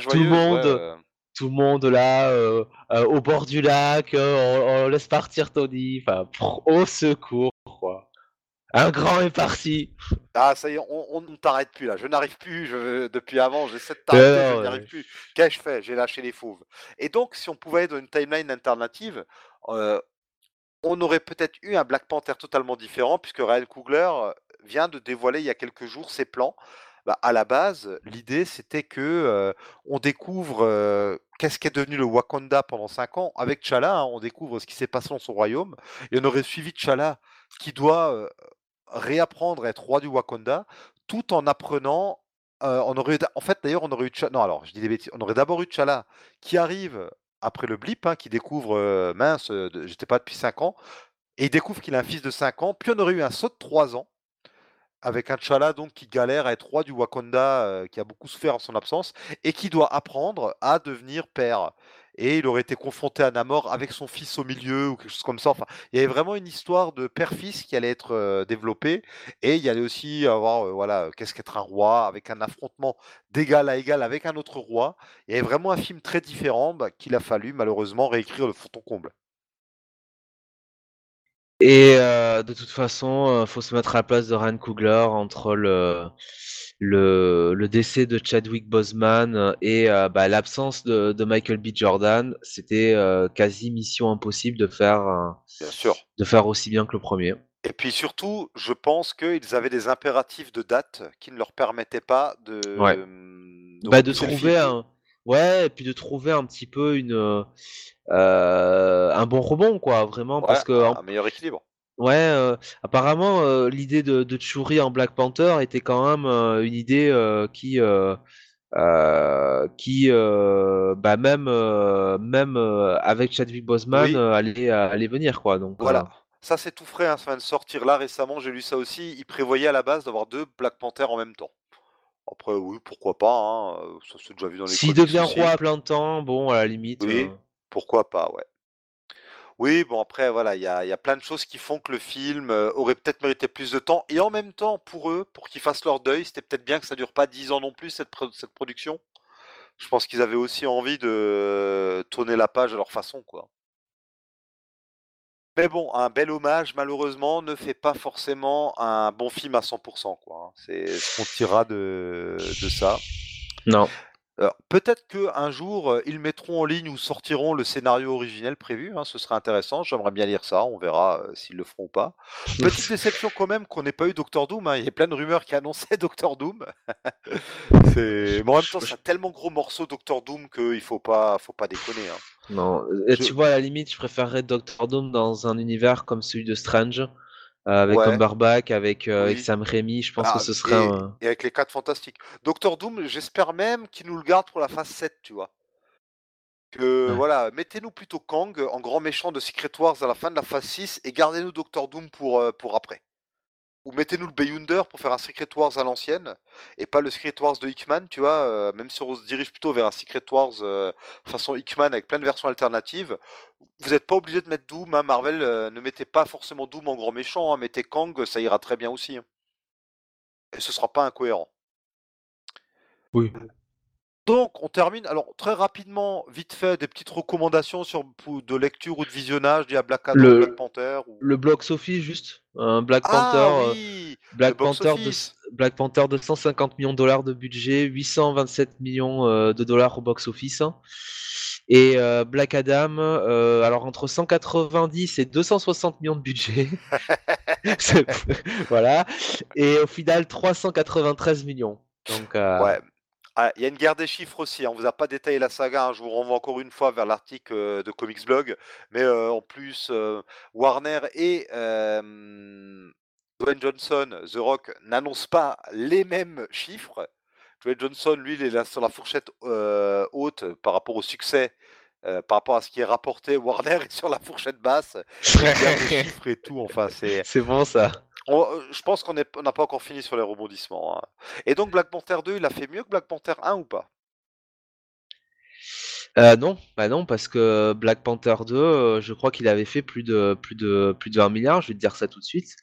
tout le monde, tout le monde là, au bord du lac, on, laisse partir Tony, enfin, au secours quoi. Un grand est parti. Ah, ça y est, on ne t'arrête plus là. Je n'arrive plus. Je, depuis avant, j'essaie de t'arrêter, je n'y arrive plus. Qu'ai-je fait? J'ai lâché les fauves. Et donc, si on pouvait être dans une timeline alternative, euh, on aurait peut-être eu un Black Panther totalement différent, puisque Ryan Coogler euh, vient de dévoiler il y a quelques jours ses plans. Bah, à la base, l'idée c'était que euh, on découvre qu'est-ce qui est devenu le Wakanda pendant 5 ans. Avec T'Challa, hein, on découvre ce qui s'est passé dans son royaume. Et on aurait suivi T'Challa qui doit réapprendre à être roi du Wakanda, tout en apprenant. on aurait, en fait, d'ailleurs, on aurait eu dis des bêtises. On aurait d'abord eu T'Challa qui arrive après le blip, hein, qui découvre mince, j'étais pas depuis 5 ans, et il découvre qu'il a un fils de 5 ans. Puis on aurait eu un saut de 3 ans avec un T'Challa donc qui galère à être roi du Wakanda, qui a beaucoup souffert en son absence, et qui doit apprendre à devenir père et il aurait été confronté à Namor avec son fils au milieu ou quelque chose comme ça. Enfin, il y avait vraiment une histoire de père-fils qui allait être développée et il y allait aussi avoir, voilà, qu'est-ce qu'être un roi avec un affrontement d'égal à égal avec un autre roi. Il y avait vraiment un film très différent bah, qu'il a fallu malheureusement réécrire de fond en comble. Et de toute façon, il faut se mettre à la place de Ryan Coogler entre le le, le, décès de Chadwick Boseman euh, et euh, bah, l'absence de, de, Michael B. Jordan, c'était euh, quasi mission impossible de faire, bien sûr. de faire aussi bien que le premier. Et puis surtout, je pense qu'ils avaient des impératifs de date qui ne leur permettaient pas de, de, bah, de trouver un, ouais, et puis de trouver un petit peu une, un bon rebond, quoi, vraiment, parce que un meilleur équilibre. Ouais, euh, apparemment, euh, l'idée de, de Churi en Black Panther était quand même euh, une idée qui, qui bah même, même avec Chadwick Boseman, allait, allait venir, quoi. Donc, voilà. Ça, c'est tout frais, hein, ça vient de sortir là récemment, j'ai lu ça aussi. Il prévoyait à la base d'avoir deux Black Panther en même temps. Après, oui, pourquoi pas, hein, ça s'est déjà vu dans les S'il devient roi à plein temps, bon, à la limite. Oui, pourquoi pas, ouais. Oui, bon après voilà, il y a, plein de choses qui font que le film euh, aurait peut-être mérité plus de temps. Et en même temps, pour eux, pour qu'ils fassent leur deuil, c'était peut-être bien que ça dure pas dix ans non plus cette, cette production. Je pense qu'ils avaient aussi envie de tourner la page à leur façon, quoi. Mais bon, un bel hommage, malheureusement, ne fait pas forcément un bon film à 100%. Quoi. Hein. C'est ce qu'on tirera de, de ça. Non. Peut-être qu'un jour, euh, ils mettront en ligne ou sortiront le scénario originel prévu, hein, ce serait intéressant. J'aimerais bien lire ça, on verra euh, s'ils le feront ou pas. Petite déception quand même qu'on n'ait pas eu Doctor Doom. Hein. Il y a plein de rumeurs qui annonçaient Doctor Doom. Mais en même temps, c'est un tellement gros morceau Doctor Doom qu'il faut pas, faut pas déconner. Hein. Non, tu vois, à la limite, je préférerais Doctor Doom dans un univers comme celui de Strange. Euh, avec Ouais. avec, euh, Sam Raimi, je pense que ah, ce serait et, avec les 4 fantastiques. Doctor Doom, j'espère même qu'il nous le garde pour la phase 7, tu vois. Que voilà, mettez-nous plutôt Kang en grand méchant de Secret Wars à la fin de la phase 6 et gardez-nous Doctor Doom pour, euh, pour après. Ou mettez-nous le Beyonder pour faire un Secret Wars à l'ancienne, et pas le Secret Wars de Hickman, tu vois, euh, même si on se dirige plutôt vers un Secret Wars euh, façon Hickman avec plein de versions alternatives, vous n'êtes pas obligé de mettre Doom, hein, Marvel, euh, ne mettez pas forcément Doom en grand méchant, hein, mettez Kang, ça ira très bien aussi. Hein. Et ce sera pas incohérent. Oui. Donc, on termine. Alors, très rapidement, vite fait, des petites recommandations sur de lecture ou de visionnage du Black Adam, le, Black Panther. Le box office, juste. Un Black ah Panther. Oui, Black, Panther de, Black Panther 250 millions de dollars de budget, 827 millions euh, de dollars au box office. Et euh, Black Adam, euh, alors entre 190 et 260 millions de budget. voilà. Et au final, 393 millions. Donc, ouais. Ah, il y a une guerre des chiffres aussi. Hein. On ne vous a pas détaillé la saga. Hein. Je vous renvoie encore une fois vers l'article euh, de Comics Blog. Mais euh, en plus, euh, Warner et Dwayne Johnson, The Rock, n'annoncent pas les mêmes chiffres. Dwayne Johnson, lui, il est là sur la fourchette haute par rapport au succès. par rapport à ce qui est rapporté, Warner est sur la fourchette basse. chiffres et tout. Enfin, c'est. C'est bon ça. Euh, je pense qu'on n'a pas encore fini sur les rebondissements. Hein. Et donc Black Panther 2, il a fait mieux que Black Panther 1 ou pas? Euh, non, bah non, parce que Black Panther 2, euh, je crois qu'il avait fait plus de plus de plus de 1 milliard, je vais te dire ça tout de suite.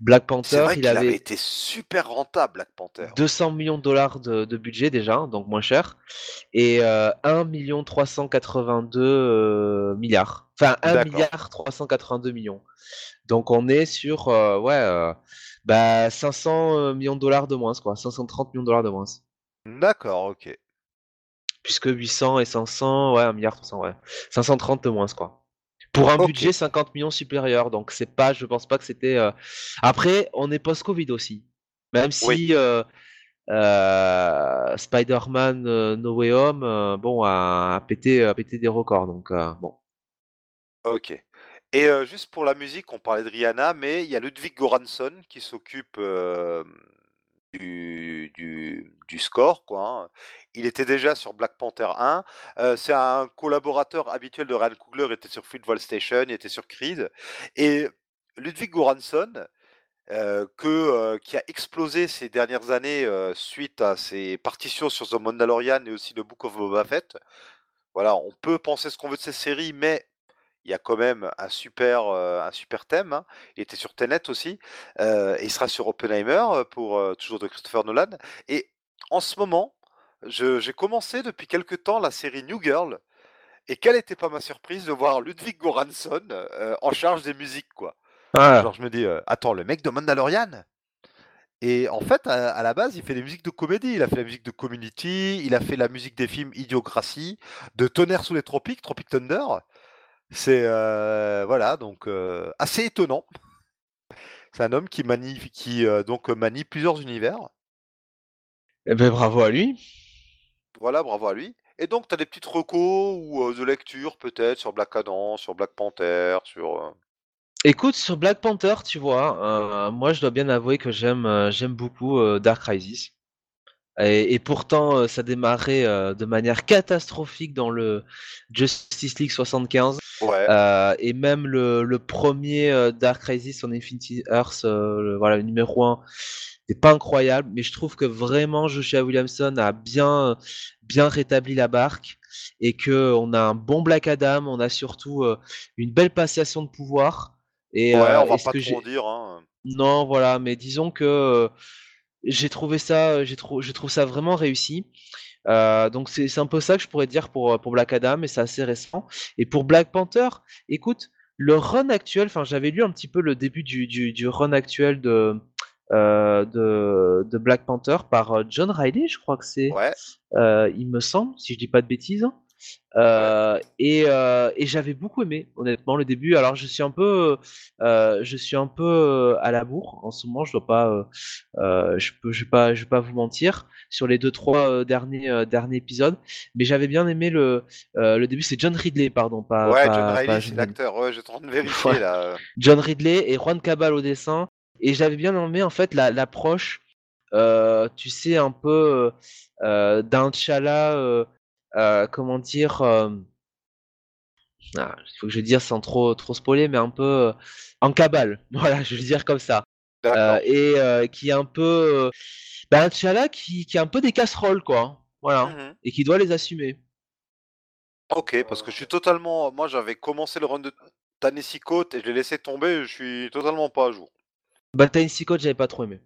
Black Panther, il, avait été super rentable, Black Panther. 200 millions de dollars de, budget déjà, donc moins cher, et 1 million 382 milliards. Enfin, 1 milliard 382 millions. Donc on est sur euh, ouais, euh, bah, 500 euh, millions de dollars de moins, quoi. 530 millions de dollars de moins. D'accord, ok. Puisque 800 et 500, ouais, 1 milliard 300, ouais. 530 de moins, quoi. Pour un budget 50 millions supérieur. Donc c'est pas, je pense pas que c'était. Après, on est post-Covid aussi. Même si Spider-Man No Way Home, bon, a, pété, a pété des records. Donc bon. Ok. Et juste pour la musique, on parlait de Rihanna, mais il y a Ludwig Goransson qui s'occupe du, score, quoi. Hein. Il était déjà sur Black Panther 1. c'est un collaborateur habituel de Ryan Coogler, il était sur Football Station, il était sur Creed. Et Ludwig Goransson, que, qui a explosé ces dernières années suite à ses partitions sur The Mandalorian et aussi The Book of Boba Fett. Voilà, on peut penser ce qu'on veut de ces séries, mais il y a quand même un super, un super thème. Hein. Il était sur Tenet aussi. et il sera sur Oppenheimer pour toujours de Christopher Nolan. Et en ce moment, j'ai commencé depuis quelques temps la série New Girl. Et quelle n'était pas ma surprise de voir Ludwig Goransson en charge des musiques, quoi. Ah. Genre, je me dis, attends, le mec de Mandalorian? Et en fait, à, la base, il fait des musiques de comédie. Il a fait la musique de Community, il a fait la musique des films Idiocratie, de Tonnerre sous les tropiques, Tropic Thunder. C'est euh, voilà donc euh, assez étonnant. C'est un homme qui manie, qui euh, donc manie plusieurs univers. Eh ben bravo à lui. Voilà, bravo à lui. Et donc, tu as des petites recos ou de lecture peut-être sur Black Adam, sur Black Panther, sur. Écoute, sur Black Panther, tu vois, moi je dois bien avouer que j'aime j'aime beaucoup Dark Crisis. Et, pourtant, ça démarrait de manière catastrophique dans le Justice League 75. Euh, et même le, premier euh, Dark Crisis on Infinity Earth, euh, le, voilà, le numéro 1, n'est pas incroyable, mais je trouve que vraiment Joshua Williamson a bien, bien rétabli la barque et que on a un bon Black Adam, on a surtout une belle passation de pouvoir. Et, ouais, on va pas trop dire. Hein. Non, voilà, mais disons que j'ai trouvé ça, j'ai je trouve ça vraiment réussi. Euh, donc c'est un peu ça que je pourrais dire pour, pour Black Adam, et c'est assez récent. Et pour Black Panther, écoute, le run actuel, enfin j'avais lu un petit peu le début du, du, du run actuel de, euh, de, de Black Panther par euh, John Riley, je crois que c'est. Ouais. Euh, il me semble, si je dis pas de bêtises. Euh, et, euh, et j'avais beaucoup aimé, honnêtement, le début. Alors, je suis un peu, euh, je suis un peu à la bourre en ce moment. Je dois pas, je peux, je vais pas, je vais pas vous mentir sur les deux trois derniers derniers épisodes. Mais j'avais bien aimé le le début. C'est John Ridley, pardon, pas. ouais, pas- John pas Riley, c'est l'acteur. Ouais, en train de vérifier Ouais. là. John Ridley et Juan Cabal au dessin. Et j'avais bien aimé en fait la- l'approche, tu sais, un peu d'un T'Challa, euh, comment dire, euh, ah, il faut que je dise sans trop trop spoiler, mais un peu euh, en cabale. Voilà, je vais le dire comme ça. Euh, et euh, qui est un peu, un T'Challa qui, qui a un peu des casseroles quoi. Voilà, Mhm. et qui doit les assumer. Ok, parce que je suis totalement. Moi, j'avais commencé le run de Coates et je l'ai laissé tomber. Je suis totalement pas à jour. Bah, Tennessee j'avais pas trop aimé.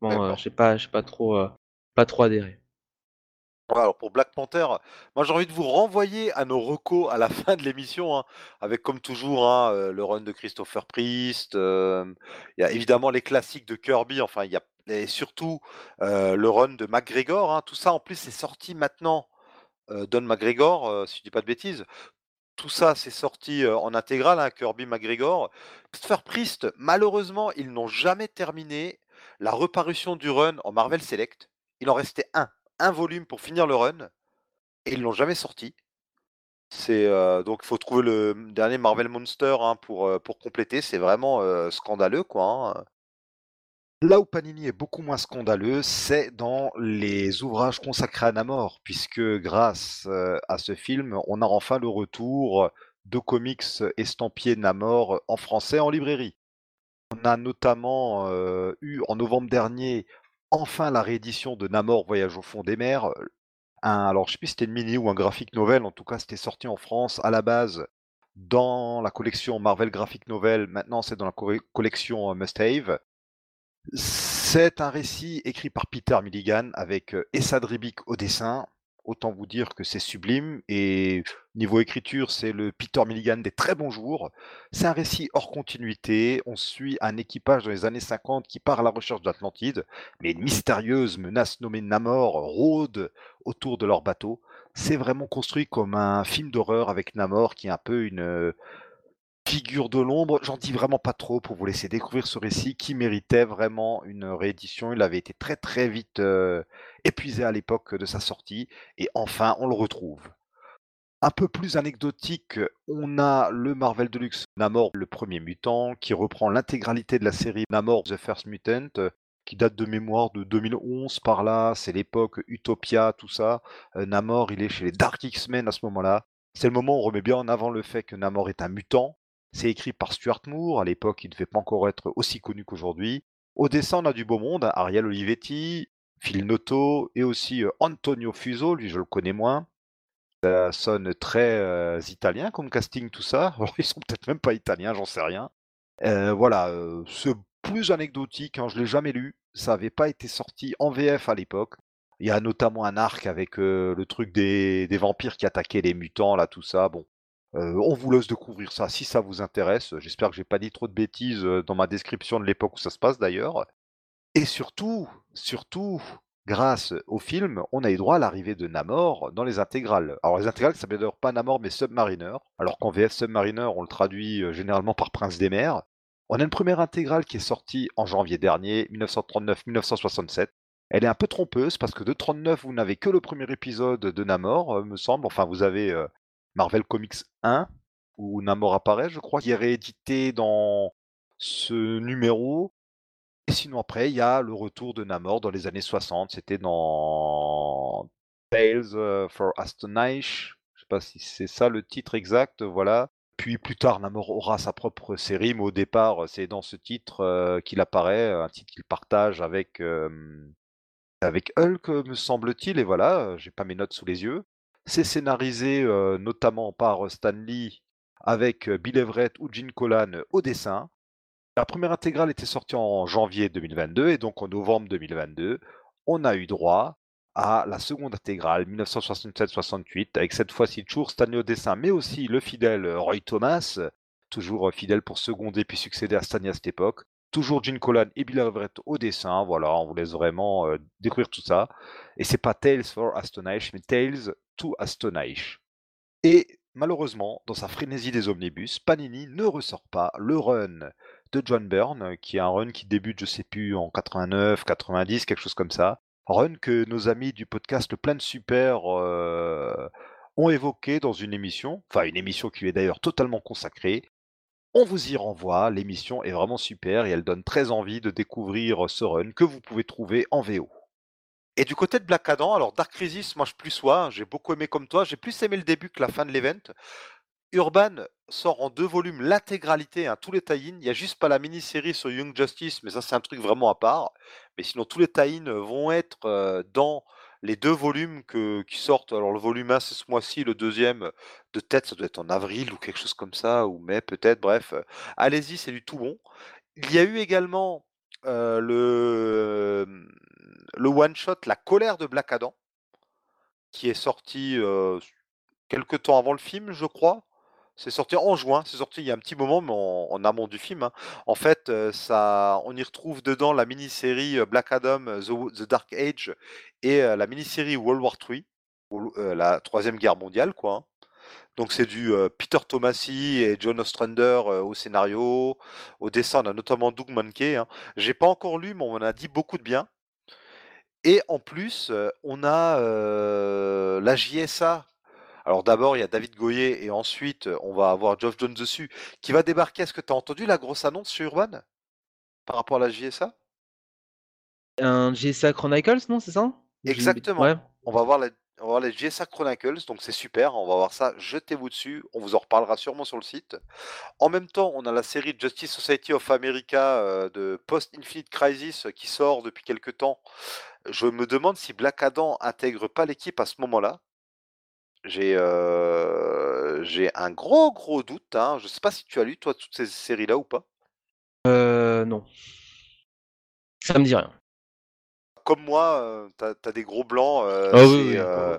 Bon, euh, j'ai pas, pas trop, euh, pas trop adhéré. Alors pour Black Panther, moi j'ai envie de vous renvoyer à nos recos à la fin de l'émission, hein, avec comme toujours hein, euh, le run de Christopher Priest, euh, il y a évidemment les classiques de Kirby, enfin il y a et surtout euh, le run de McGregor, hein, tout ça en plus c'est sorti maintenant, Don McGregor, si je dis pas de bêtises, tout ça c'est sorti en intégrale, hein, Kirby McGregor. Christopher Priest, malheureusement ils n'ont jamais terminé la reparution du run en Marvel Select, il en restait un un volume pour finir le run et ils l'ont jamais sorti. C'est euh, donc il faut trouver le dernier Marvel Monster hein, pour, euh, pour compléter. C'est vraiment euh, scandaleux quoi. hein. Là où Panini est beaucoup moins scandaleux, c'est dans les ouvrages consacrés à Namor, puisque grâce à ce film, on a enfin le retour de comics estampillés Namor en français en librairie. On a notamment eu en novembre dernier enfin la réédition de Namor Voyage au fond des mers. Un, alors je sais plus si c'était une mini ou un graphic novel, en tout cas c'était sorti en France à la base dans la collection Marvel Graphic Novel, maintenant c'est dans la co- collection euh, Must Have. C'est un récit écrit par Peter Milligan avec euh, Essad Ribic au dessin. Autant vous dire que c'est sublime et niveau écriture, c'est le Peter Milligan des très bons jours. C'est un récit hors continuité. On suit un équipage dans les années 50 qui part à la recherche d'Atlantide, mais une mystérieuse menace nommée Namor rôde autour de leur bateau. C'est vraiment construit comme un film d'horreur avec Namor qui est un peu une euh, figure de l'ombre. J'en dis vraiment pas trop pour vous laisser découvrir ce récit qui méritait vraiment une réédition. Il avait été très très vite euh, épuisé à l'époque de sa sortie et enfin on le retrouve. Un peu plus anecdotique, on a le Marvel Deluxe Namor, le premier mutant, qui reprend l'intégralité de la série Namor The First Mutant, euh, qui date de mémoire de 2011 par là. C'est l'époque Utopia, tout ça. Euh, Namor, il est chez les Dark X-Men à ce moment-là. C'est le moment où on remet bien en avant le fait que Namor est un mutant. C'est écrit par Stuart Moore. À l'époque, il ne devait pas encore être aussi connu qu'aujourd'hui. Au dessin, on a du beau monde. hein. Ariel Olivetti, Phil Noto et aussi euh, Antonio Fuso. Lui, je le connais moins. Ça sonne très euh, italien comme casting, tout ça. Alors, ils sont peut-être même pas italiens, j'en sais rien. Euh, voilà, euh, c'est plus anecdotique, hein, je l'ai jamais lu. Ça n'avait pas été sorti en VF à l'époque. Il y a notamment un arc avec le truc des vampires qui attaquaient les mutants, là, tout ça. Bon, euh, on vous laisse découvrir ça si ça vous intéresse. J'espère que j'ai pas dit trop de bêtises euh, dans ma description de l'époque où ça se passe d'ailleurs. Et surtout, surtout, grâce au film, on a eu droit à l'arrivée de Namor dans les intégrales. Alors les intégrales, ça s'appelle d'ailleurs pas Namor mais Submariner, alors qu'en VF Submariner, on le traduit euh, généralement par Prince des mers. On a une première intégrale qui est sortie en janvier dernier, 1939-1967. Elle est un peu trompeuse parce que de 39, vous n'avez que le premier épisode de Namor, me semble. Enfin, vous avez Marvel Comics 1, où Namor apparaît, je crois, qui est réédité dans ce numéro. Et sinon, après, il y a le retour de Namor dans les années 60. C'était dans Tales euh, for Astonish. Je sais pas si c'est ça le titre exact, voilà. Puis plus tard, Namor aura sa propre série, mais au départ, c'est dans ce titre euh, qu'il apparaît, un titre qu'il partage avec, euh, avec Hulk, me semble-t-il. Et voilà, j'ai pas mes notes sous les yeux. C'est scénarisé euh, notamment par Stan Lee avec euh, Bill Everett ou Gene Colan au dessin. La première intégrale était sortie en janvier 2022 et donc en novembre 2022, on a eu droit à la seconde intégrale 1967-68 avec cette fois-ci toujours Stanley au dessin mais aussi le fidèle Roy Thomas, toujours fidèle pour seconder puis succéder à Stani à cette époque. Toujours Gene Colan et Bill Everett au dessin. Voilà, on vous laisse vraiment découvrir tout ça. Et c'est pas Tales for Astonish, mais Tales to Astonish. Et malheureusement, dans sa frénésie des omnibus, Panini ne ressort pas le run de John Byrne, qui est un run qui débute, je sais plus, en 89, 90, quelque chose comme ça. Run que nos amis du podcast Le Plein de Super euh, ont évoqué dans une émission, enfin une émission qui est d'ailleurs totalement consacrée. On vous y renvoie, l'émission est vraiment super et elle donne très envie de découvrir ce run que vous pouvez trouver en VO. Et du côté de Black Adam, alors Dark Crisis, moi je plus sois, j'ai beaucoup aimé comme toi, j'ai plus aimé le début que la fin de l'event. Urban sort en deux volumes l'intégralité, hein, tous les tie Il n'y a juste pas la mini-série sur Young Justice, mais ça c'est un truc vraiment à part. Mais sinon tous les tie vont être dans les deux volumes qui sortent. Alors le volume 1 c'est ce mois-ci, le deuxième de tête ça doit être en avril ou quelque chose comme ça, ou mai peut-être, bref. Allez-y, c'est du tout bon. Il y a eu également le le one shot La colère de Black Adam, qui est sorti quelques temps avant le film, je crois. C'est sorti en juin, c'est sorti il y a un petit moment, mais en, amont du film. Hein. En fait, ça, on y retrouve dedans la mini-série Black Adam, The, Dark Age, et la mini-série World War III, la troisième guerre mondiale, quoi. Hein. Donc c'est du Peter Tomasi et John Ostrander au scénario, au dessin, on a notamment Doug Mankey. Hein. J'ai pas encore lu, mais on en a dit beaucoup de bien. Et en plus, on a la JSA. Alors d'abord, il y a David Goyer et ensuite, on va avoir Geoff Jones dessus qui va débarquer. Est-ce que tu as entendu la grosse annonce chez Urban? Par rapport à la JSA Un JSA Chronicles, non, c'est ça? Exactement. On va voir la on va voir les GSA Chronicles, donc c'est super, on va voir ça, jetez-vous dessus, on vous en reparlera sûrement sur le site. En même temps, on a la série Justice Society of America euh, de Post-Infinite Crisis qui sort depuis quelques temps. Je me demande si Black Adam intègre pas l'équipe à ce moment-là. J'ai euh, un gros gros doute, hein. je sais pas si tu as lu toi toutes ces séries-là ou pas? Euh, non. Ça me dit rien comme moi, tu as, des gros blancs. Ah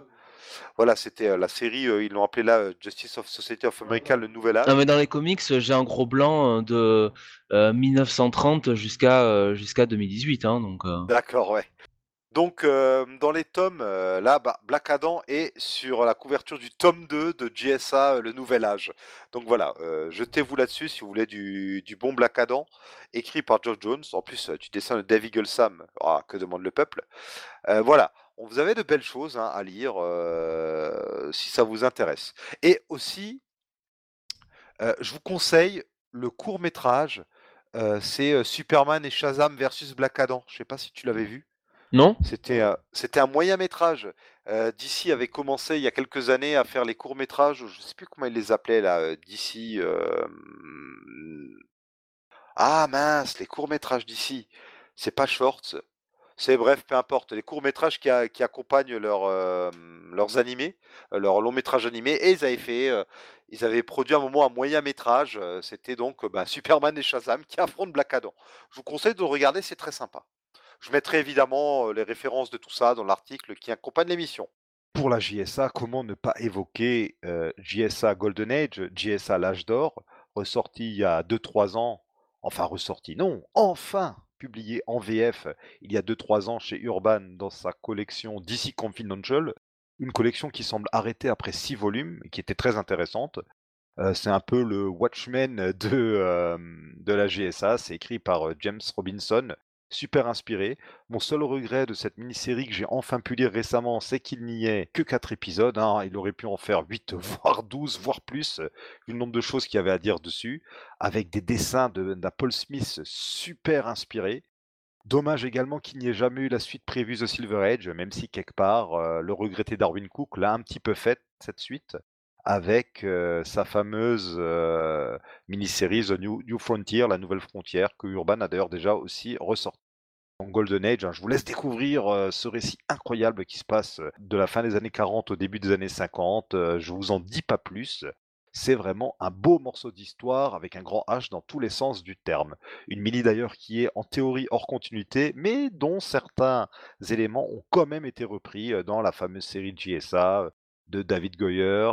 voilà, c'était la série, ils l'ont appelé là Justice of Society of America, le nouvel âge. Non, mais dans les comics, j'ai un gros blanc de 1930 jusqu'à jusqu'à 2018. Hein, donc, D'accord, ouais. Donc, dans les tomes, là, bah, Black Adam est sur la couverture du tome 2 de GSA, Le Nouvel Âge. Donc voilà, jetez-vous là-dessus si vous voulez du, bon Black Adam, écrit par George Jones. En plus, tu dessins de Dave Eagle Sam. Ah, que demande le peuple Voilà, vous avez de belles choses hein, à lire si ça vous intéresse. Et aussi, je vous conseille le court métrage. c'est Superman et Shazam versus Black Adam. Je sais pas si tu l'avais vu. Non? C'était un moyen métrage. DC avait commencé il y a quelques années à faire les courts métrages, je ne sais plus comment ils les appelaient là, DC. Ah mince, les courts métrages d'ici. C'est pas Shorts. C'est bref, peu importe. Les courts métrages qui, accompagnent leurs animés, leurs longs métrages animés, et ils avaient fait, ils avaient produit un moment un moyen métrage. C'était donc bah, Superman et Shazam qui affrontent Black Adam. Je vous conseille de regarder, c'est très sympa. Je mettrai évidemment les références de tout ça dans l'article qui accompagne l'émission. Pour la JSA, comment ne pas évoquer JSA Golden Age, JSA l'âge d'or, ressorti il y a 2-3 ans, enfin ressorti, non, enfin publié en VF il y a 2-3 ans chez Urban dans sa collection DC Confidential, une collection qui semble arrêtée après 6 volumes, qui était très intéressante. c'est un peu le Watchmen de, de la GSA, c'est écrit par James Robinson, super inspiré. Mon seul regret de cette mini-série que j'ai enfin pu lire récemment, c'est qu'il n'y ait que 4 épisodes. Hein. Il aurait pu en faire 8, voire 12, voire plus, vu le nombre de choses qu'il y avait à dire dessus, avec des dessins de, Paul Smith super inspirés. Dommage également qu'il n'y ait jamais eu la suite prévue The Silver Age, même si quelque part euh, le regretté Darwin Cook l'a un petit peu fait, cette suite, avec euh, sa fameuse euh, mini-série The New, New, Frontier, la nouvelle frontière, que Urban a d'ailleurs déjà aussi ressorti. En Golden Age, hein, je vous laisse découvrir ce récit incroyable qui se passe de la fin des années 40 au début des années 50. je vous en dis pas plus. C'est vraiment un beau morceau d'histoire avec un grand H dans tous les sens du terme. Une mini d'ailleurs qui est en théorie hors continuité, mais dont certains éléments ont quand même été repris dans la fameuse série GSA de David Goyer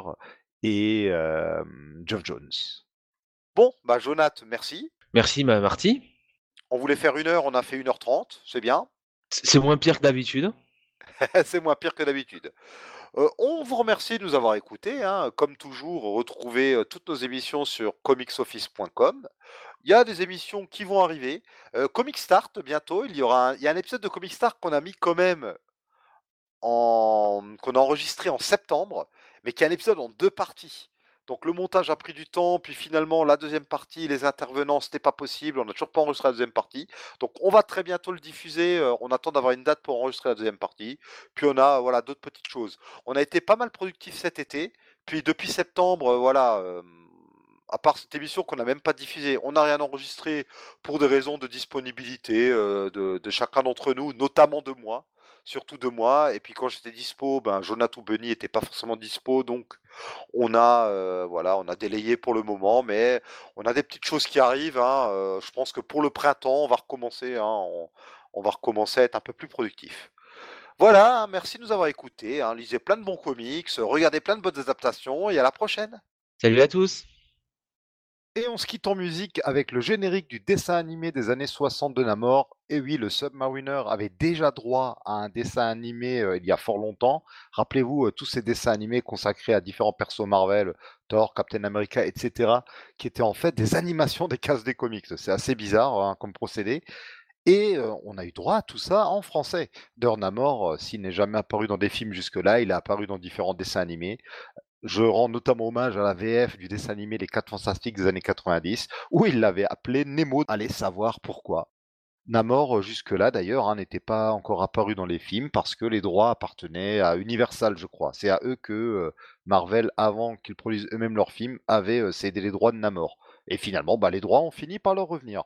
et Geoff Jones. Bon, bah Jonath, merci. Merci, ma Marty. On voulait faire une heure, on a fait 1h30, c'est bien. C'est moins pire que d'habitude. c'est moins pire que d'habitude. Euh, on vous remercie de nous avoir écoutés. hein. Comme toujours, retrouvez euh, toutes nos émissions sur comicsoffice.com. Il y a des émissions qui vont arriver. Euh, Comic Start, bientôt, il y aura un, il y a un épisode de Comic Start qu'on a mis quand même en qu'on a enregistré en septembre, mais qui est un épisode en deux parties. Donc le montage a pris du temps, puis finalement la deuxième partie, les intervenants, c'était pas possible, on n'a toujours pas enregistré la deuxième partie. Donc on va très bientôt le diffuser, euh, on attend d'avoir une date pour enregistrer la deuxième partie. Puis on a voilà d'autres petites choses. On a été pas mal productif cet été, puis depuis septembre, euh, voilà, euh, à part cette émission qu'on n'a même pas diffusée, on n'a rien enregistré pour des raisons de disponibilité de chacun d'entre nous, notamment de moi surtout de moi. Et puis quand j'étais dispo, ben Jonathan ou Benny n'étaient pas forcément dispo, donc on a euh, voilà, on a délayé pour le moment, mais on a des petites choses qui arrivent. hein, euh, je pense que pour le printemps, on va recommencer, hein, on, va recommencer à être un peu plus productif. Voilà, merci de nous avoir écoutés. hein, lisez plein de bons comics, regardez plein de bonnes adaptations et à la prochaine. Salut à tous. Et on se quitte en musique avec le générique du dessin animé des années 60 de Namor. Et oui, le Submariner avait déjà droit à un dessin animé euh, il y a fort longtemps. Rappelez-vous, euh, tous ces dessins animés consacrés à différents persos Marvel, Thor, Captain America, etc., qui étaient en fait des animations des cases des comics. C'est assez bizarre hein, comme procédé. Et euh, on a eu droit à tout ça en français. D'ailleurs, Namor, euh, s'il n'est jamais apparu dans des films jusque-là, il a apparu dans différents dessins animés. Je rends notamment hommage à la VF du dessin animé Les 4 Fantastiques des années 90, où il l'avait appelé Nemo. Allez savoir pourquoi. Namor, euh, jusque-là d'ailleurs, hein, n'était pas encore apparu dans les films parce que les droits appartenaient à Universal, je crois. C'est à eux que euh, Marvel, avant qu'ils produisent eux-mêmes leurs films, avait euh, cédé les droits de Namor. Et finalement, bah, les droits ont fini par leur revenir.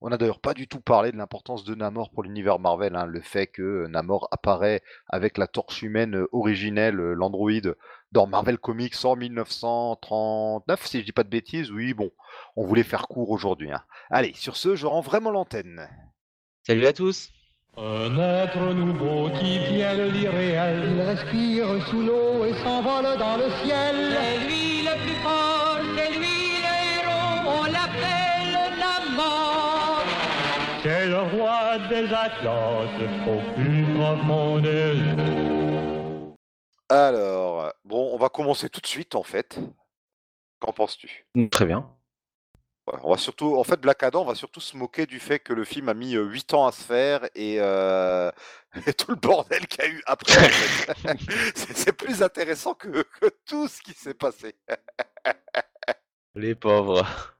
On n'a d'ailleurs pas du tout parlé de l'importance de Namor pour l'univers Marvel, hein, le fait que Namor apparaît avec la torche humaine originelle, euh, l'androïde, dans Marvel Comics en 1939, si je dis pas de bêtises. Oui, bon, on voulait faire court aujourd'hui. hein. Allez, sur ce, je rends vraiment l'antenne. Salut à tous. Un être nouveau qui vient de l'irréel. Il respire sous l'eau et s'envole dans le ciel. C'est lui le plus fort, des Atlas, au plus profond des eaux. Alors, bon, on va commencer tout de suite en fait. Qu'en penses-tu? Mm, Très bien. Ouais, on va surtout, en fait, Black Adam, on va surtout se moquer du fait que le film a mis 8 ans à se faire et, euh, et tout le bordel qu'il y a eu après. en fait. C'est c'est plus intéressant que, que tout ce qui s'est passé. Les pauvres.